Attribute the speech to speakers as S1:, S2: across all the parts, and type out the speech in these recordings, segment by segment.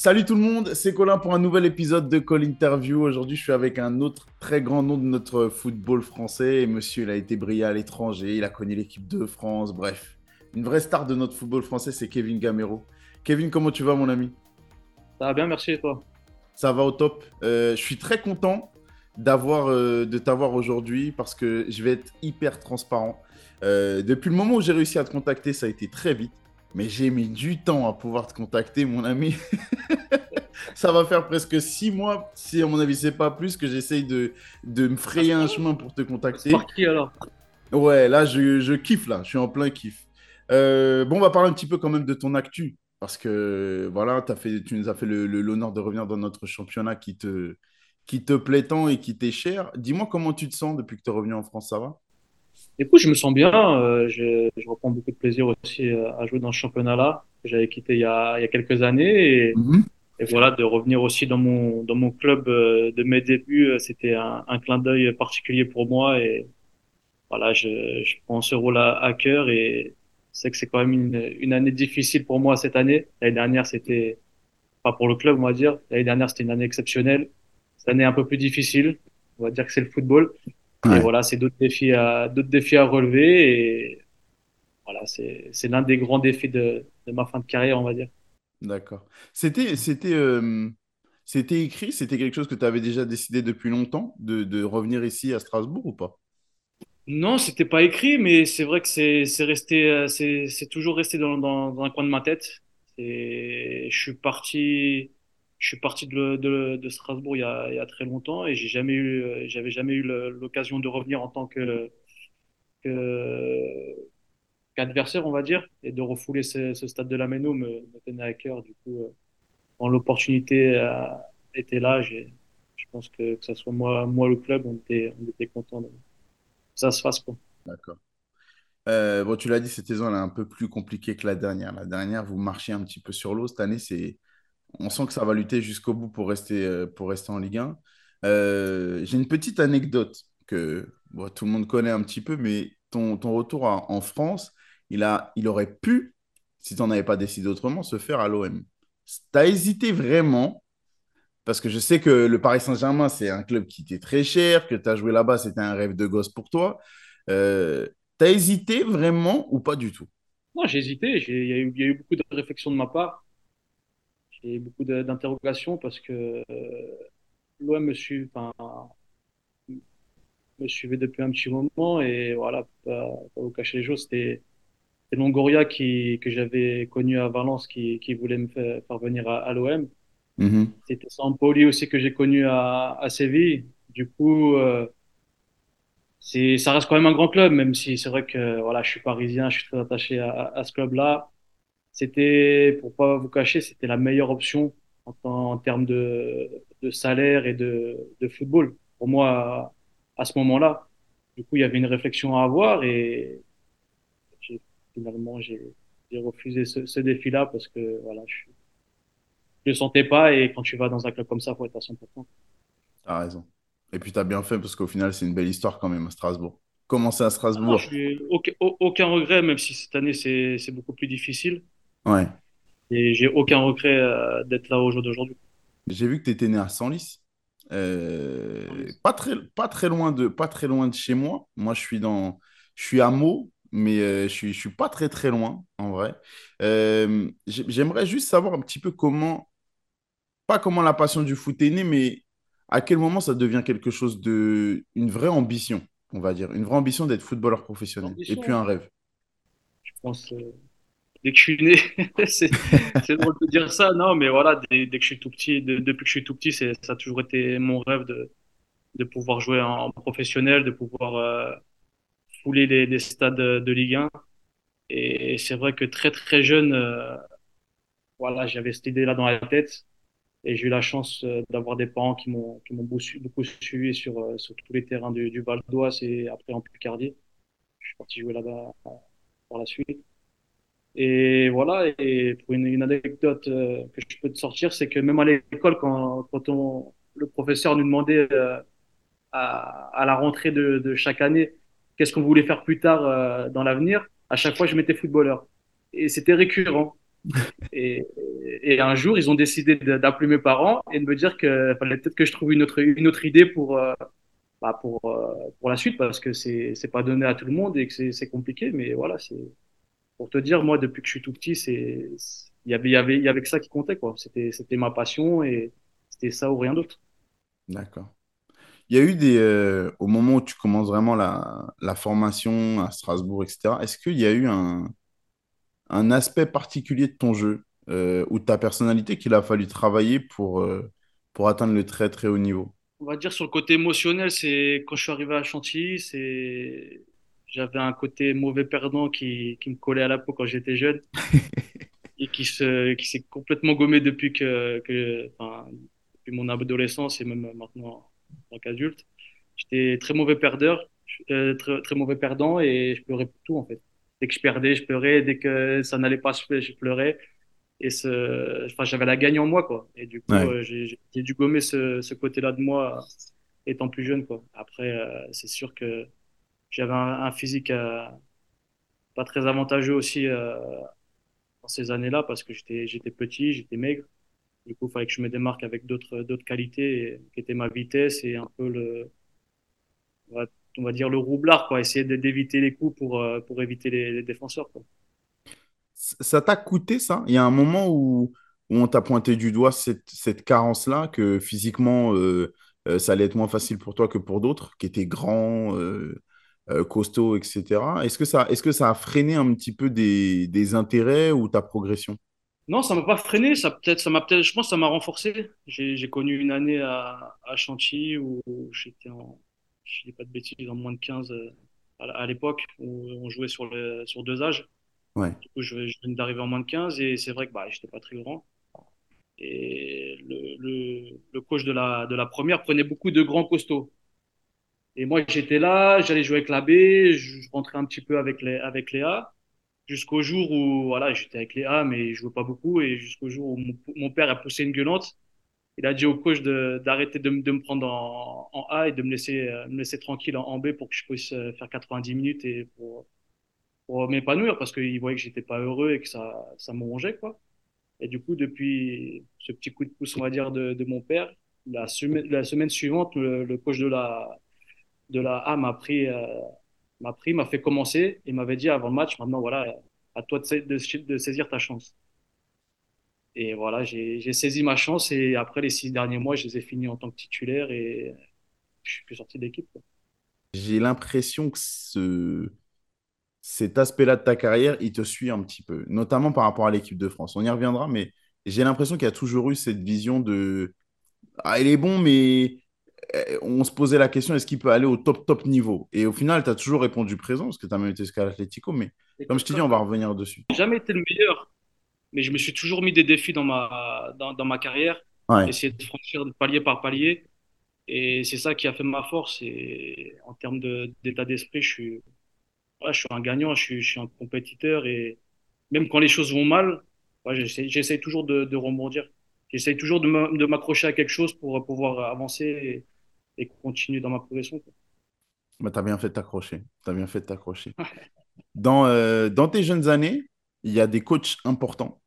S1: Salut tout le monde, c'est Colin pour un nouvel épisode de Call Interview. Aujourd'hui, je suis avec un autre très grand nom de notre football français. monsieur, il a été brillé à l'étranger, il a connu l'équipe de France, bref. Une vraie star de notre football français, c'est Kevin Gamero. Kevin, comment tu vas, mon ami?
S2: Ça va bien, merci et toi?
S1: Ça va au top. Euh, je suis très content d'avoir, euh, de t'avoir aujourd'hui parce que je vais être hyper transparent. Euh, depuis le moment où j'ai réussi à te contacter, ça a été très vite mais j'ai mis du temps à pouvoir te contacter, mon ami. ça va faire presque six mois, si à mon avis c'est pas plus, que j'essaye de, de me frayer un chemin pour te contacter.
S2: Par qui alors?
S1: Ouais, là je, je, kiffe là, je suis en plein kiff. Euh, bon, on va parler un petit peu quand même de ton actu, parce que voilà, as fait, tu nous as fait l'honneur de revenir dans notre championnat qui te, qui te plaît tant et qui t'est cher. Dis-moi comment tu te sens depuis que tu es revenu en France, ça va?
S2: Écoute, je me sens bien. Euh, je, je, reprends beaucoup de plaisir aussi euh, à jouer dans ce championnat-là que j'avais quitté il y, a, il y a quelques années. Et, mhm. et, voilà, de revenir aussi dans mon, dans mon club euh, de mes débuts, c'était un, un clin d'œil particulier pour moi. Et voilà, je, je prends ce rôle à, à cœur et c'est que c'est quand même une, une année difficile pour moi cette année. L'année dernière, c'était pas pour le club, on va dire. L'année dernière, c'était une année exceptionnelle. Cette année un peu plus difficile. On va dire que c'est le football. Et voilà, c'est d'autres défis à d'autres défis à relever et voilà, c'est c'est l'un des grands défis de, de ma fin de carrière, on va dire.
S1: D'accord. C'était c'était euh, c'était écrit, c'était quelque chose que tu avais déjà décidé depuis longtemps de, de revenir ici à Strasbourg ou pas?
S2: Non, c'était pas écrit, mais c'est vrai que c'est c'est resté euh, c'est c'est toujours resté dans, dans, dans un coin de ma tête. Et je suis parti je suis parti de, de, de Strasbourg il y, a, très longtemps et j'ai jamais eu, j'avais jamais eu l'occasion de revenir en tant qu'adversaire, on va dire, et de refouler ce, ce stade de la Méno me, me, tenait à cœur. Du coup, euh, quand l'opportunité était là, je pense que que ça soit moi, moi le club, on était, on était content que ça se fasse.
S1: D'accord. Euh, bon, tu l'as dit, cette saison elle est un peu plus compliquée que la dernière. La dernière, vous marchiez un petit peu sur l'eau. Cette année, c'est on sent que ça va lutter jusqu'au bout pour rester, euh, pour rester en Ligue 1. Euh, j'ai une petite anecdote que tout le monde connaît un petit peu, mais ton, ton retour en France, il, a, il aurait pu, si tu n'en avais pas décidé autrement, se faire à l'OM. Tu as hésité vraiment, parce que je sais que le Paris Saint-Germain, c'est un club qui était très cher, que tu as joué là-bas, c'était un rêve de gosse pour toi. Euh, tu as hésité vraiment ou pas du tout?
S2: Non, j'ai hésité. Il y, a eu beaucoup de réflexions de ma part j'ai beaucoup d'interrogations parce que euh, l'OM me suit, enfin, me suivait depuis un petit moment et voilà, pas, pas vous cacher les choses, c'était Longoria qui, que j'avais connu à Valence qui, qui voulait me faire, venir à, à l'OM. Mm-hmm. C'était Sampoli aussi que j'ai connu à, à Séville. Du coup, euh, c'est, ça reste quand même un grand club, même si c'est vrai que voilà, je suis parisien, je suis très attaché à, à ce club-là c'était, pour pas vous cacher, c'était la meilleure option en, en termes de, de, salaire et de, de, football. Pour moi, à, ce moment-là, du coup, il y avait une réflexion à avoir et finalement, j'ai refusé ce, ce défi-là parce que voilà, je ne le sentais pas et quand tu vas dans un club comme ça, faut être à 100%.
S1: T'as raison. Et puis tu as bien fait parce qu'au final, c'est une belle histoire quand même à Strasbourg. Commencer à Strasbourg?
S2: aucun, aucun regret, même si cette année c'est beaucoup plus difficile.
S1: Ouais.
S2: Et j'ai aucun regret euh, d'être là au jour d'aujourd'hui.
S1: J'ai vu que tu étais né à Senlis. Euh, pas, très, pas, très loin de, pas très loin de chez moi. Moi, je suis, dans, je suis à Meaux, mais euh, je suis, je suis pas très très loin, en vrai. J'aimerais juste savoir un petit peu comment, pas comment la passion du foot est née, mais à quel moment ça devient quelque chose de, une vraie ambition, on va dire, une vraie ambition d'être footballeur professionnel, et puis un rêve.
S2: Je pense dès que je suis né, c'est drôle de dire ça, non, mais voilà, dès, que je suis tout petit, depuis que je suis tout petit, ça a toujours été mon rêve de, de pouvoir jouer en, professionnel, de pouvoir euh, fouler les, les, stades de, Ligue 1. Et, c'est vrai que très très jeune, euh, voilà, j'avais cette idée-là dans la tête. Et j'ai eu la chance euh, d'avoir des parents qui m'ont qui m'ont beaucoup, suivi sur, sur tous les terrains du, du Val d'Oise et après en Picardie. Je suis parti jouer là-bas par la suite. Et voilà, et pour une, une anecdote euh, que je peux te sortir, c'est que même à l'école, quand, quand on, le professeur nous demandait euh, à, à, la rentrée de, de chaque année qu'est-ce qu'on voulait faire plus tard euh, dans l'avenir, à chaque fois je mettais footballeur. Et c'était récurrent. Et, et un jour, ils ont décidé d'appeler mes parents et de me dire qu'il fallait peut-être que je trouve une autre, une autre idée pour, bah pour, pour la suite parce que c'est, pas donné à tout le monde et que c'est, c'est compliqué. Mais voilà, c'est pour te dire, moi, depuis que je suis tout petit, c'est, il y avait, il y avait, il y avait que ça qui comptait, quoi. C'était, c'était ma passion et c'était ça ou rien d'autre.
S1: D'accord. Il y a eu des, euh, au moment où tu commences vraiment la, la formation à Strasbourg, etc., est-ce qu'il y a eu un, un aspect particulier de ton jeu euh, ou de ta personnalité qu'il a fallu travailler pour, euh, pour atteindre le très très haut niveau?
S2: On va dire sur le côté émotionnel, c'est quand je suis arrivé à Chantilly, c'est, j'avais un côté mauvais perdant qui, qui me collait à la peau quand j'étais jeune et qui se, qui s'est complètement gommé depuis que, que, enfin, depuis mon adolescence et même maintenant en tant qu'adulte. J'étais très mauvais perdeur, euh, très, très mauvais perdant et je pleurais pour tout en fait. Dès que je perdais, je pleurais. Dès que ça n'allait pas, je pleurais. Et ce, enfin, j'avais la gagne en moi, quoi. Et du coup,
S1: Ouais.
S2: euh, j'ai dû gommer ce, ce côté-là de moi étant plus jeune, quoi. Après, euh, c'est sûr que j'avais un, physique euh, pas très avantageux aussi euh, dans ces années-là parce que j'étais j'étais petit, j'étais maigre. Du coup, il fallait que je me démarque avec d'autres d'autres qualités qui étaient ma vitesse et un peu le on va, dire le roublard, quoi. Essayer d'éviter les coups pour euh, pour éviter les, défenseurs,
S1: Ça t'a coûté ça? Il y a un moment où, où on t'a pointé du doigt cette, cette carence-là, que physiquement, ça allait être moins facile pour toi que pour d'autres, qui étaient grands, euh, costauds, etc. Est-ce que ça, est-ce que ça a freiné un petit peu des, des intérêts ou ta progression?
S2: Non, ça m'a pas freiné, ça peut-être ça m'a peut-être je pense que ça m'a renforcé. J'ai connu une année à à Chantilly où j'étais en je dis pas de bêtises en moins de 15 euh, à, à l'époque où on jouait sur le sur deux âges.
S1: Ouais,
S2: Du coup, je, je venais d'arriver en moins de 15 et c'est vrai que bah j'étais pas très grand et le le le coach de la de la première prenait beaucoup de grands costauds. Et moi j'étais là, j'allais jouer avec la B, je, je rentrais un petit peu avec les avec Léa jusqu'au jour où voilà, j'étais avec les A, mais je jouais pas beaucoup. Et jusqu'au jour où mon, père a poussé une gueulante. Il a dit au coach de, d'arrêter de, me- de me prendre en, en A et de me laisser, euh, me laisser tranquille en, B pour que je puisse euh, faire 90 minutes et pour, pour m'épanouir parce qu'il voyait que j'étais pas heureux et que ça, ça me rongeait, quoi. Et du coup, depuis ce petit coup de pouce, on va dire, de, de mon père, la semaine, la semaine suivante, le coach de la, de la A m'a pris, euh, m'a pris, m'a fait commencer et m'avait dit avant le match, maintenant voilà, à toi de, sa- de, de saisir ta chance. Et voilà, j'ai saisi ma chance et après les six derniers mois, je les ai finis en tant que titulaire et je suis plus sorti de l'équipe.
S1: j'ai l'impression que ce, cet aspect-là de ta carrière, il te suit un petit peu, notamment par rapport à l'équipe de France. On y reviendra, mais j'ai l'impression qu'il y a toujours eu cette vision de Ah, il est bon, mais on se posait la question, est-ce qu'il peut aller au top, top niveau? Et au final, tu as toujours répondu présent, parce que tu as même été jusqu'à l'Atlético, mais comme je t'ai dit, on va revenir dessus.
S2: J'ai jamais été le meilleur, mais je me suis toujours mis des défis dans ma, dans, dans ma carrière,
S1: Ouais,
S2: essayer de franchir palier par palier. Et c'est ça qui a fait ma force. Et en termes de, d'état d'esprit, je suis, ouais, je suis un gagnant, je suis, je suis un compétiteur. Et même quand les choses vont mal, ouais, j'essaie, toujours de, de rebondir. J'essaie toujours de m'a- de m'accrocher à quelque chose pour pouvoir avancer et, et continuer dans ma progression. quoi.
S1: bah, tu as bien fait de t'accrocher. Tu as bien fait t'accrocher. Dans, euh, dans tes jeunes années, il y a des coachs importants.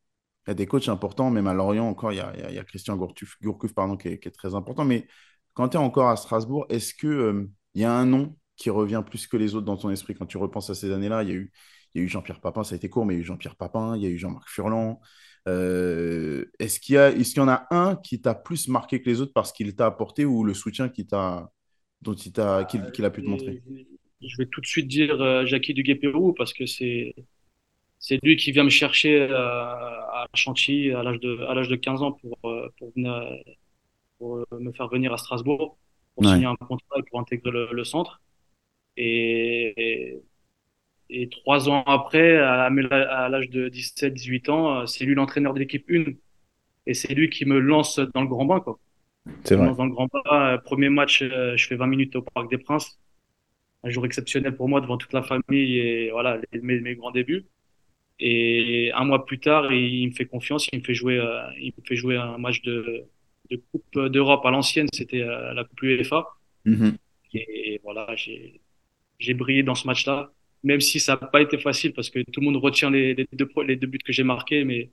S1: Il y a des coachs importants, même à Lorient encore, il y a, il y a- Christian Gourcuff, Gourcuff, pardon, qui est, qui est très important. Mais quand tu es encore à Strasbourg, est-ce que, euh, il y a un nom qui revient plus que les autres dans ton esprit? Quand tu repenses à ces années-là? Il y a eu, il y a eu Jean-Pierre Papin, ça a été court, mais il y a eu Jean-Pierre Papin, il y a eu Jean-Marc Furlan. Euh, est-ce qu'il y a, est-ce qu'il y en a un qui t'a plus marqué que les autres parce qu'il t'a apporté ou le soutien qui t'a, dont il t'a, qu'il, qu'il a pu te montrer?
S2: Je vais tout de suite dire euh, Jackie Duguay-Pérou parce que c'est c'est lui qui vient me chercher euh, à Chantilly à l'âge de à l'âge de 15 ans pour pour venir pour me faire venir à Strasbourg pour
S1: Ouais.
S2: signer un contrat et pour intégrer le, le centre. Et, et, et trois ans après, à, à l'âge de 17-18 ans, euh, c'est lui l'entraîneur de l'équipe 1. Et c'est lui qui me lance dans le grand bain, quoi.
S1: C'est vrai.
S2: dans le grand bain. Euh, Premier match, euh, je fais 20 minutes au Parc des Princes. Un jour exceptionnel pour moi devant toute la famille et voilà, mes, mes grands débuts. Et un mois plus tard, il me fait confiance, il me fait jouer, il me fait jouer un match de, de Coupe d'Europe à l'ancienne, c'était la Coupe UEFA.
S1: Mhm.
S2: Et voilà, j'ai j'ai brillé dans ce match-là, même si ça n'a pas été facile parce que tout le monde retient les, les deux, pro- les deux buts que j'ai marqués, mais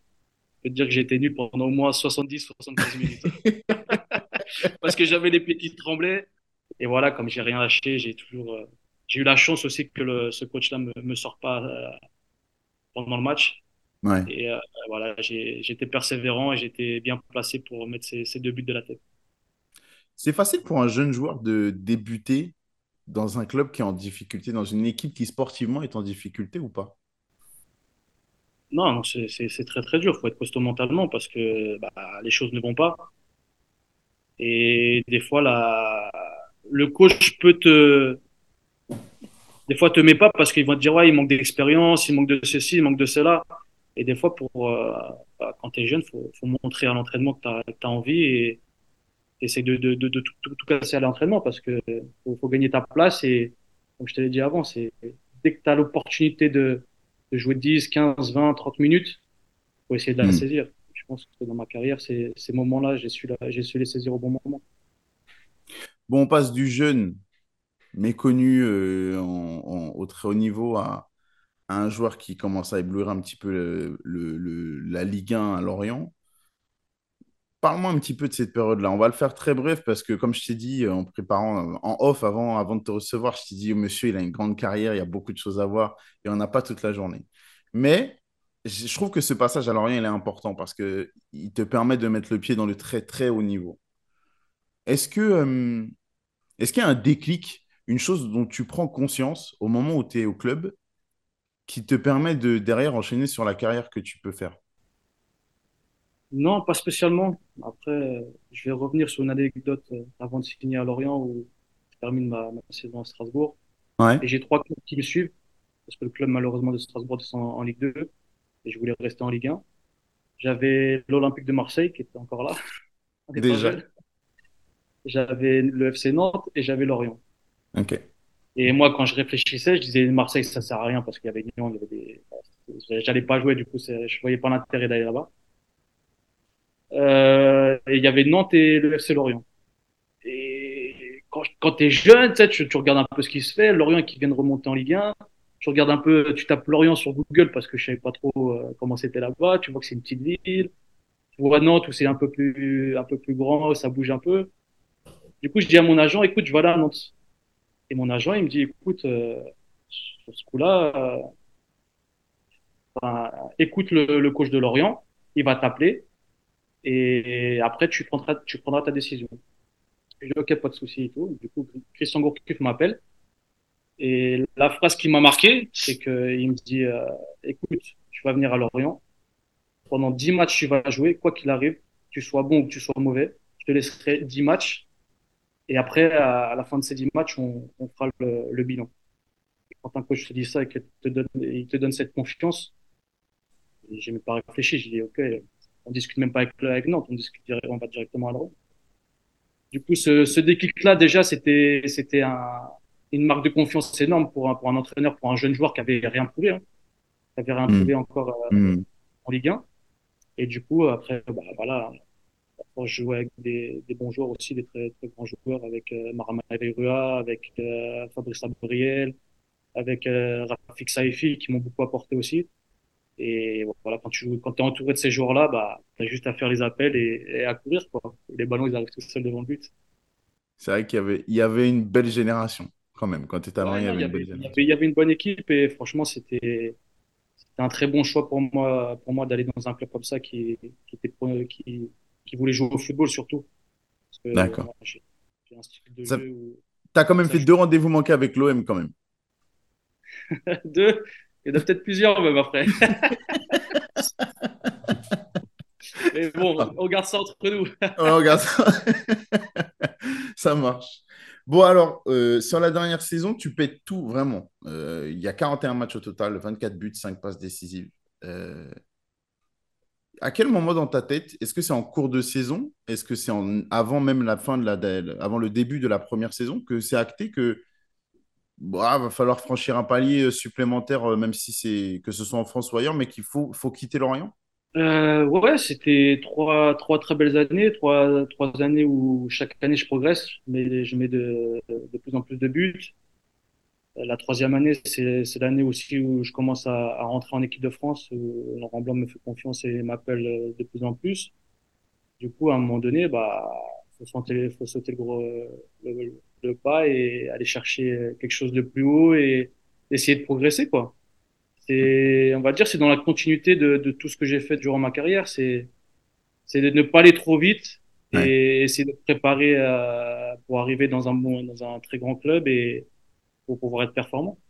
S2: peux te dire que j'ai été nul pendant au moins 70-75 minutes. Parce que j'avais les pieds qui tremblaient. Et voilà, comme j'ai rien lâché, j'ai toujours. Euh, j'ai eu la chance aussi que le, ce coach-là me, me sort pas euh, pendant le match.
S1: Ouais.
S2: Et euh, voilà, j'étais persévérant et j'étais bien placé pour mettre ces, ces deux buts de la tête.
S1: C'est facile pour un jeune joueur de débuter dans un club qui est en difficulté, dans une équipe qui sportivement est en difficulté ou pas?
S2: Non, c'est très très dur. Il faut être costaud mentalement parce que bah, les choses ne vont pas. Et des fois, le coach peut te. Des fois, te met pas parce qu'ils vont te dire ouais, il manque d'expérience, il manque de ceci, il manque de cela. Et des fois, pour, euh, bah, quand tu es jeune, il faut, montrer à l'entraînement que tu as, as, envie et essayer de, de, de, de tout, tout, tout, casser à l'entraînement parce que faut, faut, gagner ta place. Et comme je te l'ai dit avant, c'est dès que tu as l'opportunité de, jouer 10, 15, 20, 30 minutes, faut essayer de la mmh. saisir pense que dans ma carrière, ces, ces moments-là, j'ai su, su les saisir au bon moment.
S1: Bon, on passe du jeune méconnu euh, en, en, au très haut niveau à, à, un joueur qui commence à éblouir un petit peu le, le, le, la Ligue 1 à Lorient. Parle-moi un petit peu de cette période-là. On va le faire très bref parce que, comme je t'ai dit en préparant en off avant, avant de te recevoir, je t'ai dit, monsieur, il a une grande carrière, il y a beaucoup de choses à voir et on n'a pas toute la journée. Mais je trouve que ce passage à Lorient, est important parce qu'il te permet de mettre le pied dans le très, très haut niveau. Est-ce que euh, est-ce qu'il y a un déclic, une chose dont tu prends conscience au moment où tu es au club qui te permet de derrière enchaîner sur la carrière que tu peux faire?
S2: Non, pas spécialement. Après, je vais revenir sur une anecdote euh, avant de signer à Lorient où je termine ma, ma saison à Strasbourg.
S1: Ouais.
S2: Et j'ai trois clubs qui me suivent parce que le club malheureusement de Strasbourg descend en Ligue 2 et je voulais rester en Ligue 1. J'avais l'Olympique de Marseille qui était encore là.
S1: Déjà.
S2: J'avais le FC Nantes et j'avais Lorient.
S1: Ok.
S2: Et moi, quand je réfléchissais, je disais Marseille, ça sert à rien parce qu'il y avait Lyon, il y avait des. J'allais pas jouer, du coup, je voyais pas l'intérêt d'aller là-bas. Euh, et il y avait Nantes et le FC Lorient. Et quand, quand tu es jeune, tu, tu regardes un peu ce qui se fait. Lorient qui vient de remonter en Ligue 1 je regarde un peu, tu tapes Lorient sur Google parce que je savais pas trop euh, comment c'était là-bas. Tu vois que c'est une petite ville. Tu vois Nantes où c'est un peu plus, un peu plus grand, ça bouge un peu. Du coup, je dis à mon agent, écoute, je vais aller à Nantes. Et mon agent, il me dit, écoute, euh, sur ce coup-là, euh, enfin, écoute le, le, coach de Lorient, il va t'appeler et après tu prendras, ta décision. Je dis, ok, pas de souci et tout. Du coup, Christian Gourcuff m'appelle et la phrase qui m'a marqué, c'est qu'il me dit euh, écoute, tu vas venir à Lorient. Pendant 10 matchs, tu vas jouer, quoi qu'il arrive, tu sois bon ou que tu sois mauvais. Je te laisserai 10 matchs. Et après, à, la fin de ces 10 matchs, on, fera le, bilan. Quand un coach te dit ça et qu'il te donne, il te donne cette confiance, j'ai même pas réfléchi. J'ai dit ok, on discute même pas avec, avec Nantes, on discute, on va directement à Lorient. Du coup, ce, ce déclic-là, déjà, c'était, c'était un, une marque de confiance énorme pour un, pour un entraîneur, pour un jeune joueur qui avait rien prouvé, hein, qui avait rien mmh. prouvé encore euh, mmh. en Ligue 1. Et du coup, après, bah, voilà, je jouais avec des, des, bons joueurs aussi, des très, très grands joueurs, avec euh, Marama Rua, avec euh, Fabrice Abriel, avec euh, Rafik Saifi, qui m'ont beaucoup apporté aussi. Et voilà, quand tu quand es entouré de ces joueurs-là, bah, tu as juste à faire les appels et, et à courir. Quoi. Les ballons, ils arrivent tout seuls devant le but.
S1: C'est vrai qu'il y avait, il y avait une belle génération quand même. Quand tu étais à il, y avait,
S2: il, y avait, il y avait une bonne équipe et franchement, c'était un très bon choix pour moi, pour moi d'aller dans un club comme ça qui, qui, était, qui, qui voulait jouer au football surtout.
S1: D'accord. Tu as quand même fait deux rendez-vous manqués avec l'OM quand même.
S2: deux? Il y en a peut-être plusieurs même après. Mais bon, on garde ça entre nous.
S1: on garde ça. ça marche. Bon, alors, euh, sur la dernière saison, tu pètes tout, vraiment. Euh, il y a 41 matchs au total, 24 buts, 5 passes décisives. Euh, à quel moment dans ta tête, est-ce que c'est en cours de saison? Est-ce que c'est avant même la fin de la, avant le début de la première saison que c'est acté que bah, va falloir franchir un palier supplémentaire, même si c'est que ce soit en France ou ailleurs, mais qu'il faut, faut quitter l'Orient
S2: euh, ouais, c'était trois, trois très belles années, trois, trois années où chaque année je progresse, mais je mets de, de plus en plus de buts. La troisième année, c'est l'année aussi où je commence à, à rentrer en équipe de France, où Laurent Blanc me fait confiance et m'appelle euh, de plus en plus. Du coup, à un moment donné, bah, faut sauter, faut sauter le gros, le, le pas et aller chercher quelque chose de plus haut et essayer de progresser, quoi. C'est, on va dire, c'est dans la continuité de, de tout ce que j'ai fait durant ma carrière. C'est, c'est de ne pas aller trop vite
S1: Ouais.
S2: et essayer de préparer pour arriver dans un bon, dans un très grand club et pour pouvoir être performant.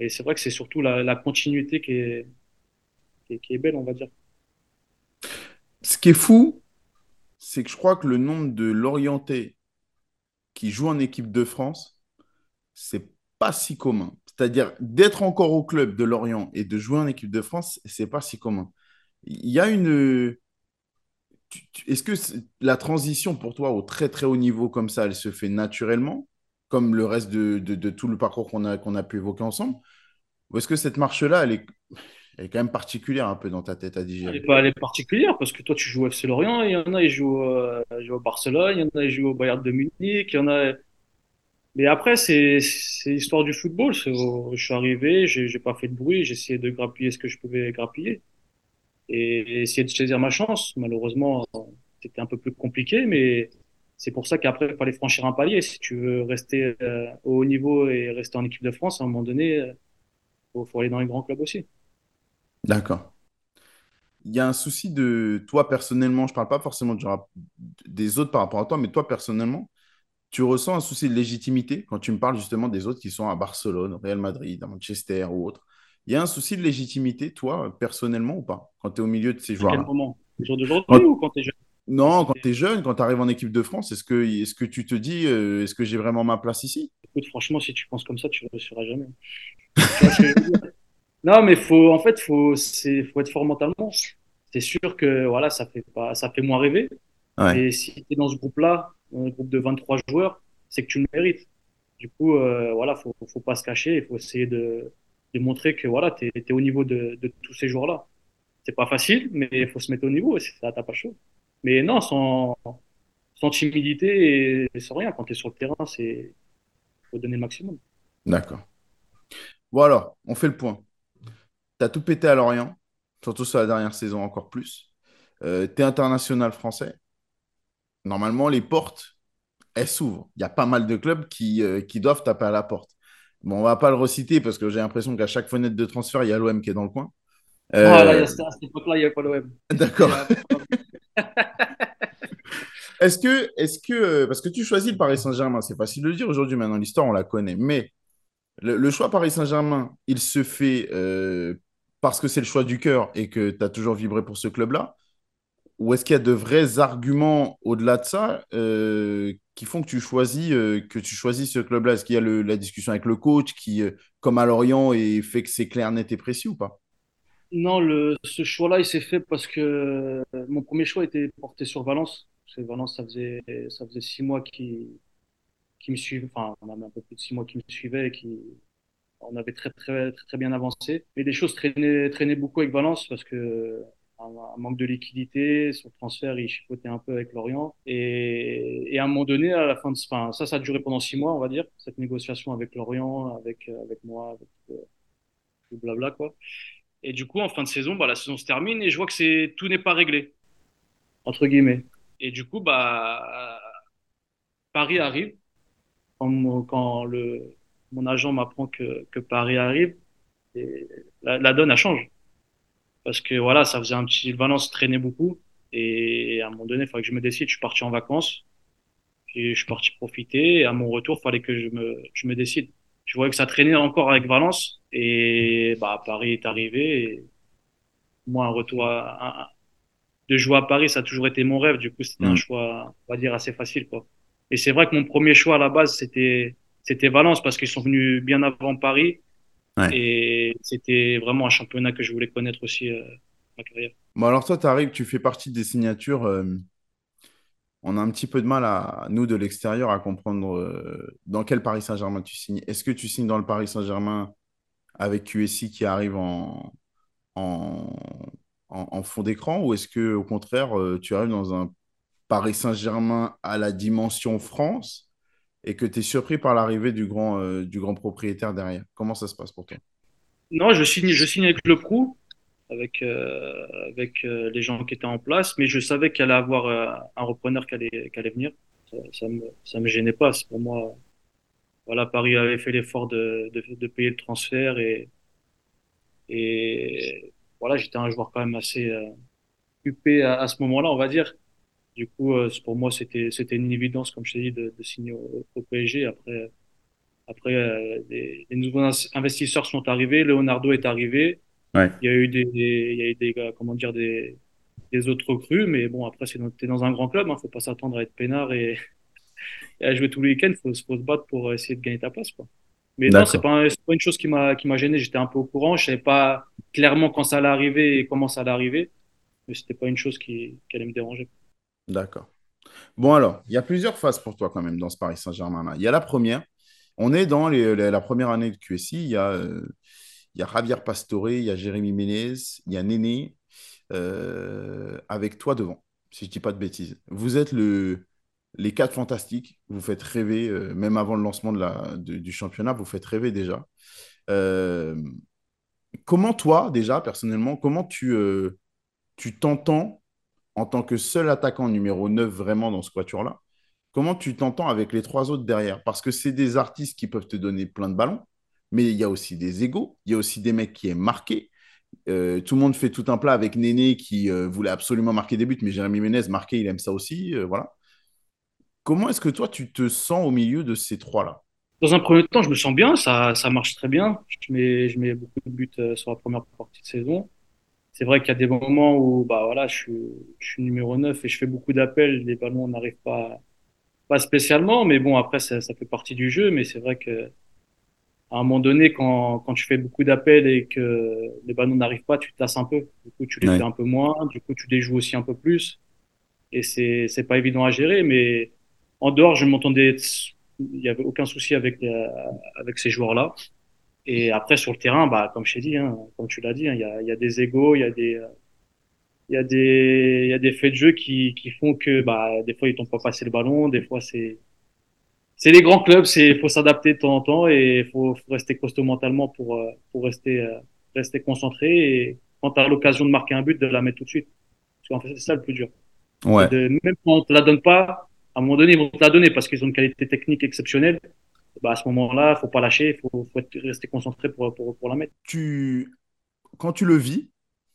S2: Et c'est vrai que c'est surtout la, la continuité qui est, qui est, qui est belle, on va dire.
S1: Ce qui est fou, c'est que je crois que le nombre de Lorientais qui jouent en équipe de France, c'est pas si commun. C'est-à-dire d'être encore au club de Lorient et de jouer en équipe de France, c'est pas si commun. Il y a une. Est-ce que la transition pour toi au très très haut niveau comme ça, elle se fait naturellement, comme le reste de, de- de tout le parcours qu'on a, qu'on a pu évoquer ensemble? Ou est-ce que cette marche-là, elle est, elle est quand même particulière un peu dans ta tête à digérer?
S2: pas, elle est particulière parce que toi, tu joues au FC Lorient, il y en a, ils jouent, euh, au Barcelone, il y en a, ils jouent au Bayern de Munich, il y en a. Mais après, c'est, l'histoire du football. Je suis arrivé, j'ai pas fait de bruit, j'ai essayé de grappiller ce que je pouvais grappiller et essayer de saisir ma chance. Malheureusement, c'était un peu plus compliqué, mais c'est pour ça qu'après, il fallait franchir un palier. Si tu veux rester euh, au haut niveau et rester en équipe de France, à un moment donné, euh, faut, faut aller dans les grands clubs aussi.
S1: D'accord. Il y a un souci de toi personnellement, je parle pas forcément des autres par rapport à toi, mais toi personnellement, tu ressens un souci de légitimité quand tu me parles justement des autres qui sont à Barcelone, au Real Madrid, à Manchester ou autre. Il y a un souci de légitimité, toi, personnellement ou pas, quand tu es au milieu de ces
S2: À quel moment? Le jour d'aujourd'hui
S1: Quand-
S2: ou quand t'es jeune? Quand
S1: Non, quand tu es jeune, quand tu arrives en équipe de France, est-ce que, est-ce que tu te dis, euh, est-ce que j'ai vraiment ma place ici?
S2: Écoute, franchement, si tu penses comme ça, tu ne réussiras jamais. Tu vois ce que je veux dire? Non, mais faut, en fait, faut, c'est, faut être fort mentalement. C'est sûr que, voilà, ça fait pas, ça fait moins rêver.
S1: Ouais,
S2: Mais si tu es dans ce groupe-là, dans un groupe de 23 joueurs, c'est que tu le mérites. Du coup, euh, voilà, faut, faut pas se cacher. Il faut essayer de, de montrer que, voilà, t'es, t'es au niveau de, de tous ces joueurs-là. C'est pas facile, mais il faut se mettre au niveau et ça, t'as pas chaud. Mais non, sans, sans timidité et sans rien. Quand tu es sur le terrain, c'est, faut donner le maximum.
S1: d'accord. Bon alors, on fait le point. Tu as tout pété à Lorient, surtout sur la dernière saison encore plus. Euh, tu es international français. Normalement, les portes, elles s'ouvrent. Il y a pas mal de clubs qui, euh, qui doivent taper à la porte. Bon, on va pas le reciter parce que j'ai l'impression qu'à chaque fenêtre de transfert, il y a l'OM qui est dans le coin. Euh,
S2: a ça, à cette époque-là, il n'y avait pas l'OM.
S1: d'accord. Est-ce que, euh, parce que tu choisis le Paris Saint-Germain, c'est facile de le dire aujourd'hui, maintenant l'histoire, on la connaît, mais le, le choix Paris Saint-Germain, il se fait euh, parce que c'est le choix du cœur et que tu as toujours vibré pour ce club-là, ou est-ce qu'il y a de vrais arguments au-delà de ça euh, qui font que tu choisis, euh, que tu choisis ce club-là? Est-ce qu'il y a la discussion avec le coach qui, euh, comme à Lorient, et fait que c'est clair, net et précis ou pas?
S2: Non, ce choix-là, il s'est fait parce que mon premier choix était porté sur Valence. Parce que Valence, ça faisait, ça faisait six mois qui, qui me suivait, enfin, on un peu plus de six mois qui me suivaient et qui, on avait très, très, très, très bien avancé. Mais les choses traînaient, traînaient beaucoup avec Valence parce que un, manque de liquidité, son transfert, il chipotait un peu avec Lorient. Et, et à un moment donné, à la fin de, enfin, ça, ça a duré pendant six mois, on va dire, cette négociation avec Lorient, avec, avec moi, avec euh, tout blabla, quoi. Et du coup, en fin de saison, bah, la saison se termine et je vois que c'est tout n'est pas réglé, entre guillemets. Et du coup, bah, Paris arrive. Quand, quand le, mon agent m'apprend que, que Paris arrive, et la, la donne, elle change. Parce que voilà, ça faisait un petit. Valence traînait beaucoup. Et à un moment donné, il fallait que je me décide. Je suis parti en vacances. Puis je suis parti profiter. Et à mon retour, il fallait que je me, je me décide. Je voyais que ça traînait encore avec Valence. Et bah, Paris est arrivé. Et moi, un retour à, de jouer à Paris, ça a toujours été mon rêve. Du coup, c'était un
S1: Hmm.
S2: choix, on va dire, assez facile, quoi. Et c'est vrai que mon premier choix à la base, c'était, c'était Valence parce qu'ils sont venus bien avant Paris.
S1: Ouais.
S2: Et c'était vraiment un championnat que je voulais connaître aussi, euh, ma carrière.
S1: Bon, alors toi, tu arrives, tu fais partie des signatures. euh, on a un petit peu de mal à, nous, de l'extérieur, à comprendre euh, dans quel Paris Saint-Germain tu signes. Est-ce que tu signes dans le Paris Saint-Germain avec QSI qui arrive en, en, en- en fond d'écran ou est-ce que au contraire, euh, tu arrives dans un Paris Saint-Germain à la dimension France et que tu es surpris par l'arrivée du grand, euh, du grand propriétaire derrière. Comment ça se passe pour toi?
S2: Non, je signe, je signe avec le crew, avec, euh, avec euh, les gens qui étaient en place, mais je savais qu'il allait avoir un repreneur qui allait, qui allait venir. Ça, ça me, ça me gênait pas. Pour moi, voilà, Paris avait fait l'effort de, de, de payer le transfert et, et voilà, j'étais un joueur quand même assez occupé à ce moment-là, on va dire. Du coup, euh, pour moi, c'était, c'était une évidence, comme je t'ai dit, de, de signer au, au PSG. Après, après, euh, les, les nouveaux investisseurs sont arrivés, Leonardo est arrivé.
S1: Ouais.
S2: Il y a eu des, des- il y a eu des, comment dire, des, des autres recrues, mais bon, après, c'est dans, t'es dans un grand club, hein, faut pas s'attendre à être peinard et, et à jouer tous les week-ends, faut, faut se battre pour essayer de gagner ta place, quoi. Mais non, c'est pas, c'est pas une chose qui m'a, qui m'a gêné, j'étais un peu au courant, je savais pas clairement quand ça allait arriver et comment ça allait arriver, mais c'était pas une chose qui, qui allait me déranger.
S1: D'accord. Bon, alors, il y a plusieurs phases pour toi quand même dans ce Paris Saint-Germain-là. Il y a la première. On est dans la, première année de QSI. Il y a, euh, il y a Javier Pastore, il y a Jérémy Ménez, il y a Néné, euh, avec toi devant, si je ne dis pas de bêtises. Vous êtes le, les quatre fantastiques. Vous faites rêver, euh, même avant le lancement du championnat, vous faites rêver déjà. Comment toi, déjà, personnellement, comment tu tu t'entends en tant que seul attaquant numéro 9 vraiment dans ce quatuor-là, comment tu t'entends avec les trois autres derrière? Parce que c'est des artistes qui peuvent te donner plein de ballons, mais il y a aussi des égaux, il y a aussi des mecs qui aiment marquer. Euh, tout le monde fait tout un plat avec Néné qui euh, voulait absolument marquer des buts, mais Jérémy Ménez, marquer, il aime ça aussi. euh, voilà. Comment est-ce que toi, tu te sens au milieu de ces trois-là?
S2: Dans un premier temps, je me sens bien, ça, ça marche très bien. Je mets, je mets beaucoup de buts euh, sur la première partie de saison. C'est vrai qu'il y a des moments où, bah voilà, je suis, je suis numéro 9 et je fais beaucoup d'appels, les ballons n'arrivent pas, pas spécialement, mais bon, après, ça, ça fait partie du jeu, mais c'est vrai que, à un moment donné, quand, quand tu fais beaucoup d'appels et que les ballons n'arrivent pas, tu te lasses un peu. Du coup, tu les fais un peu moins, du coup, tu les joues aussi un peu plus, et c'est, c'est pas évident à gérer, mais en dehors, je m'entendais, il y avait aucun souci avec, avec ces joueurs-là. Et après, sur le terrain, bah, comme je t'ai dit, hein, comme tu l'as dit, hein, il y a, il y a des égos, il y a des, il y a des, il y a des faits de jeu qui, qui font que, bah, des fois, ils t'ont pas passé le ballon, des fois, c'est, c'est les grands clubs, c'est, faut s'adapter de temps en temps et faut, faut rester costaud mentalement pour, euh, pour rester, euh, rester concentré et quand tu as l'occasion de marquer un but, de la mettre tout de suite. Parce qu'en fait, c'est ça le plus dur.
S1: Ouais,
S2: de, même quand on te la donne pas, à un moment donné, ils vont te la donner parce qu'ils ont une qualité technique exceptionnelle. Bah, à ce moment-là, faut pas lâcher, faut, faut rester concentré pour, la mettre.
S1: tu, quand tu le vis,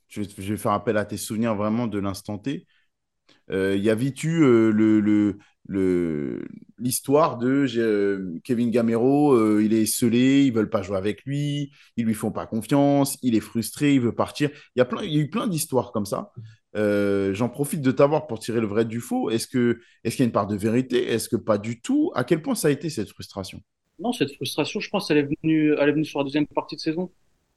S1: je vais, faire appel à tes souvenirs vraiment de l'instant T. Euh, y avait-tu euh, le, l'histoire de euh, Kevin Gamero, euh, il est scellé, ils veulent pas jouer avec lui, ils lui font pas confiance, il est frustré, il veut partir. Il y a plein, il y eu plein d'histoires comme ça. Euh, j'en profite de t'avoir pour tirer le vrai du faux. Est-ce que, est-ce qu'il y a une part de vérité? Est-ce que pas du tout? À quel point ça a été cette frustration?
S2: Non, cette frustration, je pense, elle est venue, elle est venue sur la deuxième partie de saison.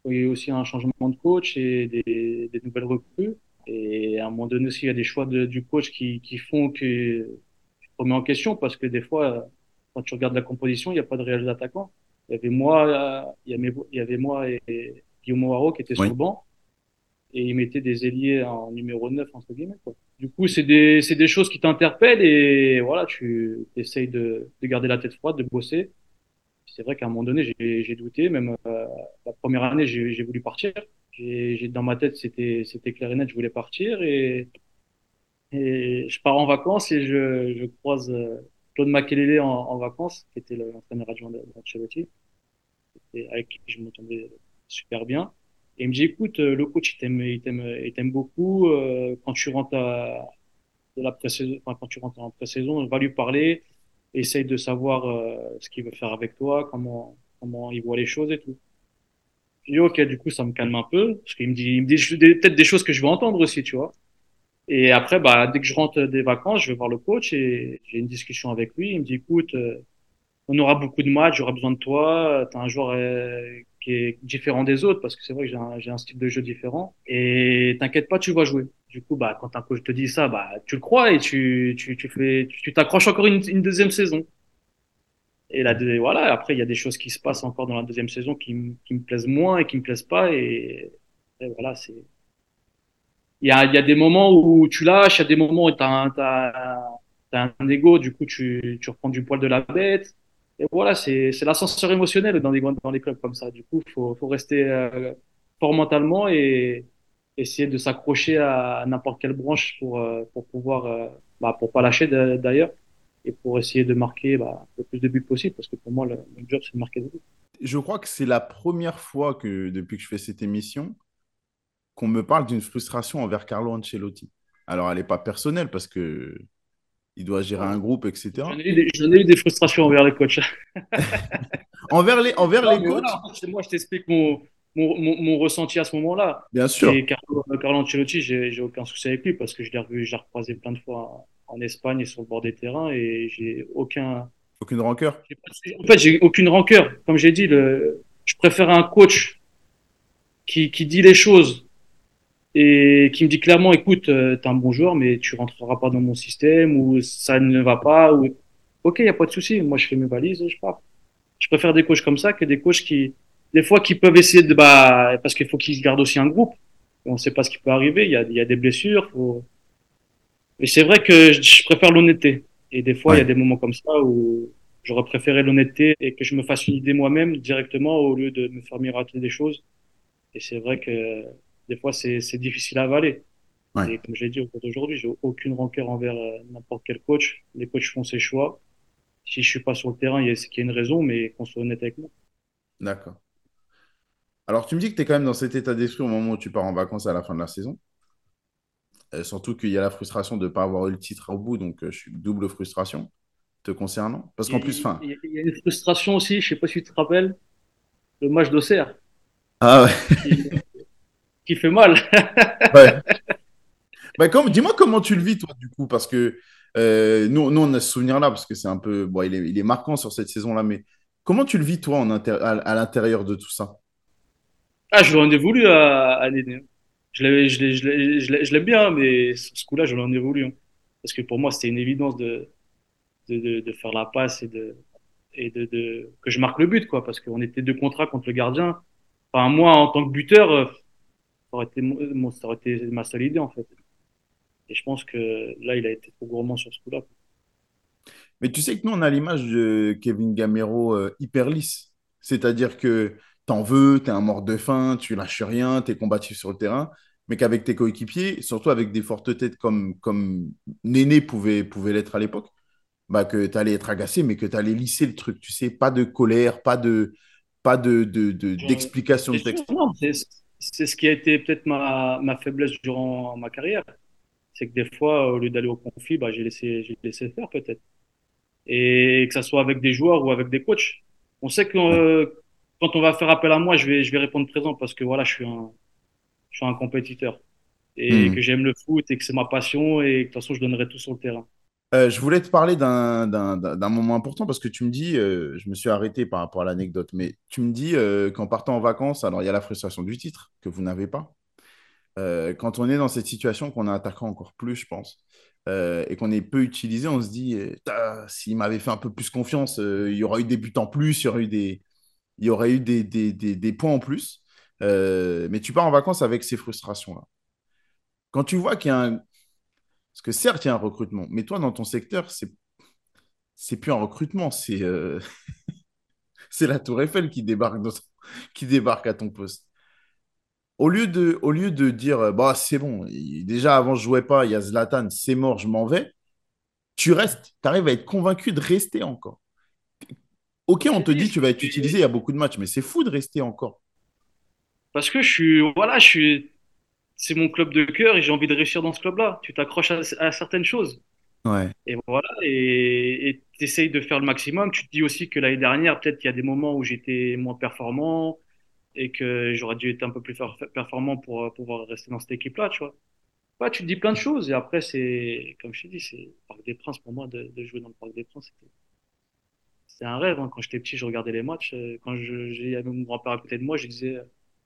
S2: Il y a eu aussi un changement de coach et des, des nouvelles recrues. Et à un moment donné aussi, il y a des choix de- du coach qui, qui font que tu te remets en question parce que des fois, quand tu regardes la composition, il n'y a pas de réels attaquants. Il y avait moi, il y avait, il y avait moi et, et Guillaume Haro qui étaient sur
S1: Oui.
S2: le banc et ils mettaient des ailiers en numéro 9, entre guillemets, quoi. Du coup, c'est des, c'est des choses qui t'interpellent et voilà, tu essayes de, de garder la tête froide, de bosser. C'est vrai qu'à un moment donné, j'ai douté. Même euh, la première année, j'ai voulu partir. J'ai dans ma tête, c'était clair et net, je voulais partir et je pars en vacances et je croise euh, Claude Makelele en, vacances, qui était l'entraîneur adjoint de et avec qui je m'entendais super bien. Et il me dit, écoute, euh, le coach, il t'aime, beaucoup. quand tu rentres à, de la quand tu rentres en pré-saison, va lui parler, essaye de savoir euh, ce qu'il veut faire avec toi, comment, comment il voit les choses et tout. Dis, ok, du coup, ça me calme un peu, parce qu'il me dit, il me dit peut-être des choses que je vais entendre aussi, tu vois. Et après, bah, dès que je rentre des vacances, je vais voir le coach et j'ai une discussion avec lui. Il me dit, écoute, euh, on aura beaucoup de matchs, j'aurai besoin de toi. Tu as un joueur euh, qui est différent des autres parce que c'est vrai que j'ai un, j'ai un style de jeu différent. Et t'inquiète pas, tu vas jouer. Du coup, bah, quand un coach te dit ça, bah, tu le crois et tu, tu, tu fais, tu tu t'accroches encore une, deuxième saison. Et là, voilà, après, il y a des choses qui se passent encore dans la deuxième saison qui, qui me plaisent moins et qui me plaisent pas. Et, voilà, c'est, il y a, y a des moments où tu lâches, il y a des moments où t'as as un ego, du coup, tu, tu reprends du poil de la bête. Et voilà, c'est, c'est l'ascenseur émotionnel dans les, dans les clubs comme ça. Du coup, faut, faut rester euh, fort mentalement et essayer de s'accrocher à n'importe quelle branche pour, euh, pour pouvoir, euh, bah, pour pas lâcher d'ailleurs et pour essayer de marquer bah, le plus de buts possible parce que pour moi, le, le job, c'est de marquer des buts.
S1: Je crois que c'est la première fois que, depuis que je fais cette émission, qu'on me parle d'une frustration envers Carlo Ancelotti. Alors, elle n'est pas personnelle parce que il doit gérer un groupe, etc.
S2: J'en ai, eu des- j'en ai eu des frustrations envers les coachs.
S1: Envers les, envers
S2: Non,
S1: les coachs,
S2: voilà, moi, je t'explique mon, mon, mon, mon ressenti à ce moment-là.
S1: bien sûr.
S2: Et Carlo, Carlo Ancelotti, j'ai j'ai aucun souci avec lui parce que je l'ai revu, je l'ai recroisé plein de fois en Espagne et sur le bord des terrains et j'ai aucun.
S1: Aucune rancœur.
S2: j'ai. En fait, j'ai aucune rancœur. Comme j'ai dit, le, je préfère un coach qui, qui dit les choses et qui me dit clairement, écoute, euh, t'es un bon joueur, mais tu rentreras pas dans mon système ou ça ne va pas ou ok, y a pas de souci. Moi, je fais mes valises et je pars. Je préfère des coachs comme ça que des coachs qui, des fois, qui peuvent essayer de, bah, parce qu'il faut qu'ils gardent aussi un groupe. On ne sait pas ce qui peut arriver. Il y a, il y a des blessures. Faut... Mais c'est vrai que je, je préfère l'honnêteté. Et des fois, il y a des moments comme ça où j'aurais préféré l'honnêteté et que je me fasse une idée moi-même directement au lieu de me faire miroiter des choses. Et c'est vrai que des fois, c'est, c'est difficile à avaler.
S1: Ouais.
S2: Et comme j'ai dit au cours d'aujourd'hui, j'ai aucune rancœur envers euh, n'importe quel coach. Les coachs font ses choix. Si je suis pas sur le terrain, il y a, c'est qu'il y a une raison, mais qu'on soit honnête avec moi.
S1: D'accord. Alors, tu me dis que tu es quand même dans cet état d'esprit au moment où tu pars en vacances à la fin de la saison. Euh, surtout qu'il y a la frustration de ne pas avoir eu le titre au bout, donc euh, je suis double frustration te concernant. Parce qu'en plus, fin.
S2: il y a- une frustration aussi, je sais pas si tu te rappelles, le match d'Auxerre,
S1: Ah ouais.
S2: qui, qui fait mal.
S1: ouais. Bah, comme- dis-moi comment tu le vis, toi, du coup, parce que euh, nous, nous, on a ce souvenir-là, parce que c'est un peu. Bon, il est, il est marquant sur cette saison-là, mais comment tu le vis, toi, en inter- à, à l'intérieur de tout ça?
S2: Ah, je l'en ai voulu à, à Néné. Je l'ai, je je je l'aime bien, mais ce coup-là, je l'en ai voulu. hein. Parce que pour moi, c'était une évidence de, de, de, faire la passe et de, et de, que je marque le but, quoi. Parce qu'on était deux contrats contre le gardien. Enfin, moi, en tant que buteur, euh, ça aurait été, mon- ça aurait été ma seule idée, en fait. Et je pense que là, il a été trop gourmand sur ce coup-là.
S1: Mais tu sais que nous, on a l'image de Kevin Gamero euh, hyper lisse. C'est-à-dire que t'en veux, t'es un mort de faim, tu lâches rien, t'es combatif sur le terrain, mais qu'avec tes coéquipiers, surtout avec des fortes têtes comme, comme Néné pouvait, pouvait l'être à l'époque, bah que t'allais être agacé, mais que t'allais lisser le truc, tu sais, pas de colère, pas de, pas de, de, de- d'explication de
S2: sûr,
S1: texte.
S2: non, c'est c'est ce qui a été peut-être ma, ma faiblesse durant ma carrière. C'est que des fois, au lieu d'aller au conflit, bah, j'ai laissé, j'ai laissé faire peut-être. Et que ça soit avec des joueurs ou avec des coachs. On sait que euh, quand on va faire appel à moi, je vais, je vais répondre présent parce que voilà, je suis un, je suis un compétiteur. Et
S1: Hmm.
S2: que j'aime le foot et que c'est ma passion et que de toute façon, je donnerai tout sur le terrain.
S1: Euh, je voulais te parler d'un moment important parce que tu me dis, euh, je me suis arrêté par rapport à l'anecdote, mais tu me dis euh, qu'en partant en vacances, alors il y a la frustration du titre que vous n'avez pas. Quand on est dans cette situation, qu'on est attaquant encore plus, je pense, et qu'on est peu utilisé, on se dit, s'il m'avait fait un peu plus confiance, il y aurait eu des buts en plus, il y aurait eu des, il y aurait eu des, points en plus. Euh, mais tu pars en vacances avec ces frustrations-là. Quand tu vois qu'il y a un... Parce que certes, il y a un recrutement, mais toi, dans ton secteur, c'est c'est plus un recrutement, c'est euh, la Tour Eiffel qui débarque, qui débarque à ton poste. Au lieu de, au lieu de dire, euh, bah, c'est bon, déjà avant je jouais pas, il y a Zlatan, c'est mort, je m'en vais, tu restes, tu arrives à être convaincu de rester encore. Ok, on te dit tu vas être utilisé, il y a beaucoup de matchs, mais c'est fou de rester encore.
S2: Parce que je suis, voilà, je suis, c'est mon club de cœur et j'ai envie de réussir dans ce club-là. Tu t'accroches à, à certaines choses.
S1: Ouais.
S2: Et voilà, et tu essayes de faire le maximum. Tu te dis aussi que l'année dernière, peut-être qu'il y a des moments où j'étais moins performant et que j'aurais dû être un peu plus per- performant pour euh, pouvoir rester dans cette équipe-là, tu vois. Ouais, tu te dis plein de choses et après, c'est, comme je t'ai dit, c'est Parc des Princes pour moi de, de jouer dans le Parc des Princes. C'était c'était un rêve. hein. Quand j'étais petit, je regardais les matchs. Euh, Quand je, j'ai mon grand-père à côté de moi, je disais,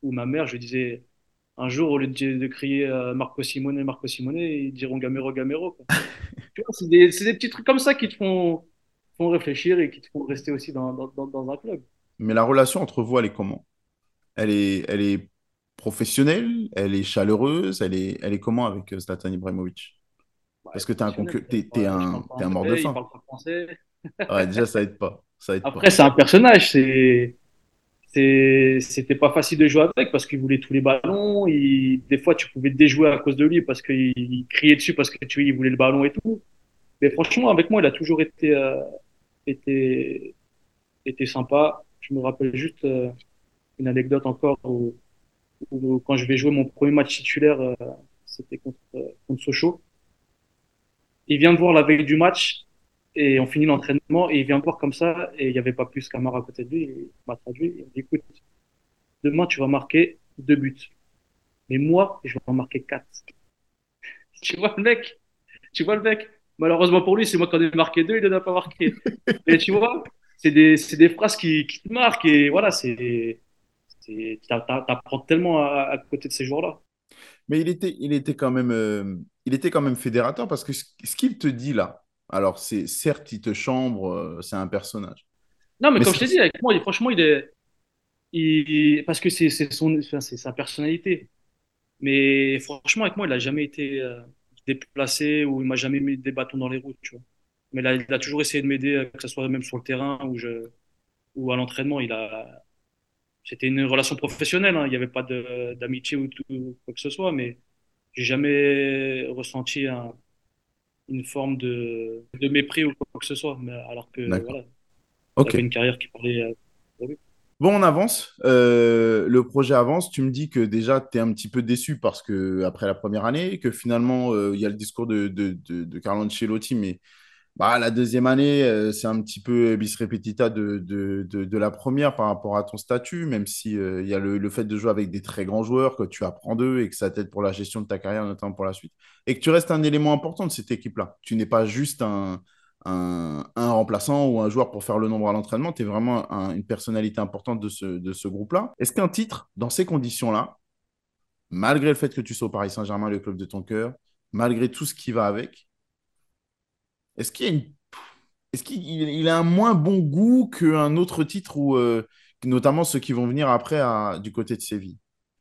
S2: ou ma mère, je disais, un jour, au lieu de, de crier euh, Marco Simone, Marco Simone, ils diront Gamero, Gamero. Tu c'est des, c'est des petits trucs comme ça qui te font, font réfléchir et qui te font rester aussi dans, dans, dans, un club.
S1: Mais la relation entre vous, elle est comment? Elle est, elle est professionnelle, elle est chaleureuse, elle est, elle est comment avec euh, Zlatan Ibrahimovic?
S2: Bah,
S1: Parce que un,
S2: parle
S1: t'es, t'es
S2: pas, je
S1: un, t'es un mort de
S2: il
S1: faim.
S2: parle pas français.
S1: Ouais, déjà, ça aide pas. Ça aide pas.
S2: Après, c'est un personnage, c'est, c'était pas facile de jouer avec parce qu'il voulait tous les ballons. Il, des fois, tu pouvais te déjouer à cause de lui parce qu'il il criait dessus parce que tu il voulait le ballon et tout. Mais franchement, avec moi, il a toujours été, euh, été, été sympa. Je me rappelle juste euh, une anecdote encore où, où quand je vais jouer mon premier match titulaire, euh, c'était contre, contre Sochaux. Il vient me voir la veille du match et on finit l'entraînement et il vient me voir comme ça et il n'y avait pas plus qu'Amar à côté de lui. Il m'a traduit. Il me dit, écoute, demain tu vas marquer deux buts. Mais moi, je vais en marquer quatre. Tu vois le mec? Tu vois le mec? Malheureusement pour lui, c'est moi qui en ai marqué deux, il n'en a pas marqué. Mais tu vois, c'est des, c'est des phrases qui, qui te marquent et voilà, c'est, c'est, t'a- t'a- t'apprends tellement à, à côté de ces joueurs-là.
S1: Mais il était, il était quand même, euh, il était quand même fédérateur parce que ce, ce qu'il te dit là, alors c'est certes, il te chambre, euh, c'est un personnage.
S2: Non, mais
S1: Mais
S2: comme je t'ai dit, avec moi, il- franchement, il est, il, parce que c'est, son, enfin, sa personnalité. Mais franchement, avec moi, il a jamais été euh, déplacé ou il m'a jamais mis des bâtons dans les roues, tu vois. Mais là, il a toujours essayé de m'aider, euh, que ce soit même sur le terrain ou je, ou à l'entraînement. Il a, c'était une relation professionnelle, hein. Il n'y avait pas d'amitié ou tout, quoi que ce soit, mais j'ai jamais ressenti un, une forme de, de mépris ou quoi que ce soit. Mais alors que, voilà, il
S1: Ok.
S2: avait une carrière qui parlait euh, pour lui.
S1: Bon, on avance. Euh, le projet avance. Tu me dis que déjà, tu es un petit peu déçu parce que après la première année, que finalement, euh, il y a le discours de, de, de, de Carlo Ancelotti, mais bah, la deuxième année, euh, c'est un petit peu bis repetita de, de, de, la première par rapport à ton statut, même si euh, il y a le, le fait de jouer avec des très grands joueurs, que tu apprends d'eux et que ça t'aide pour la gestion de ta carrière, notamment pour la suite. Et que tu restes un élément important de cette équipe-là. Tu n'es pas juste un, un, un remplaçant ou un joueur pour faire le nombre à l'entraînement, tu es vraiment un- une personnalité importante de ce, de ce groupe-là. Est-ce qu'un titre, dans ces conditions-là, malgré le fait que tu sois au Paris Saint-Germain, le club de ton cœur, malgré tout ce qui va avec, est-ce qu'il a une est-ce qu'il il a un moins bon goût qu'un autre titre, ou euh, notamment ceux qui vont venir après à- du côté de Séville?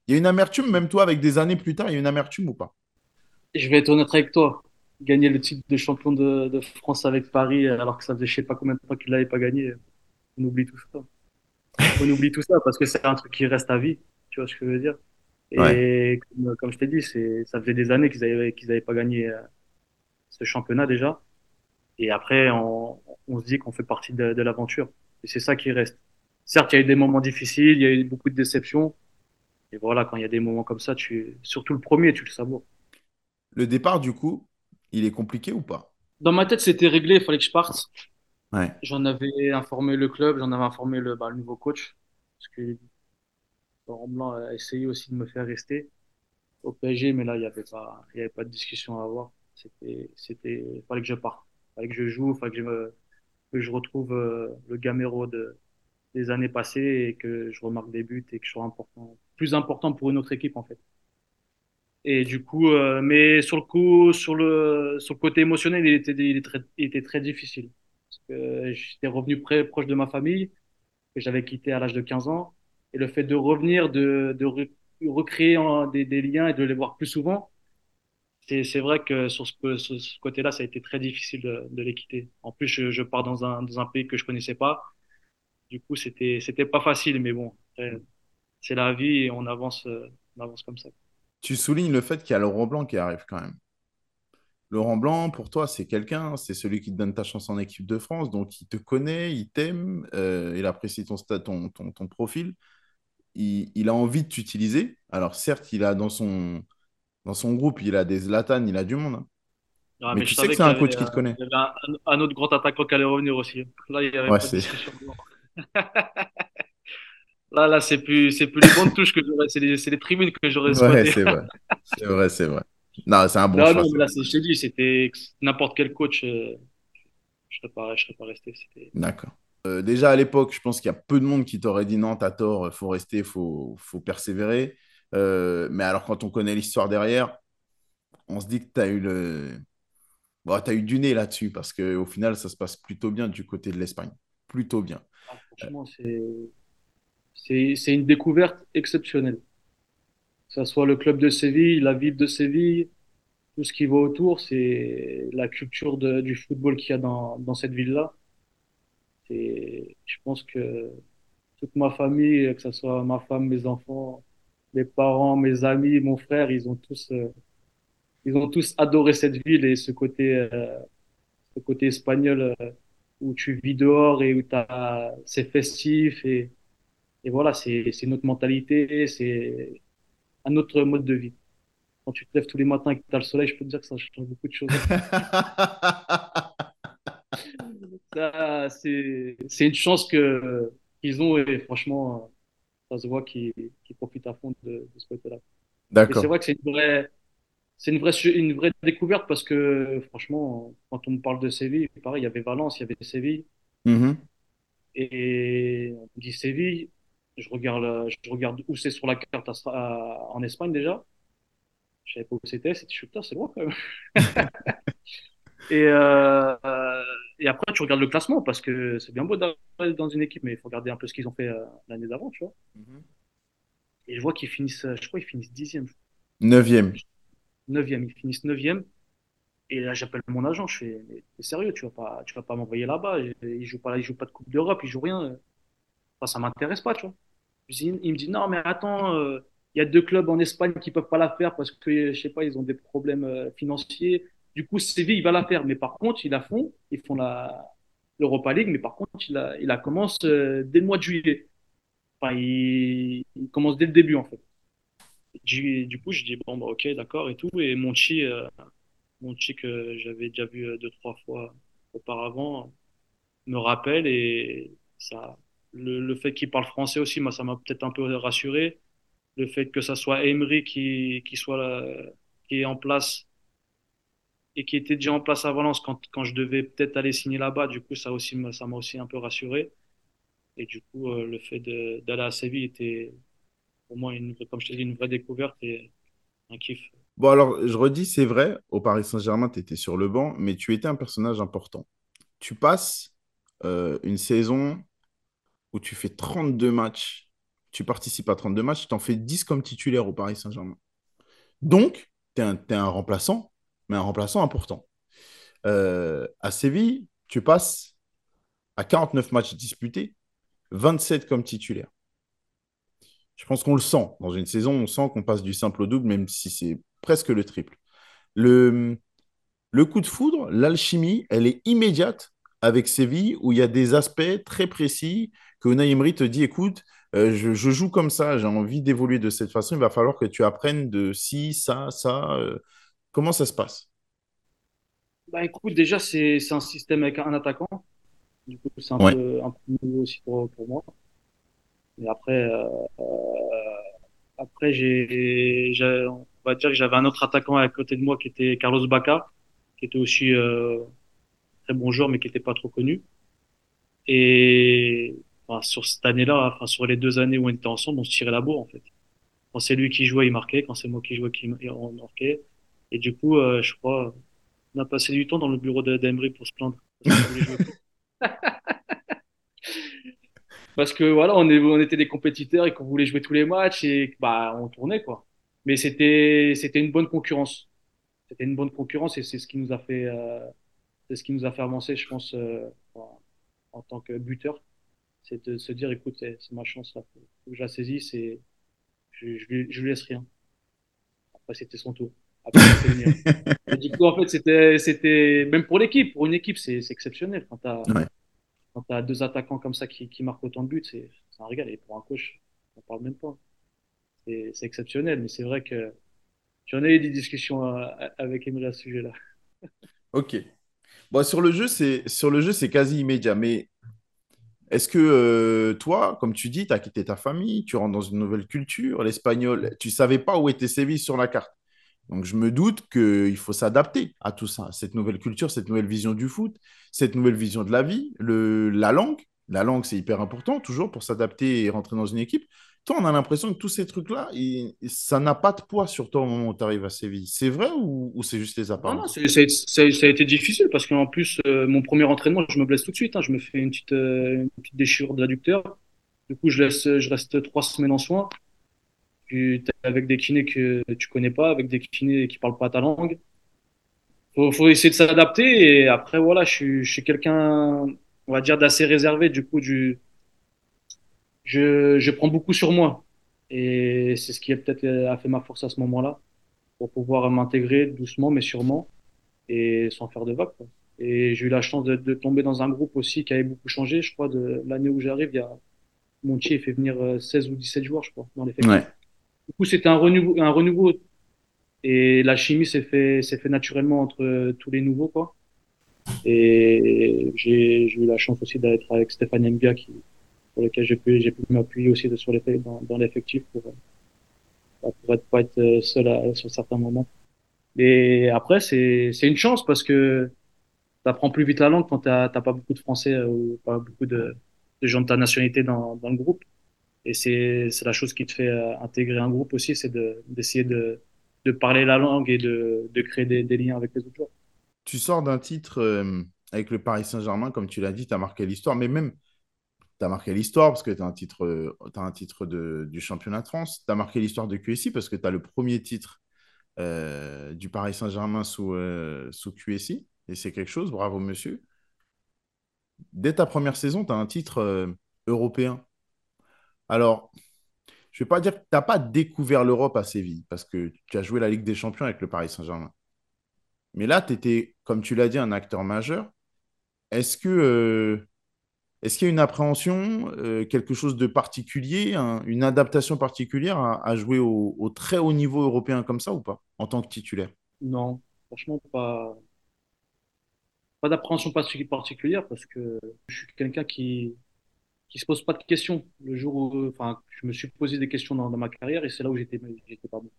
S1: Il y a une amertume, même toi, avec des années plus tard, il y a une amertume ou pas?
S2: Je vais être honnête avec toi. Gagner le titre de champion de, de France avec Paris, alors que ça faisait je sais pas combien de temps qu'il l'avait pas gagné, on oublie tout ça. On oublie tout ça parce que c'est un truc qui reste à vie. Tu vois ce que je veux dire?
S1: Ouais,
S2: Et comme, comme je t'ai dit, c'est, ça faisait des années qu'ils avaient, qu'ils avaient pas gagné euh, ce championnat déjà. Et après, on, on se dit qu'on fait partie de, de l'aventure. Et c'est ça qui reste. Certes, il y a eu des moments difficiles, il y a eu beaucoup de déceptions. Et voilà, quand il y a des moments comme ça, tu, surtout le premier, tu le savoures.
S1: Le départ, du coup, il est compliqué ou pas?
S2: Dans ma tête, c'était réglé, il fallait que je parte.
S1: Ouais,
S2: J'en avais informé le club, j'en avais informé le, bah, le nouveau coach. Parce que Laurent Blanc a essayé aussi de me faire rester au PSG, mais là, il n'y avait pas, il y avait pas de discussion à avoir. C'était, c'était, il fallait que je parte. Que je joue, que je retrouve euh, le Gamero de, des années passées et que je remarque des buts et que je sois important, plus important pour une autre équipe, en fait. Et du coup, euh, mais sur le coup, sur le, côté émotionnel, il était, très, difficile. Que j'étais revenu près, proche de ma famille, que j'avais quitté à l'âge de 15 ans. Et le fait de revenir, de, de re- recréer des liens et de les voir plus souvent, c'est, vrai que sur ce, côté-là, ça a été très difficile de, de les quitter. En plus, je, pars dans un, pays que je connaissais pas. Du coup, c'était, c'était pas facile, mais bon, c'est la vie et on avance, on avance comme ça.
S1: Tu soulignes le fait qu'il y a Laurent Blanc qui arrive quand même. Laurent Blanc, pour toi, c'est quelqu'un, c'est celui qui te donne ta chance en équipe de France, donc il te connaît, il t'aime, euh, il apprécie ton, ton, profil, il, il a envie de t'utiliser. Alors certes, il a dans son, dans son groupe, il a des Zlatan, il a du monde, hein.
S2: Ah,
S1: mais
S2: mais
S1: tu sais que c'est
S2: y
S1: un coach qui te connaît.
S2: il y avait un, autre grand attaquant qui allait revenir aussi. Là, il n'y avait
S1: Ouais, c'est.
S2: Là, là, c'est plus, c'est plus les bandes touches que j'aurais, c'est les, c'est les tribunes que j'aurais
S1: ouais,
S2: souhaité.
S1: c'est vrai. C'est vrai, c'est vrai. Non, c'est un bon
S2: Non,
S1: choix.
S2: non, là, c'est, je t'ai dit, c'était n'importe quel coach, euh, je serais pas, je serais pas resté. C'était,
S1: D'accord. Euh, déjà à l'époque, je pense qu'il y a peu de monde qui t'aurait dit non, t'as tort, faut rester, faut, faut persévérer. Euh, mais alors quand on connaît l'histoire derrière, on se dit que tu as eu le, Bon, tu as eu du nez là-dessus parce qu'au final, ça se passe plutôt bien du côté de l'Espagne. Plutôt bien.
S2: franchement, c'est, une découverte exceptionnelle. Que ça soit le club de Séville, la ville de Séville, tout ce qui va autour, c'est la culture du football qu'il y a dans, dans cette ville-là. Je pense que toute ma famille, que ce soit ma femme, mes enfants, mes parents, mes amis, mon frère, ils ont tous, euh, ils ont tous adoré cette ville et ce côté, euh, ce côté espagnol euh, où tu vis dehors et où t'as, c'est festif et, et voilà, c'est, c'est notre mentalité, c'est un autre mode de vie. Quand tu te lèves tous les matins et que tu as le soleil, je peux te dire que ça change beaucoup de choses. Ça, c'est, c'est une chance que, qu'ils ont et franchement, ça se voit qu'ils, qu'ils profitent à fond de, de ce côté-là. C'est vrai que c'est une vraie, c'est une vraie, une vraie découverte parce que franchement, quand on me parle de Séville, pareil, il y avait Valence, il y avait Séville.
S1: Mhm.
S2: Et on me dit Séville, je regarde, je regarde où c'est sur la carte à- à- en Espagne déjà. Je savais pas où c'était, c'était je suis, putain, c'est loin quand même. Et, euh, et après, tu regardes le classement parce que c'est bien beau d'arriver dans une équipe, mais il faut regarder un peu ce qu'ils ont fait euh, l'année d'avant, tu vois.
S1: Mhm.
S2: Et je vois qu'ils finissent, euh, je crois, ils finissent dixième,
S1: Neuvième.
S2: neuvième, ils finissent neuvième. Et là, j'appelle mon agent, je fais, mais t'es sérieux, tu vas pas, tu vas pas m'envoyer là-bas. Ils jouent pas, ils jouent pas de Coupe d'Europe, ils jouent rien. Enfin, ça m'intéresse pas, tu vois. Il me dit, non, mais attends, euh, il y a deux clubs en Espagne qui peuvent pas la faire parce que, je sais pas, ils ont des problèmes euh, financiers. Du coup, Séville, il va la faire. Mais par contre, ils la font, ils font l'Europa League, mais par contre, il la, commence euh, dès le mois de juillet. Enfin, il, il commence dès le début, en fait. Du, coup, je dis, bon, bah, ok, d'accord et tout. Et Monchi, euh, Monchi que j'avais déjà vu euh, deux, trois fois auparavant, me rappelle et ça, le, fait qu'il parle français aussi, moi, ça m'a peut-être un peu rassuré. Le fait que ça soit Emery qui, qui soit là, qui est en place et qui était déjà en place à Valence quand, quand je devais peut-être aller signer là-bas, du coup, ça aussi, ça m'a aussi un peu rassuré. Et du coup, euh, le fait d'aller à Séville était pour moi, une, comme je t'ai dit, une vraie découverte et un kiff.
S1: Bon, alors, je redis, c'est vrai, au Paris Saint-Germain, tu étais sur le banc, mais tu étais un personnage important. Tu passes euh, une saison où tu fais 32 matchs, tu participes à 32 matchs, tu en fais 10 comme titulaire au Paris Saint-Germain. Donc, tu es t'es un remplaçant, mais un remplaçant important. Euh, à Séville, tu passes à 49 matchs disputés, 27 comme titulaire. Je pense qu'on le sent. Dans une saison, on sent qu'on passe du simple au double, même si c'est presque le triple. Le, coup de foudre, l'alchimie, elle est immédiate avec Séville, où il y a des aspects très précis que Unai te dit, écoute, euh, je, joue comme ça, j'ai envie d'évoluer de cette façon, il va falloir que tu apprennes de ci, ça, ça. euh, comment ça se passe?
S2: Bah écoute, déjà, c'est un système avec un attaquant. Du coup, c'est un
S1: Ouais.
S2: peu, un peu nouveau aussi pour, pour moi. Mais après, euh, euh, après j'ai, on va dire que j'avais un autre attaquant à côté de moi qui était Carlos Bacca, qui était aussi euh, très bon joueur, mais qui était pas trop connu. Et enfin, sur cette année-là, enfin, sur les deux années où on était ensemble, on se tirait la bourre, en fait. Quand c'est lui qui jouait, il marquait. Quand c'est moi qui jouais, qui, on marquait. Et du coup, euh, je crois, on a passé du temps dans le bureau de- d'Emery pour se plaindre. Parce que voilà, on, est, on était des compétiteurs et qu'on voulait jouer tous les matchs et bah on tournait quoi. Mais c'était c'était une bonne concurrence. C'était une bonne concurrence et c'est ce qui nous a fait euh, c'est ce qui nous a fait avancer, je pense, euh, en, tant que buteur. C'est de se dire, écoute, c'est ma chance là, faut, que je la saisisse et je, je, je lui laisse rien. Après c'était son tour. Et du coup en fait c'était c'était même pour l'équipe, pour une équipe c'est c'est exceptionnel quand t'as
S1: Ouais.
S2: quand tu as deux attaquants comme ça qui, qui marquent autant de buts, c'est c'est un régal. Et pour un coach, on parle même pas. C'est c'est exceptionnel, mais c'est vrai que j'en ai eu des discussions euh, avec Emery à ce sujet-là.
S1: Ok. Bon, sur le jeu, c'est sur le jeu, c'est quasi immédiat. Mais est-ce que euh, toi, comme tu dis, tu as quitté ta famille, tu rentres dans une nouvelle culture, l'espagnol, tu savais pas où était Séville sur la carte? Donc, je me doute qu'il faut s'adapter à tout ça, cette nouvelle culture, cette nouvelle vision du foot, cette nouvelle vision de la vie, le, la langue. La langue, c'est hyper important, toujours, pour s'adapter et rentrer dans une équipe. Toi, on a l'impression que tous ces trucs-là, ça n'a pas de poids sur toi au moment où tu arrives à Séville. C'est vrai ou, c'est juste les
S2: Non, non,
S1: apparences?
S2: c'est- ça a été difficile parce qu'en plus, euh, mon premier entraînement, je me blesse tout de suite. hein. je me fais une petite, euh, déchirure de l'adducteur. Du coup, je je reste trois semaines en soins. Puis, t'es avec des kinés que tu connais pas, avec des kinés qui parlent pas ta langue. faut, faut essayer de s'adapter. Et après, voilà, je suis, je suis quelqu'un, on va dire, d'assez réservé. Du coup, du, je, je prends beaucoup sur moi. Et c'est ce qui a peut-être a fait ma force à ce moment-là, pour pouvoir m'intégrer doucement, mais sûrement, et sans faire de vagues. Et j'ai eu la chance de, de tomber dans un groupe aussi qui avait beaucoup changé. Je crois, de l'année où j'arrive, il y a Montier fait venir euh, 16 ou 17 joueurs, je crois, dans l'effectif.
S1: Ouais.
S2: Du coup, c'était un renouveau, un renouveau. Et la chimie s'est fait, s'est fait naturellement entre euh, tous les nouveaux, quoi. Et j'ai, j'ai eu la chance aussi d'être avec Stéphane Mbia, qui, pour lequel j'ai pu, j'ai pu m'appuyer aussi sur les, dans, dans l'effectif pour, euh, pour être, pas être euh, seul à- sur certains moments. Et après, c'est, c'est une chance parce que t'apprends plus vite la langue quand t'as, t'as pas beaucoup de Français ou pas beaucoup de, de gens de ta nationalité dans, dans le groupe. Et c'est, la chose qui te fait euh, intégrer un groupe aussi, c'est de, d'essayer de, de parler la langue et de, de créer des, liens avec les autres.
S1: Tu sors d'un titre euh, avec le Paris Saint-Germain, comme tu l'as dit, tu as marqué l'histoire, mais même tu as marqué l'histoire parce que tu as un titre, euh, t'as un titre de, du championnat de France, tu as marqué l'histoire de QSI parce que tu as le premier titre du Paris Saint-Germain sous, sous QSI, et c'est quelque chose, bravo monsieur. Dès ta première saison, tu as un titre européen. Alors, je ne vais pas dire que tu n'as pas découvert l'Europe à Séville, parce que tu as joué la Ligue des Champions avec le Paris Saint-Germain. Mais là, tu étais, comme tu l'as dit, un acteur majeur. Est-ce que, euh, est-ce qu'il y a une appréhension, euh, quelque chose de particulier, un- une adaptation particulière à, jouer au, au très haut niveau européen comme ça ou pas, en tant que titulaire?
S2: Non, franchement, pas, pas d'appréhension partic- particulière parce que je suis quelqu'un qui, qui se pose pas de questions. Le jour où, enfin, je me suis posé des questions dans, dans ma carrière et c'est là où j'étais, j'étais pas bon.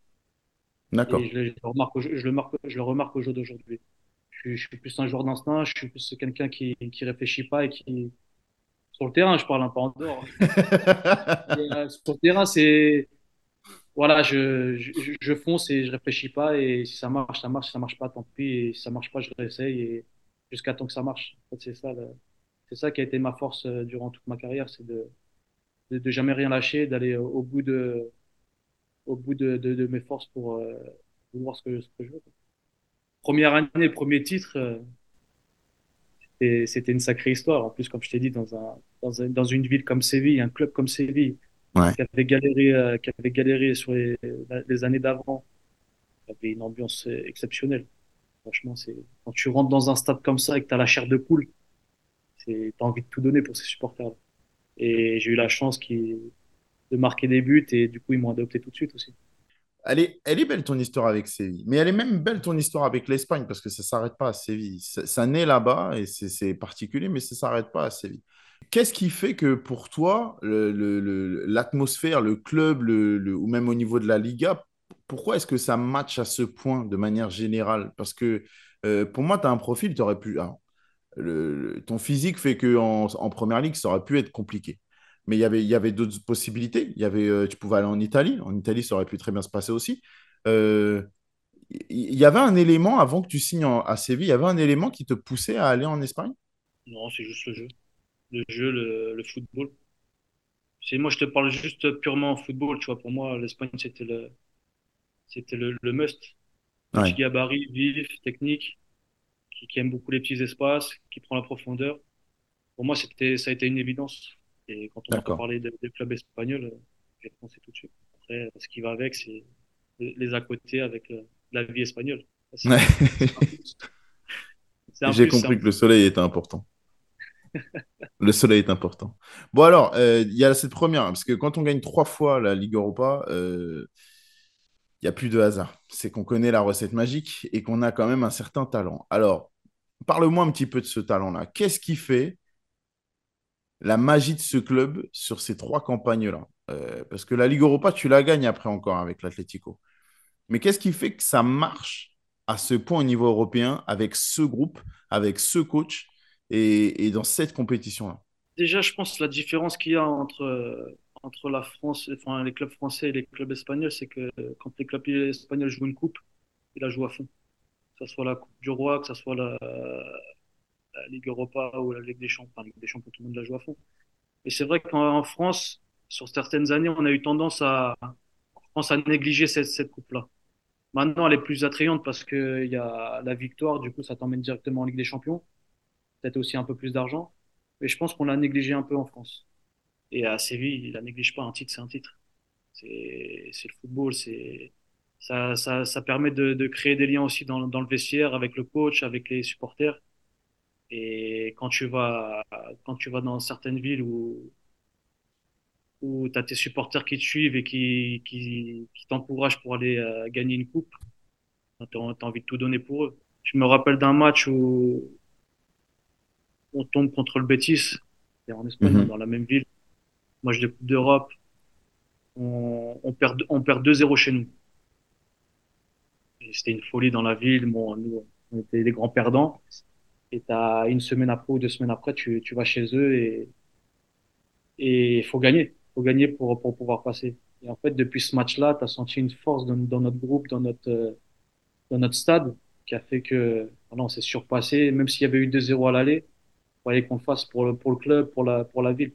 S1: D'accord.
S2: je, le je remarque, je le marque, je le remarque au jour d'aujourd'hui. Je, suis je suis plus un joueur d'instinct, je suis plus quelqu'un qui, qui réfléchit pas et qui, sur le terrain, je parle un peu en dehors. Et, euh, sur le terrain, c'est, voilà, je, je, je fonce et je réfléchis pas et si ça marche, ça marche, si ça marche pas, tant pis. Et si ça marche pas, je réessaye et jusqu'à temps que ça marche. En fait, c'est ça, le- c'est ça qui a été ma force euh, durant toute ma carrière, c'est de, de, de jamais rien lâcher, d'aller au au bout de, au bout de, de, de mes forces pour euh, vouloir ce que, ce que je veux. Première année, premier titre, euh, c'était une sacrée histoire. En plus, comme je t'ai dit, dans un, dans un, dans une ville comme Séville, un club comme Séville,
S1: Ouais.
S2: qui avait galéré, euh, qui avait galéré sur les, les années d'avant, il y avait une ambiance euh, exceptionnelle. Franchement, c'est quand tu rentres dans un stade comme ça et que tu as la chair de poule, c'est t'as envie de tout donner pour ces supporters-là. Et j'ai eu la chance qui, de marquer des buts et du coup ils m'ont adopté tout de suite aussi.
S1: Elle est, elle est belle ton histoire avec Séville, mais elle est même belle ton histoire avec l'Espagne parce que ça ne s'arrête pas à Séville. Ça, naît là-bas et c'est particulier, mais ça ne s'arrête pas à Séville. Qu'est-ce qui fait que pour toi, l'atmosphère, le, club, ou même au niveau de la Liga, pourquoi est-ce que ça match à ce point de manière générale? Parce que euh, pour moi, tu as un profil, tu aurais pu. Le- le- ton physique fait qu'en en, en première ligue, ça aurait pu être compliqué. Mais il y avait, il y avait d'autres possibilités. Il y avait, euh, tu pouvais aller en Italie. En Italie, ça aurait pu très bien se passer aussi. Euh, il y avait un élément, avant que tu signes en- à Séville, il y avait un élément qui te poussait à aller en Espagne?
S2: Non, c'est juste le jeu. Le jeu, le, le football. C'est, moi, je te parle juste purement football, tu vois. Pour moi, l'Espagne, c'était le, c'était le, le must. Petit
S1: Ouais,
S2: gabarit, vif, technique, qui, qui aime beaucoup les petits espaces, qui prend la profondeur. Pour moi, c'était, ça a été une évidence. Et quand on entend
S1: d'accord.
S2: parler de, de clubs espagnols, euh, j'ai pensé tout de suite. Après, ce qui va avec, c'est les à côté avec euh, la vie espagnole.
S1: Ouais. J'ai compris que le soleil était important. Le soleil est important. Bon, alors, euh, il y a cette première, parce que quand on gagne trois fois la Ligue Europa, euh, il n'y a plus de hasard. C'est qu'on connaît la recette magique et qu'on a quand même un certain talent. Alors, parle-moi un petit peu de ce talent-là. Qu'est-ce qui fait la magie de ce club sur ces trois campagnes-là? Euh, parce que la Ligue Europa, tu la gagnes après encore avec l'Atlético. Mais qu'est-ce qui fait que ça marche à ce point au niveau européen avec ce groupe, avec ce coach et, dans cette compétition-là?
S2: Déjà, je pense que la différence qu'il y a entre, euh, entre la France, enfin, les clubs français et les clubs espagnols, c'est que quand les clubs espagnols jouent une coupe, ils la jouent à fond. Que ce soit la Coupe du Roi, que ce soit la, Ligue Europa ou la Ligue des Champions. Enfin, la Ligue des Champions, tout le monde la joue à fond. Et c'est vrai qu'en en France, sur certaines années, on a eu tendance à, pense, à négliger cette, cette coupe-là. Maintenant, elle est plus attrayante parce que il y a la victoire, du coup, ça t'emmène directement en Ligue des Champions. Peut-être aussi un peu plus d'argent. Mais je pense qu'on l'a négligé un peu en France. Et à Séville, il la néglige pas. Un titre, c'est un titre. C'est, le football. C'est, ça, ça, ça permet de, de créer des liens aussi dans, dans le vestiaire avec le coach, avec les supporters. Et quand tu vas, quand tu vas dans certaines villes où, où tu as tes supporters qui te suivent et qui, qui, qui t'encouragent pour aller euh, gagner une coupe, tu as, envie de tout donner pour eux. Je me rappelle d'un match où on tombe contre le Betis, en Espagne,
S1: Mhm.
S2: dans la même ville, match de d'Europe, on, perd, on perd 2-0 chez nous. C'était une folie dans la ville, bon, nous, on était les grands perdants. Et t'as une semaine après ou deux semaines après, tu, vas chez eux et et faut gagner. Faut gagner pour, pouvoir passer. Et en fait, depuis ce match-là, tu as senti une force dans, notre groupe, dans notre, dans notre stade, qui a fait que voilà, on s'est surpassé. Même s'il y avait eu 2-0 à l'aller, il fallait qu'on fasse pour le, pour le club, pour la, pour la ville.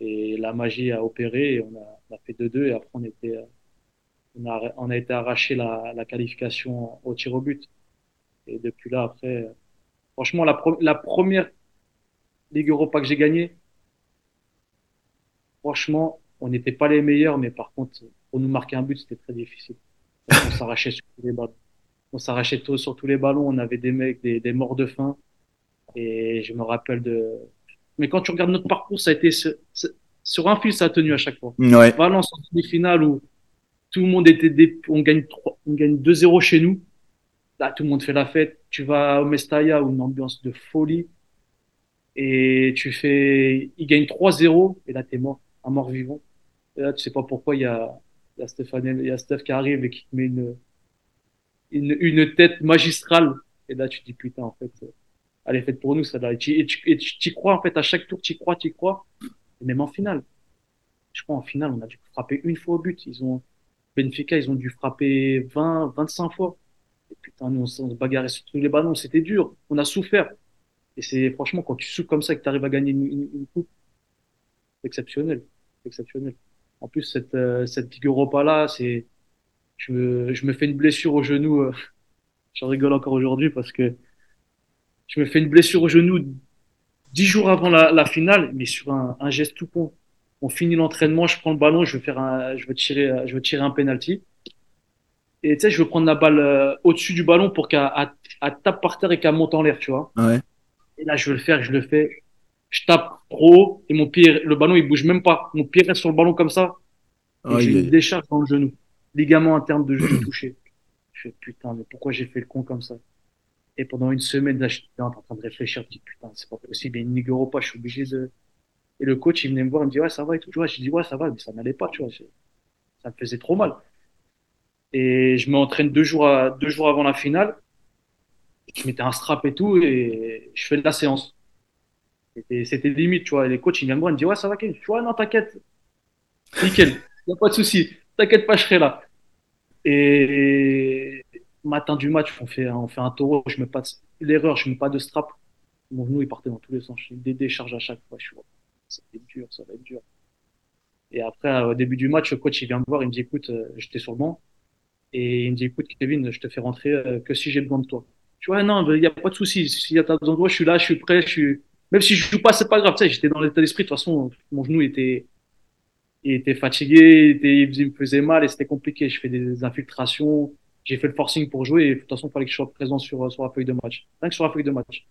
S2: Et la magie a opéré on a, on fait 2-2 et après on était, euh, on a, on a été arraché la, qualification au tir au but. Et depuis là, après, euh, franchement, la, première Ligue Europa que j'ai gagnée, Franchement, on n'était pas les meilleurs, mais par contre, pour nous marquer un but, c'était très difficile. Qu'on s'arrachait sur tous les ballons. On s'arrachait sur tous les ballons. On avait des mecs, des morts de faim. Et je me rappelle de. Mais quand tu regardes notre parcours, ça a été sur un fil, ça a tenu à chaque fois.
S1: Ouais.
S2: Valence en demi-finale où tout le monde était, dé- on gagne 3, on gagne 2-0 chez nous. Là, tout le monde fait la fête. Tu vas au Mestalla où une ambiance de folie et tu fais, il gagne 3-0 et là, t'es mort, un mort vivant. Et là, tu sais pas pourquoi il y a, il y a Stéphane, il y a Steph qui arrive et qui te met une, une, une tête magistrale. Et là, tu te dis, putain, en fait, elle est faite pour nous, ça là. Et tu, t'y crois, en fait, à chaque tour, tu y crois, tu y crois. Et même en finale. Je crois, en finale, on a dû frapper une fois au but. Ils ont, Benfica, ils ont dû frapper 20, 25 fois. Et putain, nous, on, se bagarrait sur tous les ballons. C'était dur. On a souffert. Et c'est, franchement, quand tu souffres comme ça et que tu arrives à gagner une, coupe, c'est exceptionnel. Exceptionnel. En plus, cette, euh, cette Ligue Europa-là, c'est, je me, je me fais une blessure au genou. euh, J'en rigole encore aujourd'hui parce que je me fais une blessure au genou dix jours avant la, la finale, mais sur un, un geste tout con. On finit l'entraînement, je prends le ballon, je veux faire un, je veux tirer, je veux tirer un penalty. Et tu sais, je veux prendre la balle euh, au-dessus du ballon pour qu'elle elle- elle tape par terre et qu'elle monte en l'air, tu vois.
S1: Ouais.
S2: Et là, je veux le faire, je le fais. Je tape trop haut et mon pied, le ballon, il bouge même pas. Mon pied reste sur le ballon comme ça et j'ai
S1: Aïe,
S2: une décharge dans le genou. Ligament interne de genou touché. Je fais putain, mais pourquoi j'ai fait le con comme ça? Et pendant une semaine, là, j'étais en train de réfléchir. Je me dis putain, c'est pas possible. Il Ligue Europa, je suis obligé de. Et le coach, il venait me voir, il me dit ouais, ça va et tout. Tu vois, je dis ouais, ça va, mais ça n'allait pas, tu vois. Ça me faisait trop mal. Et je m'entraîne deux jours, deux jours avant la finale. Je mettais un strap et tout et je fais de la séance. C'était limite, tu vois. Et les coachs, ils viennent me voir, ils me disent ouais, ça va, dis ouais, non, t'inquiète. Nickel. Y a pas de souci. T'inquiète pas, je serai là. Et matin du match, on fait, on fait un taureau. Je mets pas l'erreur, je mets pas de strap. Mon genou, il partait dans tous les sens. J'ai des décharges à chaque fois. Je ça va être dur, ça va être dur. Et après, au début du match, le coach, il vient me voir, il me dit, écoute, euh, j'étais sur le banc. Et il me dit, écoute, Kevin, je te fais rentrer euh, que si j'ai besoin de toi. Je dis, ouais, non, il y a pas de souci. S'il y a besoin de toi, je suis là, je suis prêt, je suis, même si je joue pas, c'est pas grave. Tu sais, j'étais dans l'état d'esprit. De toute façon, mon genou était, il était fatigué, il me faisait mal et c'était compliqué. Je fais des infiltrations. J'ai fait le forcing pour jouer et de toute façon, il fallait que je sois présent sur, sur la feuille de match. Rien que sur la feuille de match.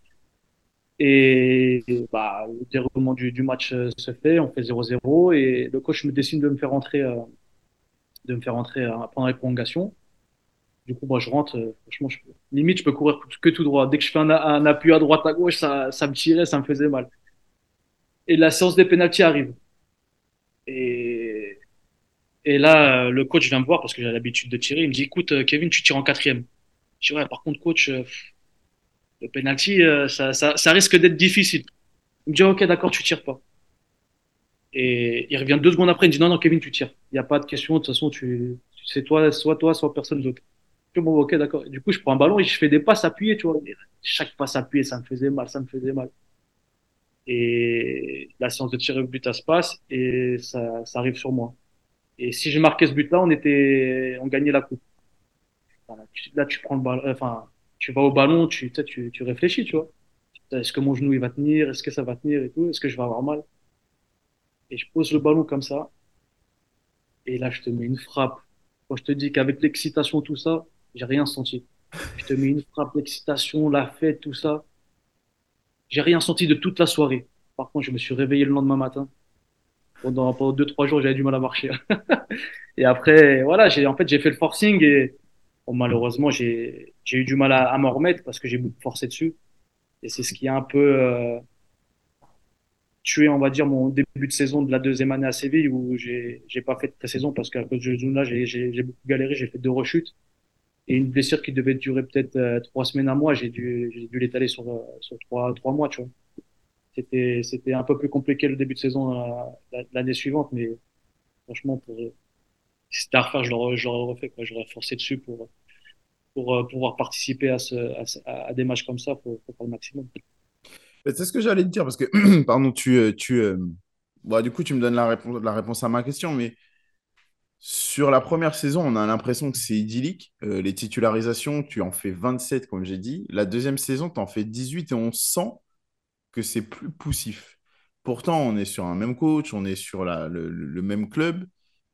S2: Et bah, le déroulement du, match euh, se fait, on fait 0-0 et le coach me décide de me faire rentrer, euh, de me faire rentrer euh, pendant les prolongations. Du coup, moi, je rentre, euh, franchement, je, limite, je peux courir que tout droit. Dès que je fais un, appui à droite, à gauche, ça, me tirait, ça me faisait mal. Et la séance des pénaltys arrive. Et, et là, euh, le coach vient me voir parce que j'ai l'habitude de tirer. Il me dit, écoute, euh, Kevin, tu tires en quatrième. Je dis, ouais, par contre, coach, euh, le penalty, ça, risque d'être difficile. Il me dit, ok, d'accord, tu tires pas. Et il revient deux secondes après, il me dit, non, non, Kevin, tu tires. Il n'y a pas de question, de toute façon, tu, c'est toi, soit toi, soit personne d'autre. Je dis, bon, ok, d'accord. Du coup, je prends un ballon et je fais des passes appuyées, tu vois. Chaque passe appuyée, ça me faisait mal, ça me faisait mal. Et la séance de tir au but, ça se passe et ça arrive sur moi. Et si j'ai marqué ce but-là, on était, on gagnait la coupe. là, tu prends le ballon, enfin, tu vas au ballon, tu, tu, tu réfléchis, tu vois. Est-ce que mon genou il va tenir? Est-ce que ça va tenir et tout? Est-ce que je vais avoir mal? Et je pose le ballon comme ça. Et là, je te mets une frappe. Quand je te dis qu'avec l'excitation, tout ça, j'ai rien senti. Je te mets une frappe, l'excitation, la fête, tout ça. J'ai rien senti de toute la soirée. Par contre, je me suis réveillé le lendemain matin. Pendant, pendant deux, trois jours, j'avais du mal à marcher. et après, voilà, j'ai, en fait, j'ai fait le forcing et bon, malheureusement, j'ai, j'ai eu du mal à, à m'en remettre parce que j'ai beaucoup forcé dessus. Et c'est ce qui a un peu euh, tué, on va dire, mon début de saison de la deuxième année à Séville où j'ai, j'ai pas fait de pré-saison parce qu'à cause de Zuna, j'ai, j'ai, j'ai beaucoup galéré, j'ai fait deux rechutes. Et une blessure qui devait durer peut-être euh, trois semaines à mois, j'ai dû, j'ai dû l'étaler sur, euh, sur trois, trois mois, tu vois. C'était, c'était un peu plus compliqué le début de saison euh, l'année suivante, mais franchement, pour, si c'était à refaire, je l'aurais, refait, quoi. J'aurais forcé dessus pour, pour euh, pouvoir participer à, des matchs comme ça, faut faire le maximum.
S1: C'est ce que j'allais te dire, parce que, pardon, tu, euh, tu, bon, du coup, tu me donnes la réponse, la réponse à ma question, mais sur la première saison, on a l'impression que c'est idyllique. Les titularisations, tu en fais 27, comme j'ai dit. La deuxième saison, tu en fais 18 et on sent que c'est plus poussif. Pourtant, on est sur un même coach, on est sur la, le, le, même club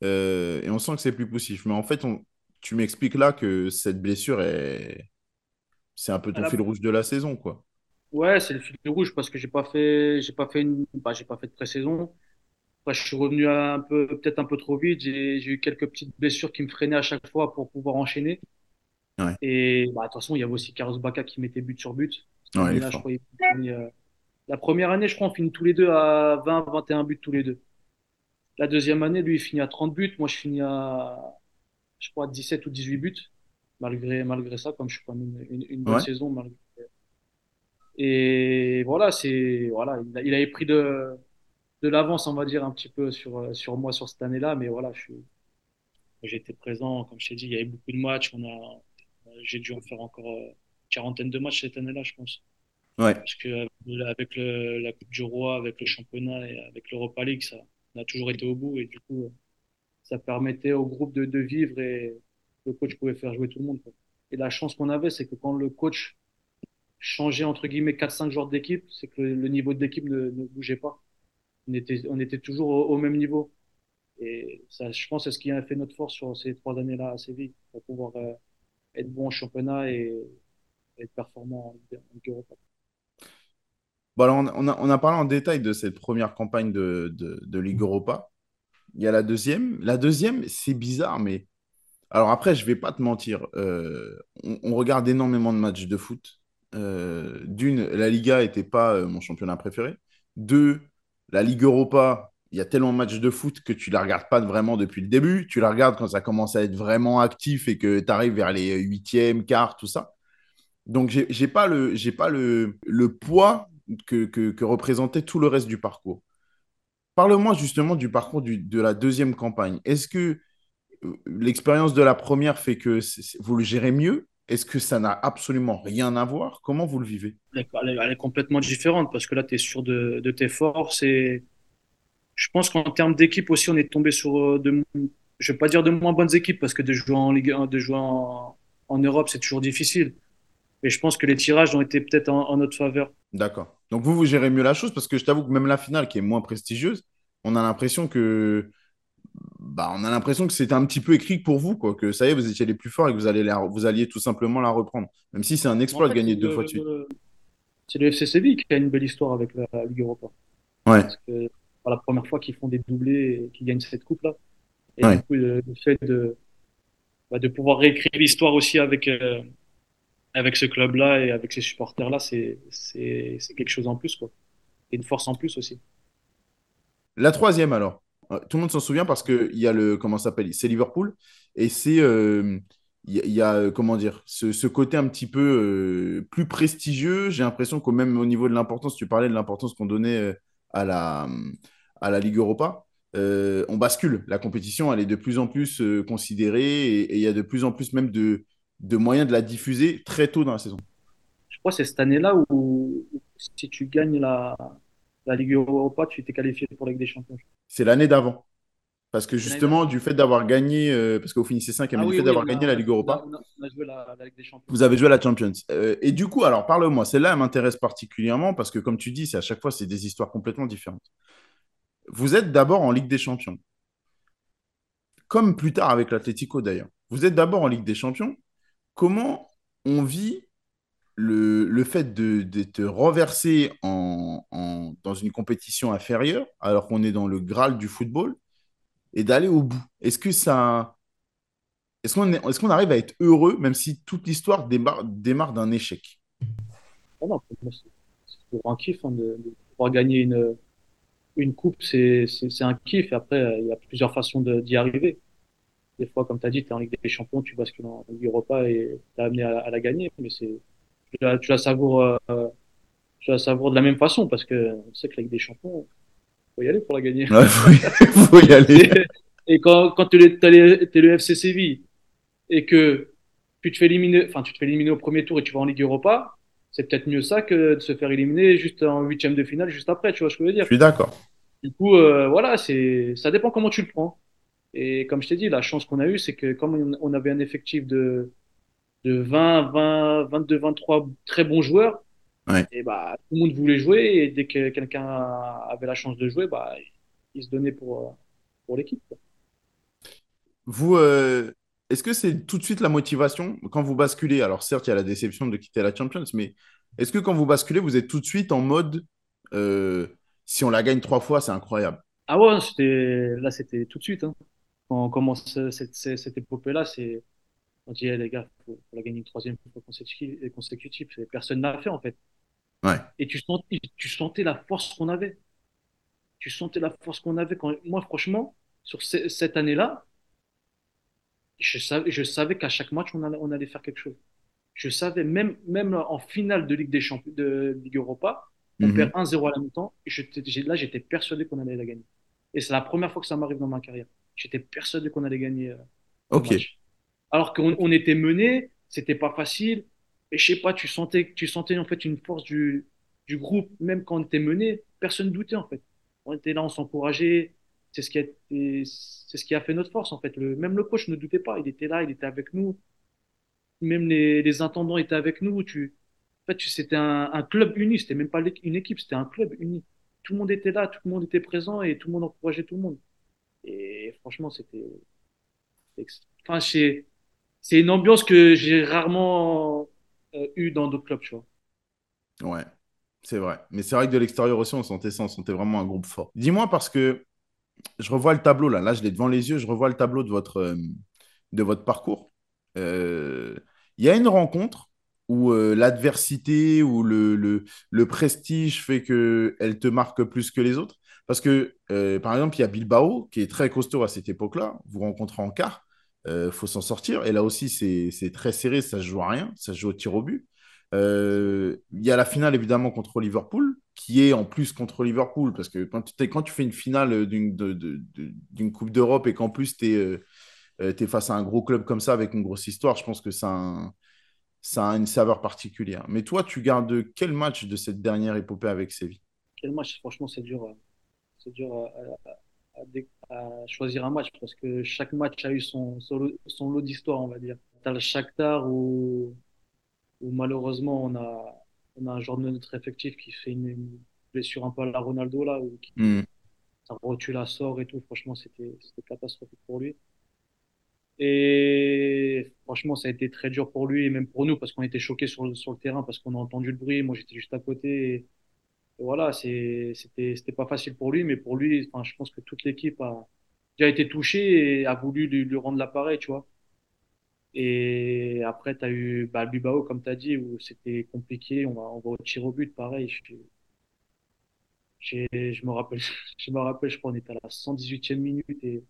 S1: euh, et on sent que c'est plus poussif. Mais en fait, on, tu m'expliques là que cette blessure est. C'est un peu ton la... fil rouge de la saison, quoi.
S2: Ouais, c'est le fil rouge parce que j'ai pas fait, j'ai pas fait une, bah, j'ai pas fait de pré-saison. Après, je suis revenu un peu, peut-être un peu trop vite. J'ai eu quelques petites blessures qui me freinaient à chaque fois pour pouvoir enchaîner.
S1: Ouais.
S2: Et bah, de toute façon, il y avait aussi Carlos Bacca qui mettait but sur but.
S1: Ouais,
S2: là, je finit, euh... La première année, je crois, on finit tous les deux à 20, 21 buts tous les deux. La deuxième année, lui, il finit à 30 buts. Moi, je finis à, je crois, 17 ou 18 buts. Malgré, malgré ça, comme je suis pas une, une, une bonne
S1: Ouais.
S2: saison. Malgré... Et voilà, c'est, voilà, il, a- il avait pris de, de l'avance, on va dire, un petit peu sur, sur moi sur cette année-là. Mais voilà, je suis, j'étais présent, comme je t'ai dit, il y avait beaucoup de matchs. On a, j'ai dû en faire encore euh, une quarantaine de matchs cette année-là, je pense.
S1: Ouais.
S2: Parce que avec le, la Coupe du Roi, avec le championnat et avec l'Europa League, ça, on a toujours été au bout. Et du coup, ça permettait au groupe de, de vivre et le coach pouvait faire jouer tout le monde. Et la chance qu'on avait, c'est que quand le coach changeait entre guillemets 4-5 joueurs d'équipe, c'est que le, le niveau de l'équipe ne, ne bougeait pas. On était, on était toujours au, au même niveau. Et ça, je pense, c'est ce qui a fait notre force sur ces trois années-là à Séville, pour pouvoir euh, être bon en championnat et être performant en Europa.
S1: Bon, alors, on, a- on a, parlé en détail de cette première campagne de, de, de Ligue Europa. Il y a la deuxième. La deuxième, c'est bizarre, mais. Alors après, je vais pas te mentir. euh, on, regarde énormément de matchs de foot. Euh, d'une, la Liga n'était pas euh, mon championnat préféré. Deux, la Ligue Europa, il y a tellement de matchs de foot que tu la regardes pas vraiment depuis le début. Tu la regardes quand ça commence à être vraiment actif et que tu arrives vers les huitièmes, quarts, tout ça. Donc, j'ai pas le, pas le, le poids que, représentait tout le reste du parcours. Parle-moi justement du parcours de la deuxième campagne. Est-ce que euh, l'expérience de la première fait que vous le gérez mieux? Est-ce que ça n'a absolument rien à voir? Comment vous le vivez?
S2: Elle est, complètement différente parce que là, tu es sûr de, tes forces et je pense qu'en termes d'équipe aussi, on est tombé sur euh, de, moins bonnes équipes parce que de jouer en Ligue 1, de jouer en Europe, c'est toujours difficile. Mais je pense que les tirages ont été peut-être en, en notre faveur.
S1: D'accord. Donc vous, vous gérez mieux la chose parce que je t'avoue que même la finale, qui est moins prestigieuse, on a l'impression que bah, on a l'impression que c'était un petit peu écrit pour vous, quoi, que ça y est, vous étiez les plus forts et que vous allez la- vous alliez tout simplement la reprendre. Même si c'est un exploit de
S2: fait,
S1: gagner deux fois de suite.
S2: c'est le FC Séville qui a une belle histoire avec la, la Ligue Europa.
S1: Ouais,
S2: Parce que c'est pas la première fois qu'ils font des doublés et qu'ils gagnent cette coupe-là. Et
S1: Ouais.
S2: du coup, le, le fait de, bah, de pouvoir réécrire l'histoire aussi avec, euh, avec ce club-là et avec ces supporters-là, c'est, quelque chose en plus, quoi. Et une force en plus aussi.
S1: La troisième, alors. Euh, Tout le monde s'en souvient parce qu'il y a le. Comment s'appelle? C'est Liverpool. Et c'est. euh, Il il y a, euh, comment dire, ce, ce côté un petit peu euh, plus prestigieux. J'ai l'impression qu'au même au niveau de l'importance, tu parlais de l'importance qu'on donnait euh, à la, à la Ligue Europa. euh, on bascule. La compétition, elle est de plus en plus euh, considérée et il y a de plus en plus même de, de moyens de la diffuser très tôt dans la saison.
S2: Je crois que c'est cette année-là où, si tu gagnes la, la Ligue Europa, tu t'es qualifié pour la Ligue des Champions.
S1: C'est l'année d'avant. Parce que justement, du fait d'avoir gagné, euh, parce que vous finissez 5
S2: Ah
S1: mais du fait
S2: oui,
S1: d'avoir
S2: a,
S1: gagné la Ligue Europa,
S2: on a, on a joué la, la Ligue des Champions.
S1: vous avez joué la Champions. Euh, et du coup, alors parle-moi, celle-là, elle m'intéresse particulièrement parce que, comme tu dis, c'est à chaque fois, c'est des histoires complètement différentes. Vous êtes d'abord en Ligue des Champions, comme plus tard avec l'Atlético d'ailleurs. Vous êtes d'abord en Ligue des Champions. Comment on vit le, fait de, d'être renversé en, en- dans une compétition inférieure, alors qu'on est dans le Graal du football, et d'aller au bout? Est-ce que ça, est-ce qu'on arrive à être heureux, même si toute l'histoire démarre, d'un échec?
S2: Ah non, c'est un kiff hein, de, pouvoir gagner une, coupe, c'est un kiff. Après, il y a plusieurs façons d'y arriver. Des fois, comme tu as dit, tu es en Ligue des Champions, tu bascules en Ligue Europa et tu amené à, à la gagner. Mais c'est, tu la, tu la savoures, euh, tu la savoures de la même façon parce que on sait que la Ligue des Champions, faut y aller pour la gagner.
S1: Ouais, faut y, faut y aller.
S2: Et, et quand, quand tu es, le FC Séville et que tu te fais éliminer, enfin, tu te fais éliminer au premier tour et tu vas en Ligue Europa, c'est peut-être mieux ça que de se faire éliminer juste en huitième de finale juste après, tu vois ce que je veux
S1: Je
S2: dire.
S1: suis d'accord.
S2: Du coup, euh, voilà, c'est, ça dépend comment tu le prends. Et comme je t'ai dit, la chance qu'on a eue, c'est que comme on, avait un effectif de, de 20, 20, 22, 23 très bons joueurs,
S1: Ouais.
S2: et bah, tout le monde voulait jouer et dès que quelqu'un avait la chance de jouer, bah, il se donnait pour, pour l'équipe.
S1: Vous, euh, est-ce que c'est tout de suite la motivation? Quand vous basculez? Alors certes, il y a la déception de quitter la Champions, mais est-ce que quand vous basculez, vous êtes tout de suite en mode euh, si on la gagne trois fois, c'est incroyable?
S2: Ah ouais, c'était, là, c'était tout de suite, hein. Quand on commence cette, cette, épopée-là, c'est, on dit, Eh, les gars, faut, faut la gagner une troisième fois consécutive, consécutive. C'est- Personne n'a fait, en fait.
S1: Ouais.
S2: Et tu sentais, tu sentais la force qu'on avait. Tu sentais la force qu'on avait quand, moi, franchement, sur ce- cette année-là, je savais, je savais qu'à chaque match, on allait, on allait faire quelque chose. Je savais, même, même en finale de Ligue des Champions, de Ligue Europa, on
S1: Mhm.
S2: perd 1-0 à la mi-temps. Là, j'étais persuadé qu'on allait la gagner. Et c'est la première fois que ça m'arrive dans ma carrière. J'étais persuadé qu'on allait gagner euh,
S1: Ok.
S2: match. Alors qu'on on était mené, c'était pas facile. Et je sais pas, tu sentais, tu sentais en fait une force du, du groupe, même quand on était mené, personne doutait en fait. On était là, on s'encourageait. C'est ce qui a, c'est ce qui a fait notre force en fait. Le, même le coach ne doutait pas, il était là, il était avec nous. Même les, les intendants étaient avec nous. Tu, en fait, tu- c'était un, un club uni, c'était même pas une équipe, c'était un club uni. Tout le monde était là, tout le monde était présent et tout le monde encourageait tout le monde. Et franchement, c'était, c'est, une ambiance que j'ai rarement euh, eue dans d'autres clubs, tu vois.
S1: Ouais, c'est vrai. Mais c'est vrai que de l'extérieur aussi, on sentait ça, on sentait vraiment un groupe fort. Dis-moi parce que je revois le tableau là, là je l'ai devant les yeux, je revois le tableau de votre, euh, de votre parcours. Euh, Il y a une rencontre où euh, l'adversité ou le, le, le prestige fait qu'elle te marque plus que les autres? Parce que, euh, par exemple, il y a Bilbao qui est très costaud à cette époque-là. Vous rencontrez en quart, il faut s'en sortir. Et là aussi, c'est très serré, ça se joue à rien, ça se joue au tir au but. Euh, Il y a la finale évidemment contre Liverpool, qui est en plus contre Liverpool, parce que quand tu, fais une finale d'une Coupe d'Europe et qu'en plus tu es, face à un gros club comme ça avec une grosse histoire, je pense que ça a, une saveur particulière. Mais toi, tu gardes quel match de cette dernière épopée avec Séville?
S2: Quel match, franchement, c'est dur, euh, c'est dur à, à- choisir un match parce que chaque match a eu son, son lot, son lot d'histoire, on va dire. T'as le Shakhtar où, où malheureusement on a, on a un joueur de notre effectif qui fait une, une blessure un peu à la Ronaldo là, où qui,
S1: Hmm.
S2: sa rotule à sort et tout. Franchement, c'était, c'était catastrophique pour lui. Et franchement, ça a été très dur pour lui et même pour nous parce qu'on était choqués sur, le- sur le terrain parce qu'on a entendu le bruit. Moi, j'étais juste à côté. Et, et voilà, c'était, pas facile pour lui, mais pour lui, enfin, je pense que toute l'équipe a déjà été touchée et a voulu lui, lui rendre l'appareil, tu vois. Et après, tu as eu bah, Bilbao, comme tu as dit, où c'était compliqué. On va, on va au tir au but, pareil. Je, j'ai- je me rappelle, je me rappelle, je crois, on était à la 118e minute et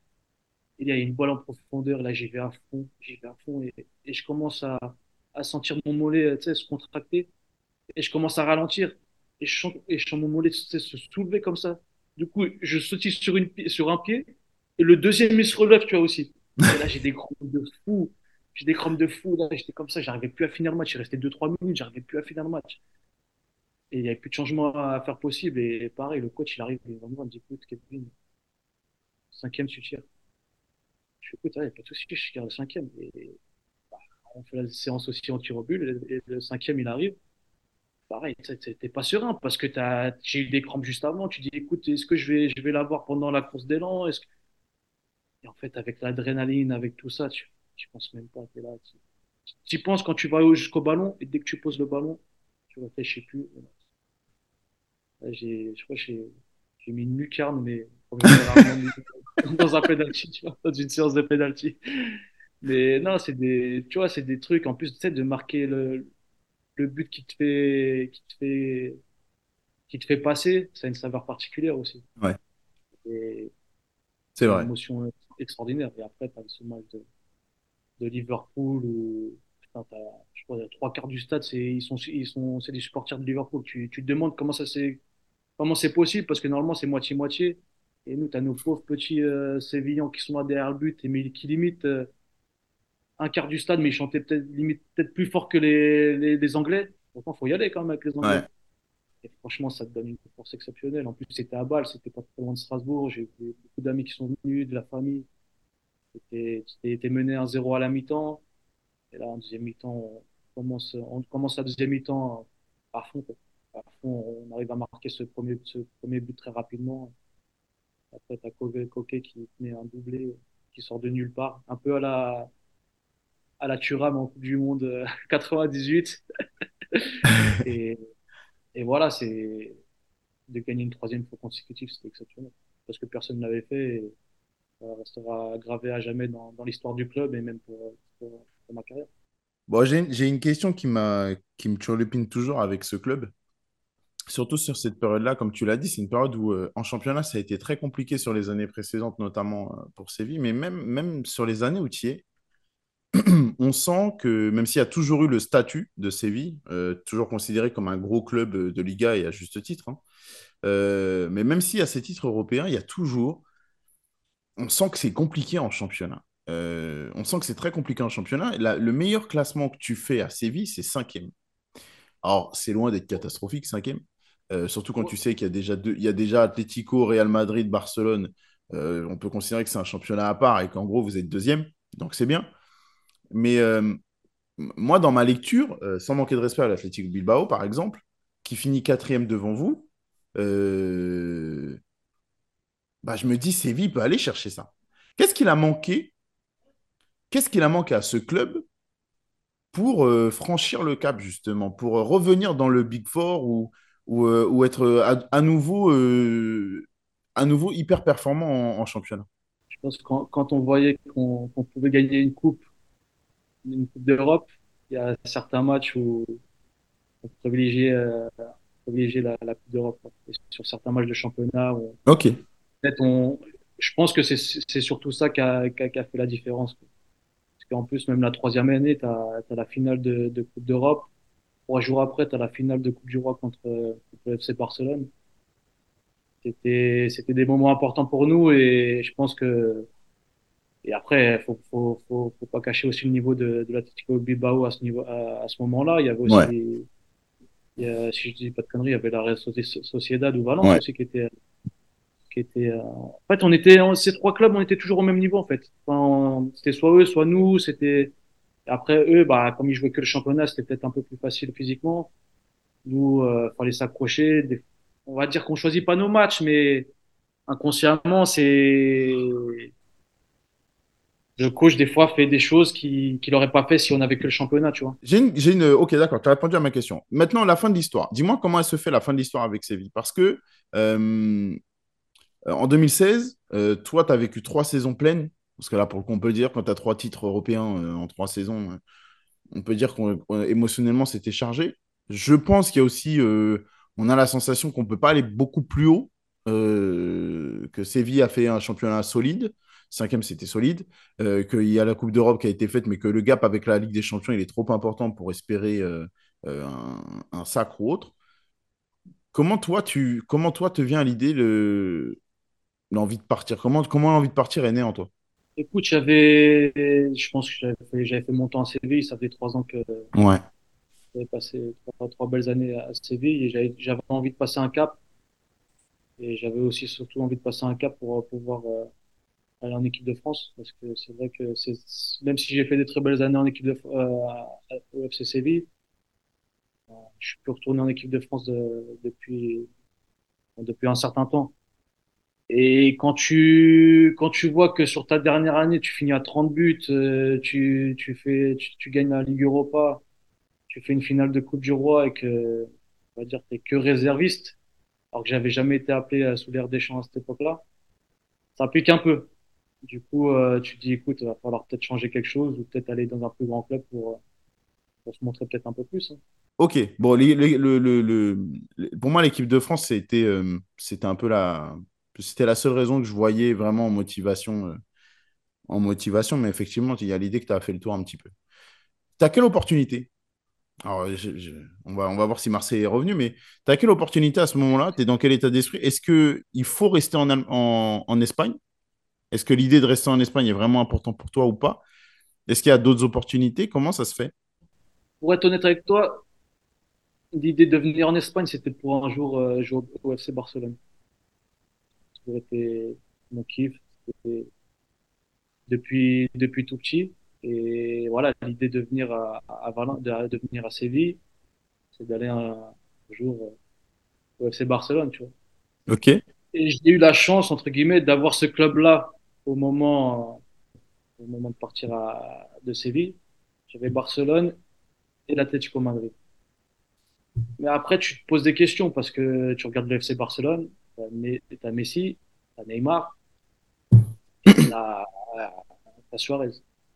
S2: il y a une balle en profondeur. Là, j'y vais à fond, j'y vais à fond et, et je commence à, à sentir mon mollet, tu sais, se contracter et je commence à ralentir et mon mollet se soulever comme ça. Du coup, je sautille sur une, sur un pied et le deuxième, il se relève, tu vois, aussi. Là, j'ai des crampes de fou. J'ai des crampes de fou. J'étais comme ça, j'arrivais plus à finir le match. Il restait deux trois minutes, j'arrivais plus à finir le match. Et il n'y avait plus de changement à faire possible. Et pareil, le coach, il arrive, il me dit, écoute, Kevin, cinquième, tu tires. Je fais, écoute, il n'y a pas de souci, je garde le cinquième. Et, bah, on fait la séance aussi en tir au et, le cinquième, il arrive. Pareil, t'es pas serein parce que j'ai eu des crampes juste avant. Tu dis, écoute, est-ce que je vais, je vais l'avoir pendant la course d'élan? Que... Et en fait, avec l'adrénaline, avec tout ça, tu, tu penses même pas. Es là, tu, penses quand tu vas jusqu'au ballon et dès que tu poses le ballon, tu réfléchis plus. J'ai, je crois que j'ai, mis une lucarne, mais dans un tu dans une séance de penalty. Mais non, c'est des, des trucs, en plus, de marquer le, le but qui te fait, qui te fait, qui te fait passer, ça a une saveur particulière aussi.
S1: Ouais.
S2: c'est vrai. Une émotion extraordinaire. Et après, tu as ce match de, de Liverpool où, putain, je crois, trois quarts du stade, c'est, ils sont, ils sont, c'est des supporters de Liverpool. Tu, tu te demandes comment ça c'est, comment c'est possible parce que normalement c'est moitié-moitié. Et nous, tu as nos pauvres petits euh, Sévillans qui sont là derrière le but et qui limite euh, un quart du stade, mais ils chantaient peut-être limite peut-être plus fort que les, les, les Anglais. Pourtant, faut y aller quand même avec les Anglais. Et franchement, ça te donne une force exceptionnelle. En plus, c'était à Bâle, c'était pas très loin de Strasbourg. J'ai beaucoup d'amis qui sont venus, de la famille. C'était mené 1-0 à la mi-temps. Et là, en deuxième mi-temps, on commence, on commence la deuxième mi-temps à fond. À fond, on arrive à marquer ce premier, ce premier but très rapidement. Après, t'as Coquet qui met un doublé qui sort de nulle part. Un peu à la, à la Thuram en Coupe du Monde 98. Euh, et, et voilà, c'est de gagner une troisième fois consécutive, c'était exceptionnel. Parce que personne ne l'avait fait et ça restera gravé à jamais dans, dans l'histoire du club et même pour, pour, ma carrière.
S1: Bon, j'ai une question qui, qui me turlupine toujours avec ce club. Surtout sur cette période-là, comme tu l'as dit, c'est une période où euh, en championnat, ça a été très compliqué sur les années précédentes, notamment euh, pour Séville, mais même, même sur les années où tu y es, on sent que même s'il y a toujours eu le statut de Séville, euh, toujours considéré comme un gros club de Liga et à juste titre, hein, euh, mais même s'il y a ces titres européens, il y a toujours, on sent que c'est compliqué en championnat. Euh, on sent que c'est très compliqué en championnat. le meilleur classement que tu fais à Séville, c'est cinquième. Alors, c'est loin d'être catastrophique, cinquième. surtout quand tu sais qu'il y a déjà deux, y a déjà Atlético, Real Madrid, Barcelone. on peut considérer que c'est un championnat à part et qu'en gros, vous êtes deuxième. Donc, c'est bien. Mais euh, moi, dans ma lecture, euh, sans manquer de respect à l'Athletic Bilbao, par exemple, qui finit quatrième devant vous, euh, bah, je me dis, Séville peut aller chercher ça. Qu'est-ce qu'il a manqué? Qu'est-ce qu'il a manqué à ce club pour franchir le cap, justement, pour revenir dans le Big Four ou, ou, être à, nouveau, à nouveau hyper performant en, championnat?
S2: Je pense que quand, on voyait qu'on pouvait gagner une coupe une Coupe d'Europe, il y a certains matchs où on privilégie, euh, la, la, Coupe d'Europe. Sur certains matchs de championnat, on,
S1: ok.
S2: On, je pense que c'est surtout ça qui a, qui, a, fait la différence. Parce qu'en plus, même la troisième année, tu as, as, la finale de, de Coupe d'Europe. Trois jours après, tu as la finale de Coupe du Roi contre, contre le FC Barcelone. C'était des moments importants pour nous et je pense que et après, faut, faut, faut, faut, pas cacher aussi le niveau de, de l'Atletico Bilbao à ce niveau, à, ce moment-là. Il y avait aussi, il y a, si je dis pas de conneries, il y avait la Real Sociedad ou Valence aussi qui était, qui était. Euh, en fait, on était ces trois clubs, on était toujours au même niveau en fait. Enfin, c'était soit eux, soit nous. C'était après eux, bah comme ils jouaient que le championnat, c'était peut-être un peu plus facile physiquement. Nous, euh, fallait s'accrocher. On va dire qu'on choisit pas nos matchs, mais inconsciemment, c'est le coach, des fois, fait des choses qu'il qui n'aurait pas fait si on avait que le championnat, tu vois.
S1: J'ai une, une, Ok, d'accord, tu as répondu à ma question. Maintenant, la fin de l'histoire. Dis-moi comment se fait, la fin de l'histoire avec Séville. Parce que euh, en 2016, euh, toi, tu as vécu trois saisons pleines. Parce que là, pour le coup, on peut dire, quand tu as trois titres européens euh, en trois saisons, on peut dire qu'émotionnellement, c'était chargé. Je pense qu'il y a aussi, on a la sensation qu'on ne peut pas aller beaucoup plus haut, que Séville a fait un championnat solide. Cinquième, c'était solide. Euh, qu'il y a la Coupe d'Europe qui a été faite, mais que le gap avec la Ligue des Champions, il est trop important pour espérer euh, euh, un, sacre ou autre. Comment toi, tu, comment toi te vient à l'idée le, l'envie de partir? Comment, comment l'envie de partir est née en toi?
S2: Écoute, j'avais, je pense que j'avais fait, mon temps à Séville. Ça fait trois ans que
S1: ouais.
S2: j'avais passé trois, belles années à Séville et j'avais, envie de passer un cap. Et j'avais aussi surtout envie de passer un cap pour pouvoir aller en équipe de France parce que c'est vrai que c'est même si j'ai fait des très belles années en équipe de euh, au FC Séville, euh, je suis plus retourné en équipe de France de, depuis depuis un certain temps. Et quand tu quand tu vois que sur ta dernière année tu finis à 30 buts, euh, tu tu fais tu, tu, gagnes la Ligue Europa, tu fais une finale de Coupe du Roi et que on va dire t'es que réserviste, alors que j'avais jamais été appelé sous l'air des champs à cette époque-là, ça pique un peu. Du coup, euh, tu te dis, écoute, il va falloir peut-être changer quelque chose ou peut-être aller dans un plus grand club pour, euh, pour se montrer peut-être un peu plus. Hein.
S1: Ok, bon, le, le, le, pour moi, l'équipe de France, c'était euh, c'était un peu la, c'était la seule raison que je voyais vraiment en motivation, en motivation, mais effectivement, il y a l'idée que tu as fait le tour un petit peu. Tu as quelle opportunité? Alors, on, va, on va voir si Marseille est revenu, mais tu as quelle opportunité à ce moment-là? Tu es dans quel état d'esprit? Est-ce qu'il faut rester en, en, en Espagne? Est-ce que l'idée de rester en Espagne est vraiment importante pour toi ou pas? Est-ce qu'il y a d'autres opportunités? Comment ça se fait?
S2: Pour être honnête avec toi, l'idée de venir en Espagne, c'était pour un jour euh, jouer au FC Barcelone. C'était mon kiff depuis, depuis tout petit. Et voilà, l'idée de venir à, à de, venir à Séville, c'est d'aller un, jour euh, au FC Barcelone, tu vois.
S1: Ok.
S2: Et j'ai eu la chance, entre guillemets, d'avoir ce club-là au moment, au moment de partir à, de Séville. J'avais Barcelone et l'Atlético Madrid. Mais après, tu te poses des questions parce que tu regardes le FC Barcelone, tu as, Messi, tu as Neymar, tu as, Suarez.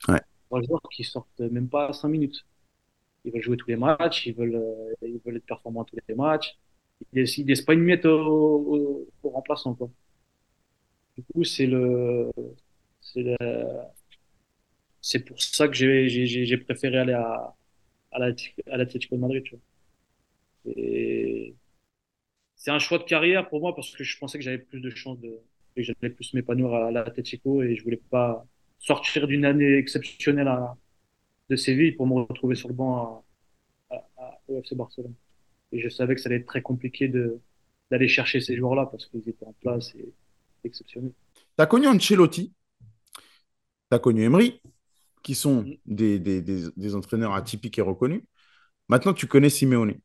S1: Ouais.
S2: Trois joueurs qui sortent même pas 5 minutes. Ils veulent jouer tous les matchs, ils veulent, ils veulent être performants tous les matchs. Ils ne laissent pas une miette au, au, au remplaçant. Quoi. Du coup, c'est le, c'est pour ça que j'ai préféré aller à, à l'Atlético de Madrid. c'est un choix de carrière pour moi parce que je pensais que j'avais plus de chances de, que j'allais plus m'épanouir à l'Atlético et je voulais pas sortir d'une année exceptionnelle à, de Séville pour me retrouver sur le banc à, à, au FC Barcelone. Et je savais que ça allait être très compliqué de, d'aller chercher ces joueurs-là parce qu'ils étaient en place et exceptionnel.
S1: Tu as connu Ancelotti, tu as connu Emery, qui sont mm. des, des, des, entraîneurs atypiques et reconnus. Maintenant, tu connais Simeone.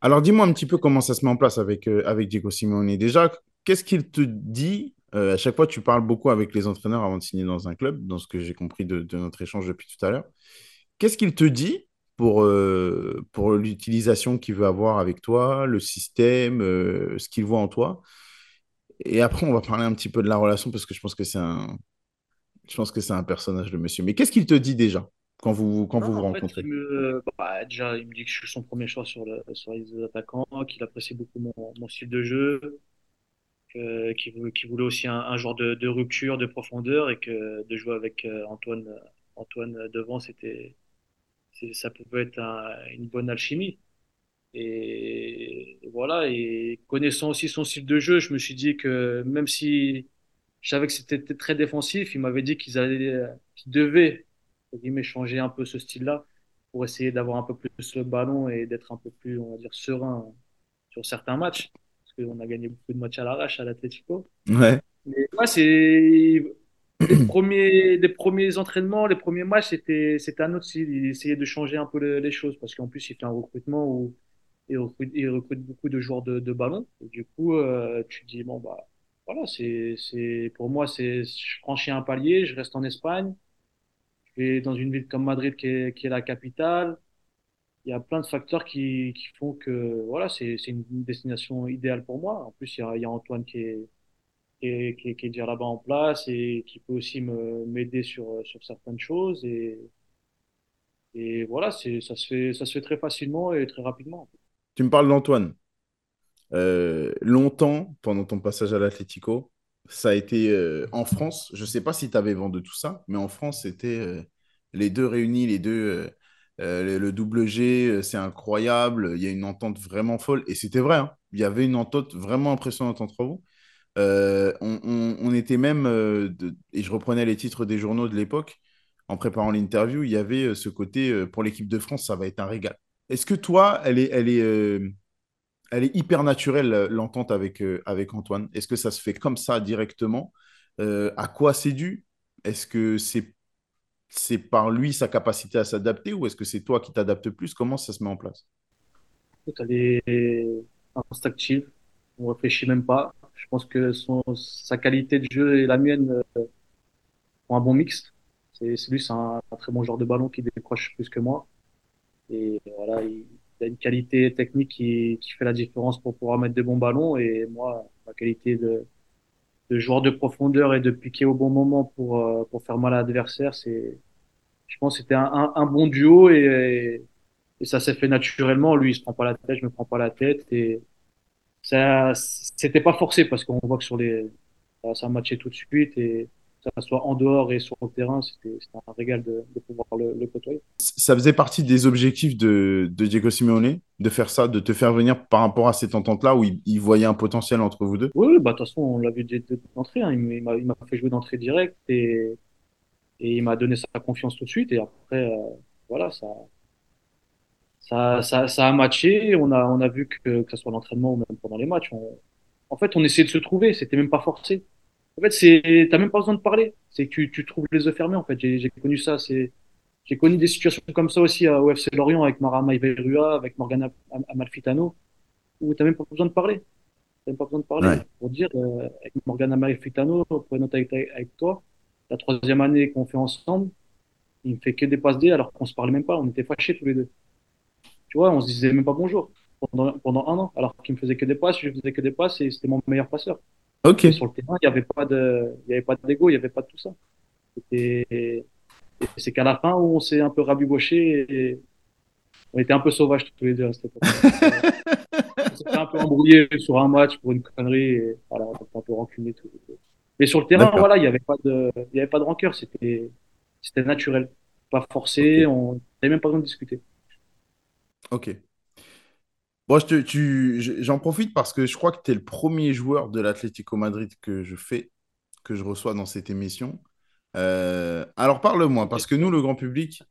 S1: Alors, dis-moi un petit peu comment ça se met en place avec, euh, avec Diego Simeone. Déjà, qu'est-ce qu'il te dit euh, À chaque fois, tu parles beaucoup avec les entraîneurs avant de signer dans un club, dans ce que j'ai compris de, de, notre échange depuis tout à l'heure. Qu'est-ce qu'il te dit pour, euh, pour l'utilisation qu'il veut avoir avec toi, le système, ce qu'il voit en toi et après, on va parler un petit peu de la relation parce que je pense que c'est un, je pense que c'est un personnage, de monsieur. Mais qu'est-ce qu'il te dit déjà quand vous quand vous, vous rencontrez?
S2: bah, Déjà, il me dit que je suis son premier choix sur, le, sur les attaquants, qu'il apprécie beaucoup mon, mon, style de jeu, qu'il voulait, voulait, aussi un, un genre de, de, rupture, de profondeur et que de jouer avec euh, Antoine, Antoine devant, c'était, ça pouvait être une bonne alchimie. Et voilà, et connaissant aussi son style de jeu, je me suis dit que même si je savais que c'était très défensif, il m'avait dit qu'ils allaient, qu'ils devaient, changer un peu ce style-là pour essayer d'avoir un peu plus le ballon et d'être un peu plus, on va dire, serein sur certains matchs. Parce qu'on a gagné beaucoup de matchs à l'arrache à l'Atletico.
S1: Ouais.
S2: Mais moi, c'est les premiers, les premiers entraînements, les premiers matchs, c'était, c'était un autre style. Il essayait de changer un peu les choses parce qu'en plus, il fait un recrutement où et recrute beaucoup de joueurs de, de ballon. Et du coup, euh, tu dis, bon, bah, voilà, c'est, c'est, pour moi, c'est, je franchis un palier, je reste en Espagne, je vais dans une ville comme Madrid qui est, qui est la capitale. Il y a plein de facteurs qui, qui font que, voilà, c'est, c'est une destination idéale pour moi. En plus, il y a, il y a Antoine qui est, qui est, qui est, qui est déjà là-bas en place et qui peut aussi m'aider sur, sur certaines choses. Et, et voilà, c'est, ça se fait, ça se fait très facilement et très rapidement.
S1: Tu me parles d'Antoine. Euh, longtemps, pendant ton passage à l'Atlético, ça a été euh, en France. Je ne sais pas si tu avais vent de tout ça, mais en France, c'était euh, les deux réunis, les deux, le, double G, c'est incroyable. Il y a une entente vraiment folle. Et c'était vrai, hein. il y avait une entente vraiment impressionnante entre vous. On, était même, et je reprenais les titres des journaux de l'époque, en préparant l'interview, il y avait ce côté, pour l'équipe de France, ça va être un régal. Est-ce que toi, elle est, elle est, euh, elle est hyper naturelle, l'entente avec, euh, avec Antoine? Est-ce que ça se fait comme ça directement? Euh, à quoi c'est dû? Est-ce que c'est c'est par lui sa capacité à s'adapter ou est-ce que c'est toi qui t'adaptes plus? Comment ça se met en place?
S2: Elle est instinctive. On réfléchit même pas. Je pense que son, sa qualité de jeu et la mienne euh, ont un bon mix. C'est lui, c'est un, un très bon joueur de ballon qui décroche plus que moi. Et voilà, il, a une qualité technique qui, qui fait la différence pour pouvoir mettre de bons ballons. Et moi, ma qualité de, de joueur de profondeur et de piquer au bon moment pour, euh, pour faire mal à l'adversaire, c'est, je pense c'était un, un, bon duo et, et ça s'est fait naturellement. Lui, il se prend pas la tête, je me prends pas la tête et ça, c'était pas forcé parce qu'on voit que sur les, ça, ça matchait tout de suite et ça soit en dehors et sur le terrain, c'était un régal de, de pouvoir le, le côtoyer.
S1: Ça faisait partie des objectifs de, de Diego Simeone, de faire ça, de te faire venir par rapport à cette entente-là où il, il voyait un potentiel entre vous deux?
S2: Oui, bah, de toute façon, on l'a vu d'entrée, hein. Il m'a il m'a fait jouer d'entrée directe et, et il m'a donné sa confiance tout de suite. Et après, euh, voilà, ça, ça, ça, ça a matché. On a, on a vu que, que ce soit l'entraînement ou même pendant les matchs. On, en fait, on essayait de se trouver. C'était même pas forcé. En fait, c'est, t'as même pas besoin de parler. C'est que tu, tu trouves les œufs fermés. En fait, j'ai, connu ça. C'est, j'ai connu des situations comme ça aussi à- au FC Lorient avec Mara Maïverua, avec Morgana Am- Amalfitano, où t'as même pas besoin de parler. T'as même pas besoin de parler.
S1: Ouais.
S2: Pour dire, euh, avec Morgana Amalfitano, pour note avec, avec toi, la troisième année qu'on fait ensemble, il me fait que des passes D alors qu'on se parlait même pas. On était fâchés tous les deux. Tu vois, on se disait même pas bonjour pendant, pendant un an, alors qu'il me faisait que des passes, je faisais que des passes et c'était mon meilleur passeur.
S1: Ok,
S2: sur le terrain, il y avait pas de, il y avait pas d'ego, il y avait pas de tout ça. C'était, et c'est qu'à la fin où on s'est un peu rabiboché et on était un peu sauvages tous les deux à cette époque. On s'était un peu embrouillé sur un match pour une connerie et voilà, on était un peu rancunier tous les deux. Mais sur le terrain, voilà, il y avait pas de, il y avait pas de rancœur, c'était, c'était naturel. Pas forcé, on n'avait même pas besoin de discuter.
S1: ok. Bon, je te- tu, je- j'en profite parce que je crois que tu es le premier joueur de l'Atlético Madrid que je fais, que je reçois dans cette émission. Euh, alors parle-moi, parce que nous, le grand public,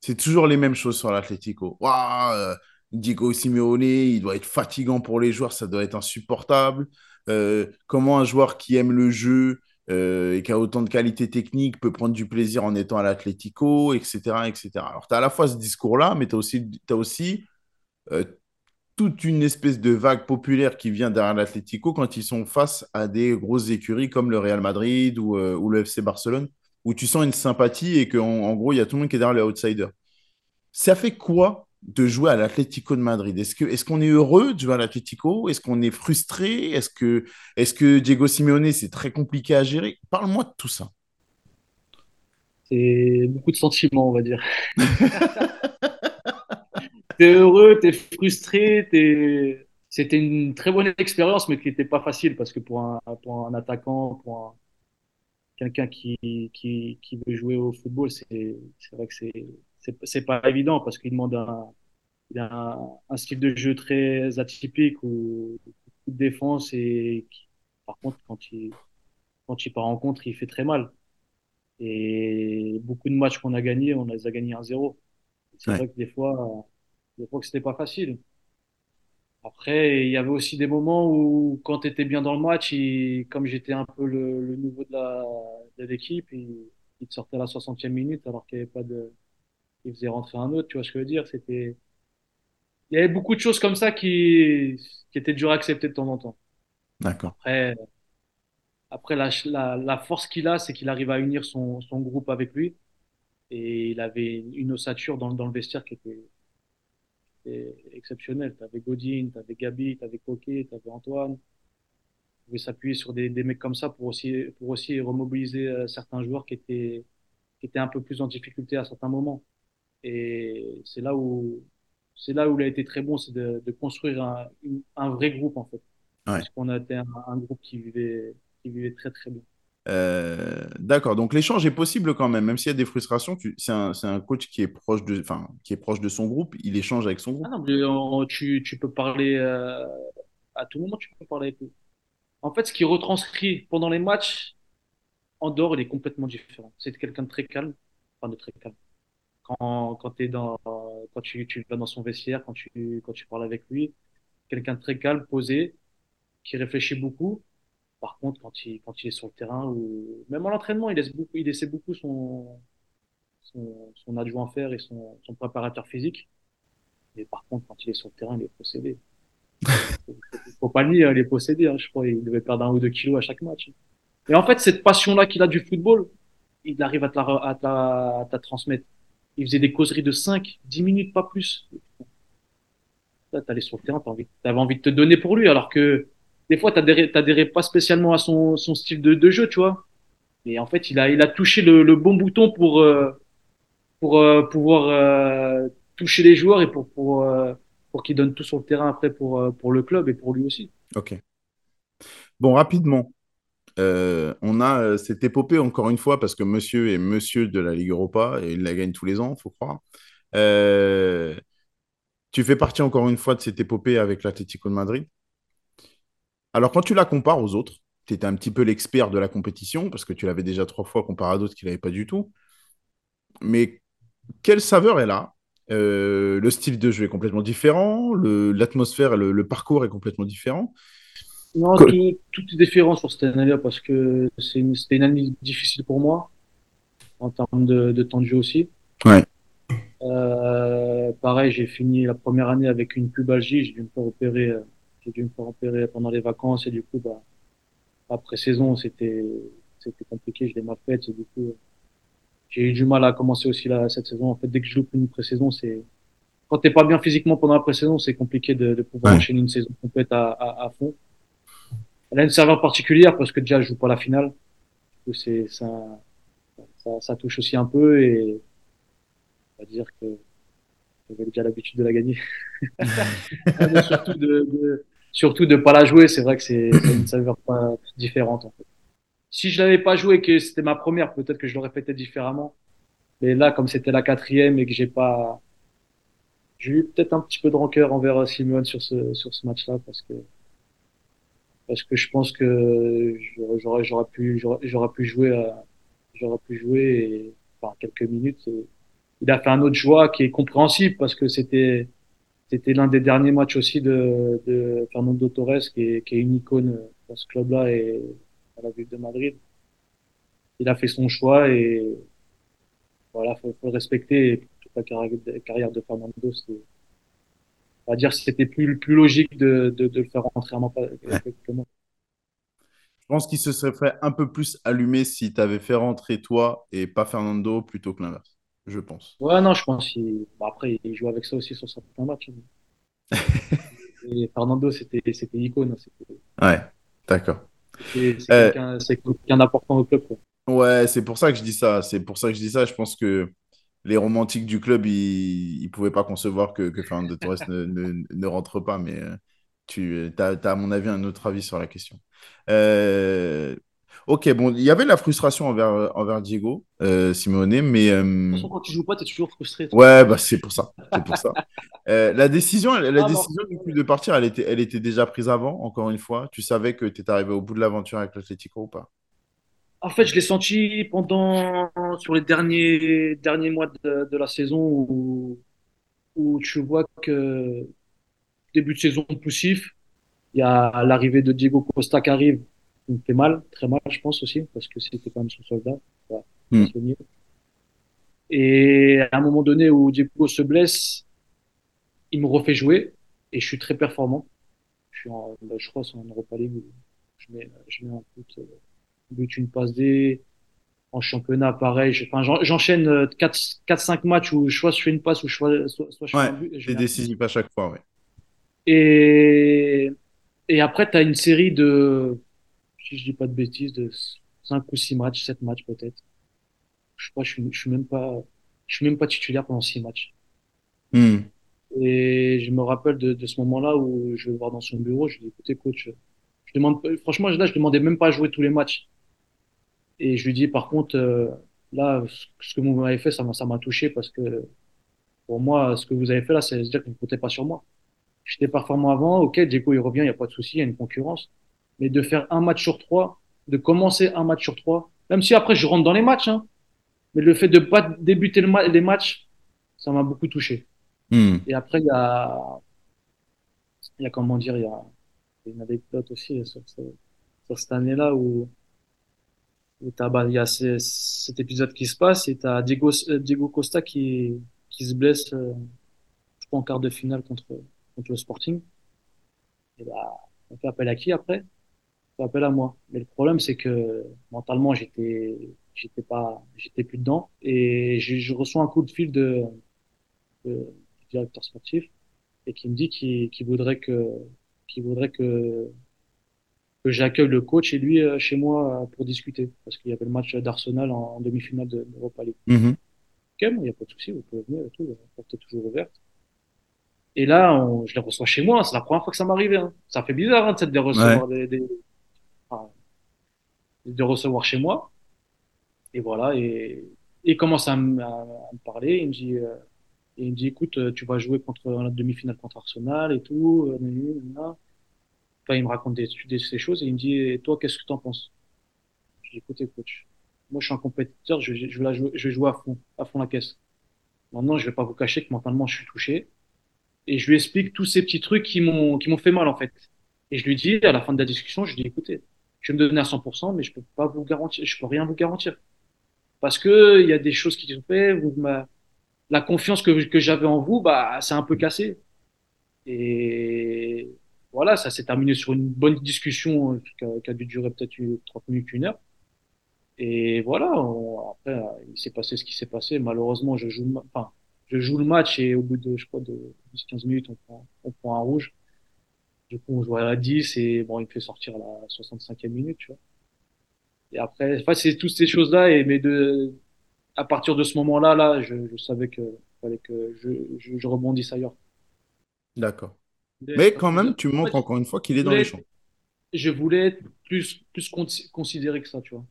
S1: c'est toujours les mêmes choses sur l'Atlético. Euh, Diego Simeone, il doit être fatigant pour les joueurs, ça doit être insupportable. Euh, comment un joueur qui aime le jeu et qui a autant de qualité technique peut prendre du plaisir en étant à l'Atlético, etc., etc. Alors, tu as à la fois ce discours-là, mais tu as aussi, t'as aussi toute une espèce de vague populaire qui vient derrière l'Atlético quand ils sont face à des grosses écuries comme le Real Madrid ou, euh, ou le FC Barcelone, où tu sens une sympathie et qu'en en gros, il y a tout le monde qui est derrière les outsiders. Ça fait quoi de jouer à l'Atlético de Madrid? Est-ce qu'on est heureux de jouer à l'Atlético? Est-ce qu'on est frustré? Est-ce que, est-ce que Diego Simeone, c'est très compliqué à gérer? Parle-moi de tout ça.
S2: C'est beaucoup de sentiments, on va dire. T'es heureux, t'es frustré, t'es... C'était une très bonne expérience, mais qui n'était pas facile parce que pour un, pour un attaquant, pour un, quelqu'un qui, qui, qui veut jouer au football, c'est, c'est vrai que c'est, c'est, c'est pas évident parce qu'il demande un, un, un style de jeu très atypique beaucoup de défense et qui, par contre, quand il, quand il part en contre, il fait très mal. Et beaucoup de matchs qu'on a gagnés, on les a gagnés 1-0. C'est
S1: Ouais,
S2: vrai que des fois, des fois que c'était pas facile. Après, il y avait aussi des moments où, quand tu étais bien dans le match, il- comme j'étais un peu le, le nouveau de la, de l'équipe, il, il te sortait à la 60e minute alors qu'il n'y avait pas de, il faisait rentrer un autre, tu vois ce que je veux dire? C'était, il y avait beaucoup de choses comme ça qui, qui étaient dures à accepter de temps en temps.
S1: d'accord.
S2: Après, après la, la, la force qu'il a, c'est qu'il arrive à unir son, son groupe avec lui et il avait une ossature dans, dans le vestiaire qui était, était exceptionnelle. T'avais Godin, t'avais Gabi, t'avais Coquet, t'avais Antoine. On pouvait s'appuyer sur des, des mecs comme ça pour aussi, pour aussi remobiliser euh, certains joueurs qui étaient, qui étaient un peu plus en difficulté à certains moments. Et c'est là où, c'est là où il a été très bon, c'est de, de construire un, un vrai groupe, en fait.
S1: Ouais.
S2: Parce qu'on a été un, un groupe qui vivait, qui vivait très, très bien.
S1: Euh, d'accord. Donc l'échange est possible quand même, même s'il y a des frustrations. C'est un, un coach qui est proche de, qui est proche de son groupe. Il échange avec son
S2: Ah
S1: groupe.
S2: non, mais on- tu, tu peux parler, euh, à tout moment, tu peux parler avec lui. En fait, ce qui retranscrit pendant les matchs, en dehors, il est complètement différent. C'est quelqu'un de très calme, enfin de très calme. Quand, quand tu, tu vas dans son vestiaire, quand tu, quand tu parles avec lui, quelqu'un de très calme, posé, qui réfléchit beaucoup. Par contre, quand il, quand il est sur le terrain, ou même à l'entraînement, il laisse beaucoup, il laissait beaucoup son, son, son adjoint faire et son, son préparateur physique. Mais par contre, quand il est sur le terrain, il est possédé. faut, faut pas le nier, il est possédé. Hein, je crois il devait perdre un ou deux kilos à chaque match. Et en fait, cette passion-là qu'il a du football, il arrive à te la, à te la, à te la transmettre. Il faisait des causeries de 5, 10 minutes, pas plus. Là, t'allais sur le terrain, t'avais envie, avais envie de te donner pour lui, alors que des fois, t'adhérais pas spécialement à son, style de, jeu, tu vois. Mais en fait, il a, il touché le, bon bouton pour, euh, pour euh, pouvoir euh, toucher les joueurs et pour, pour, pour qu'ils donnent tout sur le terrain après pour, pour le club et pour lui aussi.
S1: Ok. Bon, rapidement, on a cette épopée encore une fois parce que monsieur est monsieur de la Ligue Europa et il la gagne tous les ans, faut croire. Tu fais partie encore une fois de cette épopée avec l'Atlético de Madrid? Alors, quand tu la compares aux autres, tu étais un petit peu l'expert de la compétition parce que tu l'avais déjà trois fois comparé à d'autres qui ne l'avaient pas du tout. Mais quelle saveur elle a? Euh, Le style de jeu est complètement différent, l'atmosphère, le, le, parcours est complètement différent.
S2: Non, tout, tout, est différent sur cette année-là parce que c'était une, une, année difficile pour moi en termes de, de temps de jeu aussi.
S1: Ouais.
S2: Euh, pareil, j'ai fini la première année avec une pubalgie. J'ai dû me faire opérer, j'ai dû me faire opérer pendant les vacances et du coup, bah, après saison, c'était c'était compliqué. Je l'ai mal faite et du coup, j'ai eu du mal à commencer aussi la, cette saison. En fait, dès que je loupe une pré-saison, c'est quand t'es pas bien physiquement pendant la pré-saison, c'est compliqué de, de pouvoir ouais. enchaîner une saison complète à, à, à fond. Elle a une saveur particulière parce que déjà, je joue pas la finale. Du coup, c'est ça, ça, ça, touche aussi un peu et on va dire que j'avais déjà l'habitude de la gagner. surtout de, de, surtout de pas la jouer, c'est vrai que c'est une saveur différente en fait. Si je l'avais pas joué, que c'était ma première, peut-être que je l'aurais fait différemment. Mais là, comme c'était la quatrième et que j'ai pas, j'ai eu peut-être un petit peu de rancœur envers Simone sur ce sur ce match-là parce que parce que je pense que j'aurais j'aurais pu j'aurais pu jouer j'aurais pu jouer et, quelques minutes il a fait un autre choix qui est compréhensible parce que c'était c'était l'un des derniers matchs aussi de, de Fernando Torres qui est, qui est une icône dans ce club-là et à la ville de Madrid. Il a fait son choix et voilà, faut, faut le respecter. toute la carrière de Fernando, c'est on va dire c'était plus plus logique de, de, de le faire rentrer en
S1: exactement. Je pense qu'il se serait fait un peu plus allumé si tu avais fait rentrer toi et pas Fernando plutôt que l'inverse, je pense.
S2: Ouais, non, je pense bon, après il joue avec ça aussi sur certains matchs. et Fernando, c'était icône.
S1: Ouais, d'accord.
S2: C'est euh, quelqu'un quelqu d'important au club. Quoi.
S1: Ouais, c'est pour ça que je dis ça. C'est pour ça que je dis ça. Je pense que les romantiques du club, ils ne pouvaient pas concevoir que, que Fernando Torres ne, ne, ne, rentre pas, mais euh, tu as, as, à mon avis, un autre avis sur la question. Euh, ok, bon, il y avait la frustration envers, envers Diego, euh, Simeone, mais...
S2: De toute façon, quand tu joues pas, tu es toujours frustré.
S1: Toi. Ouais, bah, c'est pour ça. C'est pour ça. la décision, la ah, décision bon. de partir, elle était, elle était déjà prise avant, encore une fois. Tu savais que tu étais arrivé au bout de l'aventure avec l'Atletico ou pas?
S2: En fait, je l'ai senti pendant sur les derniers derniers mois de, de la saison où, où tu vois que début de saison poussif, il y a l'arrivée de Diego Costa qui arrive, qui me fait mal, très mal, je pense aussi, parce que c'était quand même son soldat.
S1: Mm.
S2: Et à un moment donné où Diego se blesse, il me refait jouer et je suis très performant. Je suis en, bah, je crois, c'est en Europa League. Je mets, je mets un but but, une passe D. En championnat, pareil. Enfin, j'enchaîne 4-5 matchs où soit je fais une passe ou soit, soit, soit je
S1: ouais,
S2: fais un but.
S1: C'est décisif à chaque fois, ouais.
S2: Et, et après, tu as une série de, si je dis pas de bêtises, de 5 ou 6 matchs, 7 matchs peut-être. Je crois, je suis, je suis même pas, je suis même pas titulaire pendant 6 matchs.
S1: Mm.
S2: Et je me rappelle de, de ce moment-là où je vais le voir dans son bureau, je lui dis, écoutez, coach, je demande, franchement, là, je demandais même pas à jouer tous les matchs. Et je lui dis, par contre, euh, là, ce que vous m'avez fait, ça m'a, ça m'a touché parce que pour moi, ce que vous avez fait là, c'est dire que vous ne comptez pas sur moi. J'étais performant avant, ok, Diego il revient, il n'y a pas de souci, il y a une concurrence. Mais de faire un match sur trois, de commencer un match sur trois, même si après je rentre dans les matchs, hein, mais le fait de pas débuter le ma les matchs, ça m'a beaucoup touché.
S1: Mm.
S2: Et après, il y a, il y a comment dire, il y a une anecdote aussi sur ce, sur cette année-là où, où t'as, bah, il y a ces- cet épisode qui se passe et t'as Diego, euh, Diego Costa qui, qui se blesse, euh, je crois, en quart de finale contre, contre le Sporting. Et bah, on fait appel à qui après? Appel à moi. Mais le problème, c'est que mentalement, j'étais, j'étais pas, j'étais plus dedans. Et je, je reçois un coup de fil de, de- du directeur sportif et qui me dit qu'il qu'il voudrait que, qu'il voudrait que, que j'accueille le coach et lui euh, chez moi euh, pour discuter. Parce qu'il y avait le match d'Arsenal en, en demi-finale de l'Europa League.
S1: Mhm.
S2: Ok, il n'y a pas de souci, vous pouvez venir et tout, la porte est toujours ouverte. Et là, on- je les reçois chez moi, c'est la première fois que ça m'arrivait. Hein. Ça fait bizarre, hein, de
S1: Ouais.
S2: recevoir des, des, enfin, de recevoir chez moi. Et voilà, et il commence à, me parler. Il me dit, euh, il me dit, écoute, euh, tu vas jouer contre la demi-finale contre Arsenal et tout. euh. Enfin, il me raconte des, des, ces choses et il me dit, et toi, qu'est-ce que tu en penses? Je dis, écoutez, coach, moi, je suis un compétiteur, je, je vais la jouer, je vais jouer à fond, à fond la caisse. Maintenant, je vais pas vous cacher que mentalement, je suis touché. Et je lui explique tous ces petits trucs qui m'ont, qui m'ont fait mal, en fait. Et je lui dis, à la fin de la discussion, je lui dis, écoutez, je vais me donner à 100%, mais je peux pas vous garantir, je peux rien vous garantir. Parce que il y a des choses qui sont faites, vous m'a- la confiance que, j'avais en vous, bah, c'est un peu cassé. Et voilà, ça s'est terminé sur une bonne discussion euh, qui a, dû durer peut-être une- 30 minutes, une heure. Et voilà, après, euh, il s'est passé ce qui s'est passé. Malheureusement, je joue, enfin, je joue le match et au bout de, je crois, de 10-15 minutes, on prend, on prend un rouge. Du coup, on joue à la 10 et bon, il me fait sortir à la 65e minute, tu vois. Et après, enfin, c'est toutes ces choses-là et mais de, à partir de ce moment-là, là, je, je savais que fallait que je, je, je rebondisse ailleurs.
S1: D'accord.
S2: Mais
S1: quand même, tu montres encore une fois qu'il est dans les champs.
S2: je voulais être plus, plus con- considéré que ça, tu vois.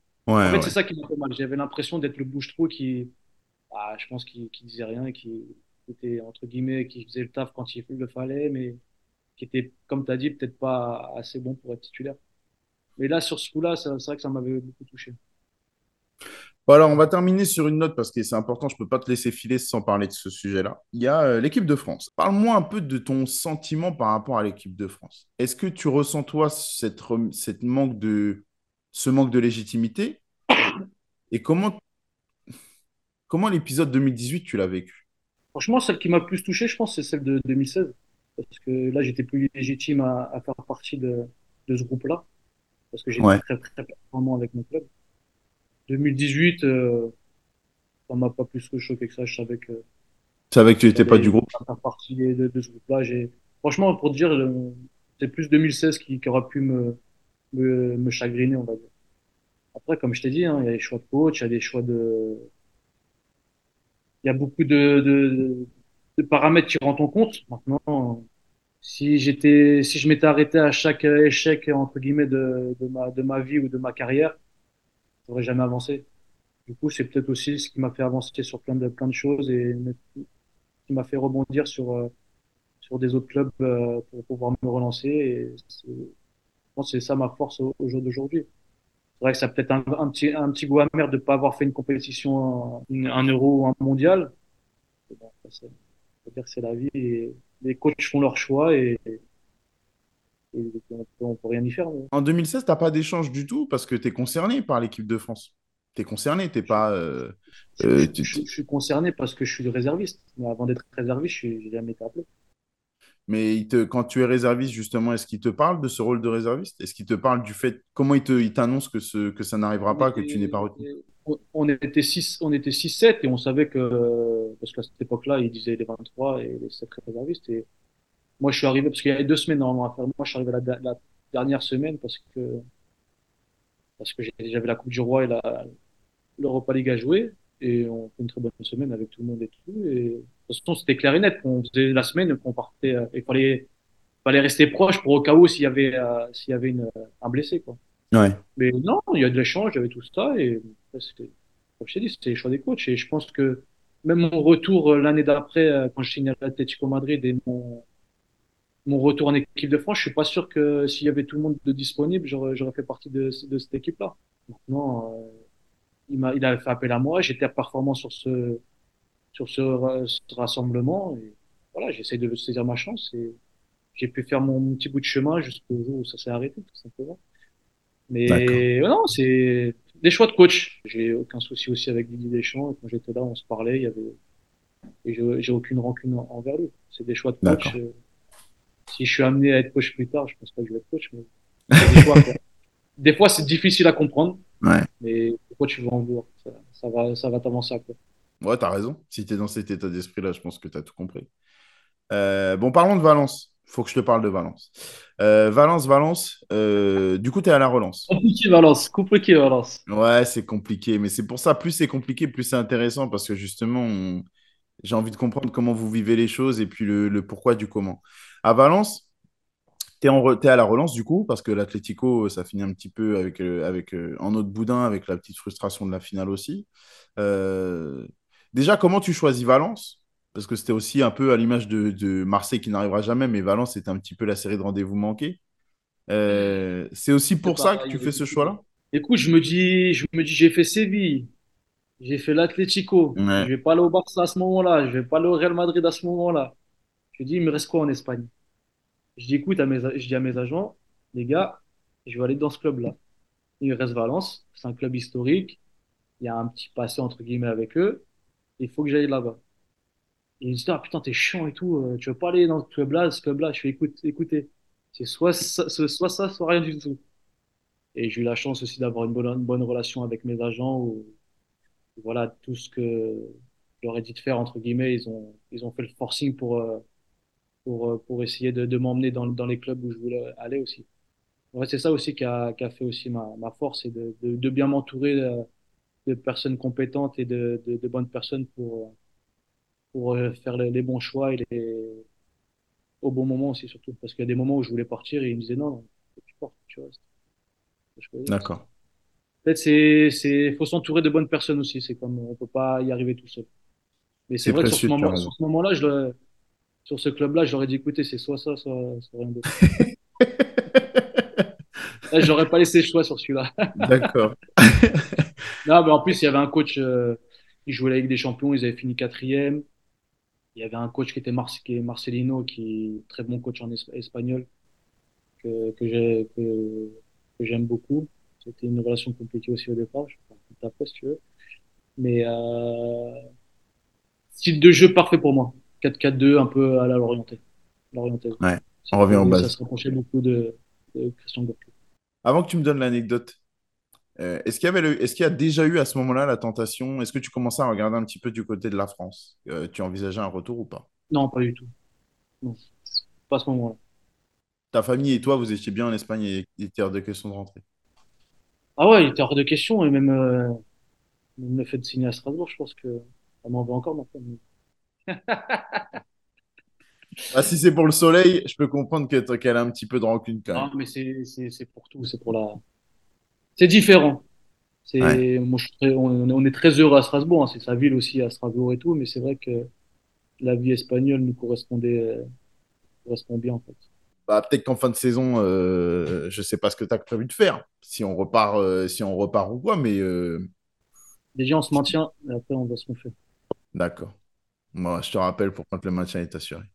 S2: En
S1: Ouais,
S2: fait, c'est ça qui m'a fait mal. J'avais l'impression d'être le bouche-trou qui, ah, je pense qu'il qui disait rien et qui était, entre guillemets, qui faisait le taf quand il le fallait, mais qui était, comme tu as dit, peut-être pas assez bon pour être titulaire. Mais là, sur ce coup-là, c'est vrai que ça m'avait beaucoup touché.
S1: Bon, alors, on va terminer sur une note parce que c'est important, je ne peux pas te laisser filer sans parler de ce sujet-là. Il y a euh, l'équipe de France. Parle-moi un peu de ton sentiment par rapport à l'équipe de France. Est-ce que tu ressens, toi, cette manque de, ce manque de légitimité? Et comment, comment l'épisode 2018, tu l'as vécu?
S2: Franchement, celle qui m'a le plus touché, je pense, c'est celle de 2016. Parce que là, j'étais plus légitime à, à faire partie de, de ce groupe-là. Parce que j'étais
S1: Ouais.
S2: très, très performant avec mon club. 2018, euh, ça m'a pas plus choqué que ça. Je savais que
S1: Tu savais que tu n'étais pas du groupe?
S2: faire partie de, de ce groupe-là. J'ai, franchement, pour te dire, euh, c'est plus 2016 qui, qui aura pu me, me, me chagriner, on va dire. Après, comme je t'ai dit, hein, il y a des choix de coach, il y a des choix de, il y a beaucoup de, de, de paramètres qui rentrent en compte. Maintenant, si j'étais, si je m'étais arrêté à chaque échec, entre guillemets, de, de ma, de ma vie ou de ma carrière, j'aurais jamais avancé. Du coup, c'est peut-être aussi ce qui m'a fait avancer sur plein de, plein de choses et qui m'a fait rebondir sur, euh, sur des autres clubs euh, pour pouvoir me relancer. Et c'est- je c'est ça ma force au, jour d'aujourd'hui. C'est vrai que ça a peut-être un, petit, un petit goût amer de pas avoir fait une compétition, un, euro ou un mondial. Dire c'est la vie et les coachs font leur choix et, on peut, on peut rien y faire. mais
S1: En 2016, tu n'as pas d'échange du tout parce que tu es concerné par l'équipe de France. Tu es concerné, tu
S2: je,
S1: pas. euh,
S2: je,
S1: euh,
S2: je, suis concerné parce que je suis réserviste. Mais avant d'être réserviste, je j'ai jamais été appelé.
S1: Mais il te, quand tu es réserviste, justement, est-ce qu'il te parle de ce rôle de réserviste? Est-ce qu'il te parle du fait, comment il te, il t'annonce que, ce, que ça n'arrivera pas, que tu n'es pas retenu?
S2: On était six, on était six, sept et on savait que, parce qu'à cette époque-là, ils disaient les 23 et les 7 réservistes. Et moi, je suis arrivé, parce qu'il y avait deux semaines normalement à faire. Moi, je suis arrivé la, dernière semaine parce que, parce que j'avais la Coupe du Roi et la, l'Europa League à jouer. Et on fait une très bonne semaine avec tout le monde et tout. Et de toute façon, c'était clair et net. On faisait la semaine qu'on partait, euh, il fallait, fallait rester proche pour au cas où s'il y avait, euh, s'il y avait une, un blessé, quoi.
S1: Ouais.
S2: Mais non, il y a de l'échange, il y avait tout ça. Et comme je t'ai dit, c'était les choix des coachs. Et je pense que même mon retour euh, l'année d'après, euh, quand je signe à l'Atlético Madrid et mon, mon retour en équipe de France, je suis pas sûr que s'il y avait tout le monde de disponible, j'aurais, fait partie de, cette équipe-là. Maintenant, euh, il m'a, il a fait appel à moi, j'étais performant sur ce, sur ce, ra- ce rassemblement. Et voilà, j'essaie de saisir ma chance et j'ai pu faire mon petit bout de chemin jusqu'au jour où ça s'est arrêté, tout simplement. Mais non, c'est des choix de coach. J'ai aucun souci aussi avec Didier Deschamps. Quand j'étais là, on se parlait, il y avait, et j'ai aucune rancune en- envers lui. C'est des choix de coach. Euh, Si je suis amené à être coach plus tard, je pense pas que je vais être coach, mais des choix, quoi. Des fois, c'est difficile à comprendre,
S1: Ouais.
S2: mais pourquoi tu veux en vouloir? Ça, ça va, ça va t'avancer à quoi.
S1: Ouais, t'as raison. Si t'es dans cet état d'esprit-là, je pense que t'as tout compris. Euh, bon, parlons de Valence. Faut que je te parle de Valence. Euh, Valence, Valence. euh, du coup, t'es à la relance.
S2: Compliqué, Valence. Compliqué, Valence.
S1: Ouais, c'est compliqué, mais c'est pour ça, plus c'est compliqué, plus c'est intéressant, parce que justement, on- j'ai envie de comprendre comment vous vivez les choses et puis le, le pourquoi du comment. À Valence, re- t'es à la relance du coup, parce que l'Atlético, ça finit un petit peu avec, euh, avec en autre boudin, avec la petite frustration de la finale aussi. Déjà, comment tu choisis Valence? Parce que c'était aussi un peu à l'image de, de Marseille qui n'arrivera jamais, mais Valence, c'était un petit peu la série de rendez-vous manqués. Euh, c'est aussi pour ça que tu fais ce choix-là?
S2: Écoute, je me dis, je me dis, j'ai fait Séville, j'ai fait l'Atlético, je
S1: Ouais,
S2: vais pas aller au Barça à ce moment-là, je vais pas aller au Real Madrid à ce moment-là. Je dis, il me reste quoi en Espagne? Je dis, écoute, à mes, je dis à mes agents, les gars, je vais aller dans ce club-là. Il me reste Valence, c'est un club historique, il y a un petit passé entre guillemets avec eux, il faut que j'aille là-bas. Ils disent, ah putain, t'es chiant et tout, euh, tu veux pas aller dans ce club-là, ce club-là? Je fais, écoute, écoutez, c'est soit ça, soit ça, soit rien du tout. Et j'ai eu la chance aussi d'avoir une bonne, bonne relation avec mes agents où, voilà, tout ce que je leur ai dit de faire, entre guillemets, ils ont, ils ont fait le forcing pour, euh, pour, euh, pour essayer de, de m'emmener dans, dans les clubs où je voulais aller aussi. Ouais, c'est ça aussi qui a, fait aussi ma, ma force, c'est de, de, de bien m'entourer euh, de personnes compétentes et de, de, de bonnes personnes pour, pour euh, faire les, les bons choix et les, au bon moment aussi, surtout. Parce qu'il y a des moments où je voulais partir et ils me disaient non, tu portes, tu dire.
S1: d'accord.
S2: Peut-être c'est, c'est, faut s'entourer de bonnes personnes aussi. C'est comme, on peut pas y arriver tout seul. Mais c'est vrai que sur ce moment, sur
S1: raison.
S2: ce moment-là, je le- sur ce club-là, j'aurais dit, écoutez, c'est soit ça, soit, soit rien d'autre. Là, j'aurais pas laissé le choix sur celui-là.
S1: D'accord.
S2: Non, mais en plus, il y avait un coach, euh, il jouait la Ligue des Champions, ils avaient fini quatrième. Il y avait un coach qui était qui est Marcelino, qui est très bon coach en es- espagnol, que, que j'ai, que, que j'aime beaucoup. C'était une relation compliquée aussi au départ, je peux tout après si tu veux. Mais, euh, style de jeu parfait pour moi. 4-4-2, un peu à la l'orienté. L'orientaise.
S1: Ouais, on revient aux
S2: que ça se rapprochait beaucoup de, de Christian Gourcuff.
S1: Avant que tu me donnes l'anecdote, euh, est-ce qu'il y avait le- est-ce qu'il y a déjà eu à ce moment-là la tentation? Est-ce que tu commençais à regarder un petit peu du côté de la France? Euh, tu envisageais un retour ou pas?
S2: Non, pas du tout. Non, pas à ce moment-là.
S1: Ta famille et toi, vous étiez bien en Espagne et il était hors de question de rentrer?
S2: Ah ouais, il était hors de question, et même, euh, même le fait de signer à Strasbourg, je pense que ça m'en veut encore maintenant.
S1: Ah, si c'est pour le soleil, je peux comprendre que- qu'elle a un petit peu de rancune quand même.
S2: Non, mais c'est, c'est, c'est pour tout, c'est pour la. C'est différent.
S1: Ouais,
S2: C'est, moi, je suis très- on, est on est très heureux à Strasbourg, hein, c'est sa ville aussi à Strasbourg et tout, mais c'est vrai que la vie espagnole nous correspondait, euh, correspond bien, en fait.
S1: Bah, peut-être qu'en fin de saison, euh, je sais pas ce que tu as prévu de faire. Si on repart, euh, si on repart ou quoi, mais euh,
S2: Déjà, on se maintient, et après, on voit ce qu'on fait.
S1: d'accord. Moi, je te rappelle pour quand le maintien est assuré.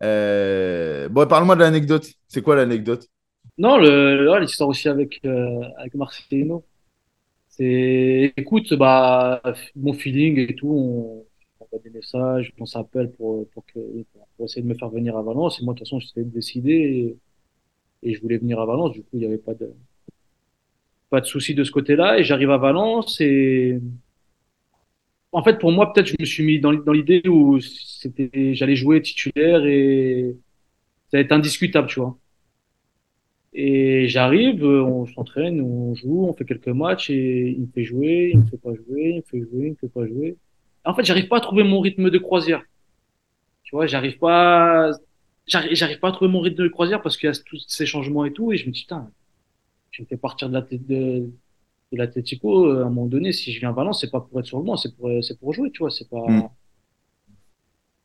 S1: Bon, parle-moi de l'anecdote. C'est quoi l'anecdote?
S2: Non, l'histoire aussi avec, euh, avec Marcelino. C'est, écoute, bah, mon feeling et tout, on, on des messages, on s'appelle pour, pour pour essayer de me faire venir à Valence. Et moi, de toute façon, j'étais décidé et, et je voulais venir à Valence. Du coup, il n'y avait pas de, pas de souci de ce côté-là. Et j'arrive à Valence et, en fait, pour moi, peut-être, je me suis mis dans, dans l'idée où c'était, j'allais jouer titulaire et ça va être indiscutable, tu vois. Et j'arrive, euh, on s'entraîne, on joue, on fait quelques matchs et il me fait jouer, il me fait pas jouer, il me fait jouer, il me fait pas jouer. En fait, j'arrive pas à trouver mon rythme de croisière. Tu vois, j'arrive pas, j'arrive j'arrive pas à trouver mon rythme de croisière parce qu'il y a tous ces changements et tout. Et je me dis, putain, je me fais partir de la tête de, de l'Atlético, euh, à un moment donné, si je viens à Valence, c'est pas pour être sur le banc, c'est pour, c'est pour jouer, tu vois, c'est pas.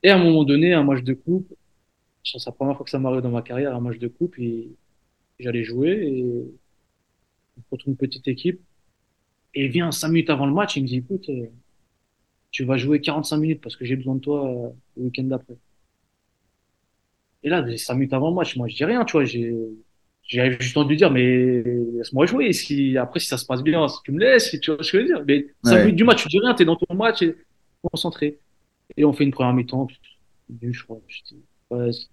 S2: Et à un moment donné, un match de coupe, c'est la première fois que ça m'arrive dans ma carrière, un match de coupe, et j'allais jouer et contre une petite équipe. Et il vient cinq minutes avant le match, il me dit, écoute, euh, tu vas jouer 45 minutes parce que j'ai besoin de toi euh, le week-end d'après. Et là, cinq minutes avant le match, moi, je dis rien, tu vois, j'ai, J'avais juste envie de dire, mais laisse-moi jouer. Si, après, si ça se passe bien, si tu me laisses, si tu vois ce que je veux dire. Mais 5
S1: Ouais,
S2: minutes du match, tu dis rien, t'es dans ton match et concentré. Et on fait une première mi-temps, je crois. Je dis, ouais, c'est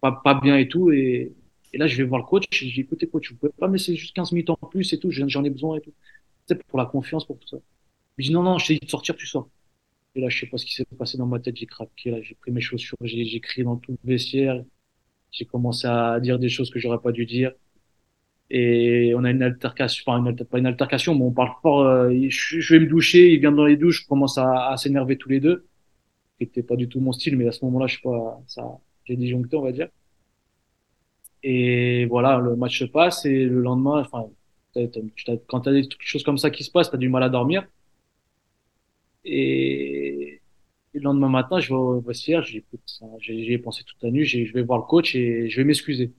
S2: pas, pas bien et tout. Et, et là, je vais voir le coach. Je dis, écoutez, coach, vous pouvez pas me laisser juste 15 minutes en plus et tout. J'en ai besoin et tout. Sais, pour la confiance, pour tout ça. Il dit, non, non, je t'ai dit de sortir, tu sors. Et là, je sais pas ce qui s'est passé dans ma tête. J'ai craqué, là, j'ai pris mes chaussures, j'ai crié dans tout le vestiaire. J'ai commencé à dire des choses que j'aurais pas dû dire. Et on a une altercation, enfin, pas une altercation, mais on parle fort. euh, je, je vais me doucher, il vient dans les douches, on commence à, à s'énerver tous les deux. C'était pas du tout mon style, mais à ce moment-là, je sais pas, ça, j'ai disjoncté, on va dire. Et voilà, le match se passe et le lendemain, enfin, t'as- tu quand t'as des choses comme ça qui se passent, t'as du mal à dormir. Et, le lendemain matin, je vais au vestiaire, j'ai pensé toute la nuit, je vais voir le coach et je vais m'excuser.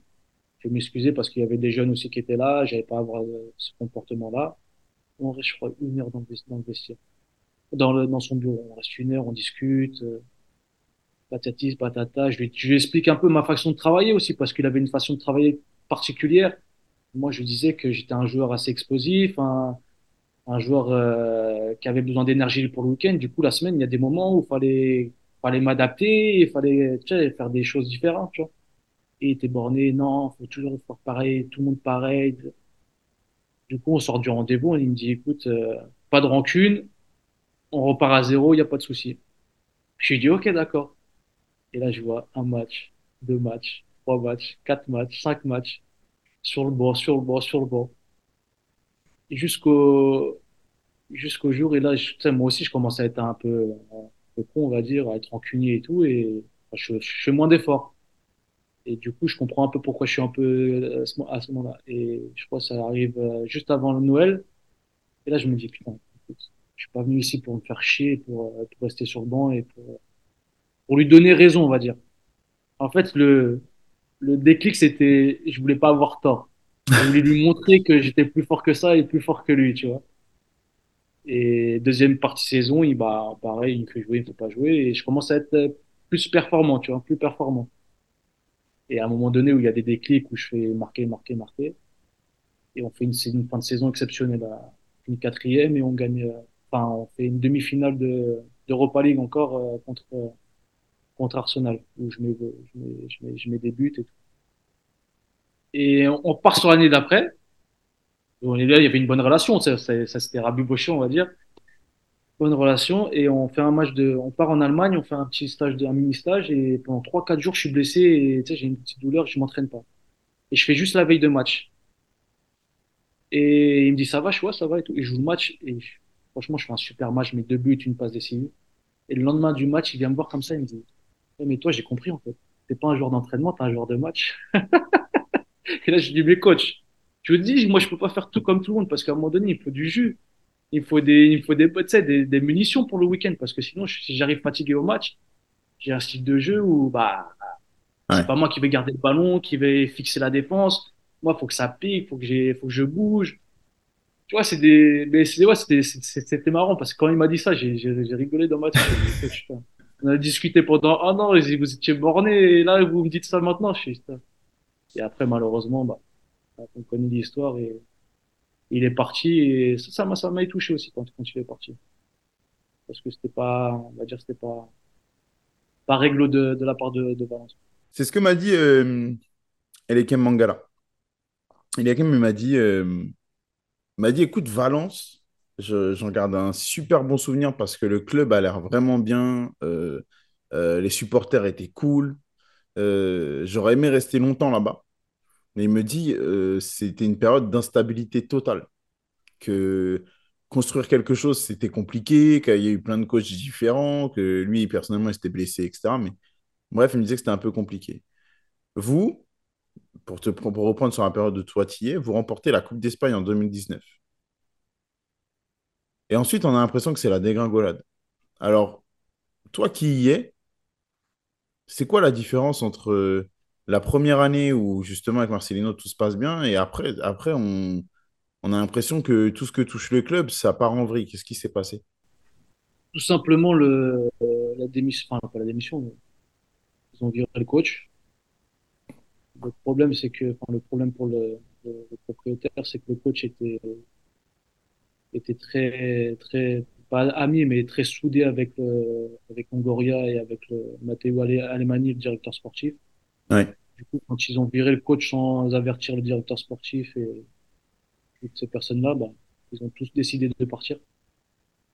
S2: Je vais m'excuser parce qu'il y avait des jeunes aussi qui étaient là, j'avais pas à avoir euh, ce comportement-là. On reste, je crois, une heure dans le, vestiaire, dans son bureau. On reste une heure, on discute, euh, patati, patata. Je lui, je lui explique un peu ma façon de travailler aussi parce qu'il avait une façon de travailler particulière. Moi, je disais que j'étais un joueur assez explosif, un, un joueur euh, qui avait besoin d'énergie pour le week-end. Du coup, la semaine, il y a des moments où il fallait, fallait m'adapter, il fallait, tu sais, faire des choses différentes, tu vois. Et il était borné, non, faut toujours faire pareil, tout le monde pareil. Du coup, on sort du rendez-vous, il me dit, écoute, euh, pas de rancune, on repart à zéro, il n'y a pas de souci. Je lui dis, ok, d'accord. Et là, je vois un match, deux matchs, trois matchs, quatre matchs, cinq matchs, sur le banc, sur le banc, sur le banc. Jusqu'au, jusqu'au jour, et là, je, moi aussi, je commence à être un peu, un peu con, on va dire, à être rancunier et tout, et je, fais moins d'efforts. Et du coup, je comprends un peu pourquoi je suis un peu euh, à ce, moment-là. Et je crois que ça arrive euh, juste avant le Noël. Et là, je me dis, putain, je suis pas venu ici pour me faire chier, pour, euh, pour rester sur le banc et pour, pour lui donner raison, on va dire. En fait, le, le déclic, c'était, je voulais pas avoir tort. Je voulais lui montrer que j'étais plus fort que ça et plus fort que lui, tu vois. Et deuxième partie saison, il, bah, pareil, il me fait jouer, il me fait pas jouer. Et je commence à être plus performant, tu vois, plus performant. Et à un moment donné où il y a des déclics où je fais marquer, marquer, marquer. Et on fait une, fin de saison exceptionnelle. Une quatrième et on gagne, euh, enfin, on fait une demi-finale de, d'Europa League encore euh, contre, euh, contre Arsenal, où je mets, des buts et tout. Et on, part sur l'année d'après. On est là, il y avait une bonne relation, ça, ça, ça s'était rabiboché, on va dire. Bonne relation. Et on fait un match de, on part en Allemagne, on fait un petit stage, un mini stage, et pendant trois, quatre jours, je suis blessé, et j'ai une petite douleur, je m'entraîne pas. Et je fais juste la veille de match. Et il me dit, ça va, je vois, ça va et tout. Et je joue le match, et franchement, je fais un super match, mes deux buts, une passe décisive. Et le lendemain du match, il vient me voir comme ça, il me dit, mais toi, j'ai compris, en fait. T'es pas un joueur d'entraînement, t'es un joueur de match. Et là, je dis, mais coach, je vous dis, moi, je peux pas faire tout comme tout le monde, parce qu'à un moment donné, il faut du jus. Il faut des, il faut des, tu sais, des, des munitions pour le week-end, parce que sinon, si j'arrive fatigué au match, j'ai un style de jeu où, bah, c'est pas moi qui vais garder le ballon, qui vais fixer la défense. Moi, faut que ça pique, faut que j'ai, faut que je bouge. Tu vois, c'est des, mais c'est, ouais, c'était, c'était marrant parce que quand il m'a dit ça, j'ai, j'ai, j'ai rigolé dans ma tête. On a discuté pendant un an, vous étiez borné, et là, vous me dites ça maintenant, je suis. Et après, malheureusement, bah, on connaît l'histoire et il est parti et ça, ça m'a, ça m'a touché aussi quand, il est parti. Parce que c'était pas, on va dire, c'était pas, pas réglo de, la part de, Valence.
S1: C'est ce que m'a dit euh, Elekem Mangala. Il m'a dit, euh, m'a dit, écoute, Valence, je- j'en garde un super bon souvenir parce que le club a l'air vraiment bien, euh, euh, les supporters étaient cool, euh, j'aurais aimé rester longtemps là-bas. Mais il me dit, c'était une période d'instabilité totale, que construire quelque chose, c'était compliqué, qu'il y a eu plein de coachs différents, que lui, personnellement, il s'était blessé, etc. Mais bref, il me disait que c'était un peu compliqué. Vous, pour, te, pour reprendre sur la période de toi, tu y es, vous remportez la Coupe d'Espagne en 2019. Et ensuite, on a l'impression que c'est la dégringolade. Alors, toi qui y es, c'est quoi la différence entre euh, la première année où justement avec Marcelino tout se passe bien et après, après on, a l'impression que tout ce que touche le club, ça part en vrille. Qu'est-ce qui s'est passé?
S2: Tout simplement, le, la démission, enfin, pas la démission, ils ont viré le coach. Le problème, c'est que, enfin, le problème pour le propriétaire, c'est que le coach était, était très, très, pas ami, mais très soudé avec, le, avec Ongoria et avec le Matteo Ale- Alemani, le directeur sportif.
S1: Ouais.
S2: Du coup, quand ils ont viré le coach sans avertir le directeur sportif et toutes ces personnes-là, bah, ils ont tous décidé de partir.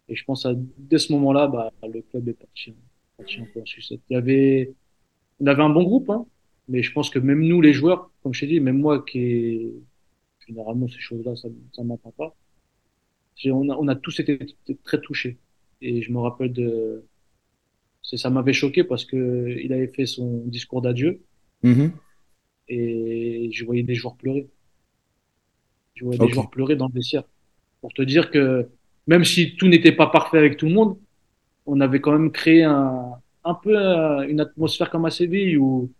S2: Et je pense à, dès ce moment-là, bah, le club est parti, parti un peu en sucette. Il y avait, on avait un bon groupe, hein, mais je pense que même nous, les joueurs, comme je t'ai dit, même moi qui est, généralement, ces choses-là, ça, ça m'atteint pas. On a, on a tous été très touchés. Et je me rappelle de, c'est, ça m'avait choqué parce que il avait fait son discours d'adieu
S1: Mhm.
S2: et je voyais des joueurs pleurer. Je voyais des joueurs pleurer dans le vestiaire. Pour te dire que même si tout n'était pas parfait avec tout le monde, on avait quand même créé un, un peu euh, une atmosphère comme à Séville où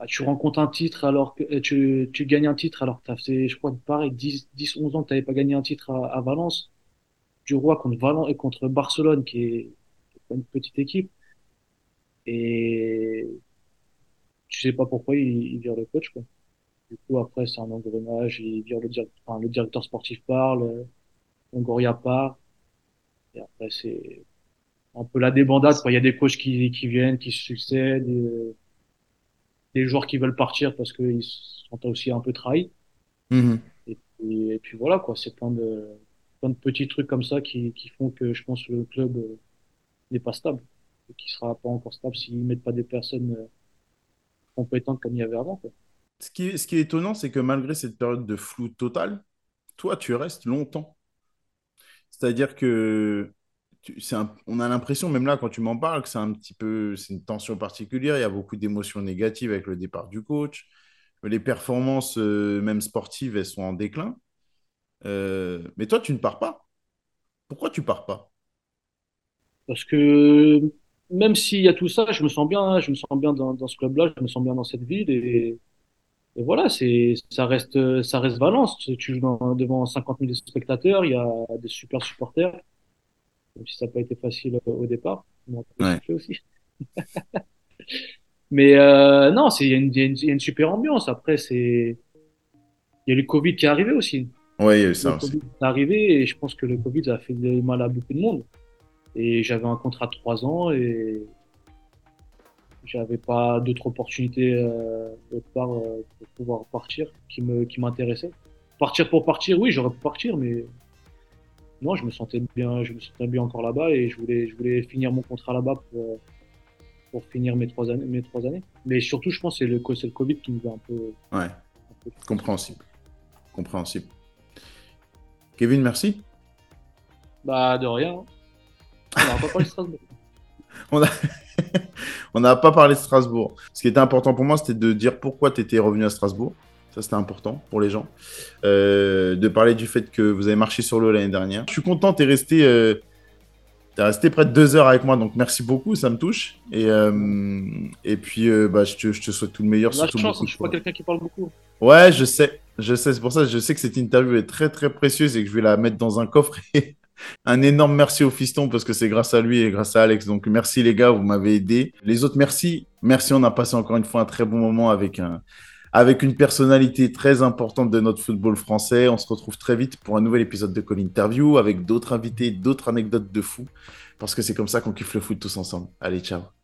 S2: bah, tu rencontres un titre alors que euh, tu, tu gagnes un titre alors que t'as fait, je crois, pareil, 10, 10, 11 ans que t'avais pas gagné un titre à, à Valence. Du Roi contre Valence et contre Barcelone qui est, une petite équipe. Et tu sais pas pourquoi il, il vire le coach, quoi. Du coup, après, c'est un engrenage, il vire le, direct, enfin, le directeur sportif parle, Longoria part, et après, c'est un peu la débandade, quoi. Il y a des coachs qui, qui viennent, qui se succèdent, et, des joueurs qui veulent partir parce qu'ils sont aussi un peu trahis.
S1: Mhm.
S2: Et puis, et puis voilà, quoi. C'est plein de, de petits trucs comme ça qui, qui font que je pense que le club euh, n'est pas stable. Et qui sera pas encore stable s'ils mettent pas des personnes euh, compétentes comme il y avait avant.
S1: Ce qui est, ce qui est étonnant, c'est que malgré cette période de flou total, toi, tu restes longtemps. C'est-à-dire que tu- un- on a l'impression, même là, quand tu m'en parles, que c'est un petit peu, c'est une tension particulière. Il y a beaucoup d'émotions négatives avec le départ du coach. Les performances, euh, même sportives, elles sont en déclin. Euh, mais toi, tu ne pars pas. Pourquoi tu pars pas?
S2: Parce que même s'il y a tout ça, je me sens bien, je me sens bien dans, dans ce club-là, je me sens bien dans cette ville et, et voilà, c'est, ça reste, ça reste Valence. Tu joues dans- devant 50 000 spectateurs, il y a des super supporters, même si ça n'a pas été facile au départ. Peu
S1: Ouais.
S2: aussi. Mais euh, non, c'est, il y y a une super ambiance. Après, c'est, il y a le Covid qui est arrivé aussi.
S1: Oui, il y a eu
S2: Le
S1: ça aussi.
S2: Covid est arrivé et je pense que le Covid a fait du mal à beaucoup de monde. Et j'avais un contrat de trois ans et j'avais pas d'autres opportunités euh, d'autre part euh, pour pouvoir partir qui me qui m'intéressaient. Partir pour partir, oui, j'aurais pu partir, mais non, je me sentais bien, je me sentais bien encore là-bas et je voulais je voulais finir mon contrat là-bas pour euh, pour finir mes trois années mes trois années. Mais surtout, je pense que c'est le c'est le Covid qui nous a un peu,
S1: Ouais,
S2: un peu
S1: compréhensible. Compréhensible. Kevin, merci.
S2: bah de rien. hein. On n'a pas parlé de Strasbourg.
S1: On a... On n'a pas parlé de Strasbourg. Ce qui était important pour moi, c'était de dire pourquoi tu étais revenu à Strasbourg. Ça, c'était important pour les gens. Euh, de parler du fait que vous avez marché sur l'eau l'année dernière. Je suis content, tu es resté, euh, resté près de deux heures avec moi, donc merci beaucoup, ça me touche. Et, euh, et puis, euh, bah, je, te, je te souhaite tout le meilleur.
S2: La chance,
S1: beaucoup
S2: je suis pas quelqu'un qui parle beaucoup.
S1: Ouais, je sais. Je sais, c'est pour ça que je sais que cette interview est très très précieuse et que je vais la mettre dans un coffre. Un énorme merci au fiston parce que c'est grâce à lui et grâce à Alex. Donc merci les gars, vous m'avez aidé. Les autres, merci. Merci, on a passé encore une fois un très bon moment avec un avec une personnalité très importante de notre football français. On se retrouve très vite pour un nouvel épisode de Call Interview avec d'autres invités, d'autres anecdotes de fou parce que c'est comme ça qu'on kiffe le foot tous ensemble. Allez, ciao.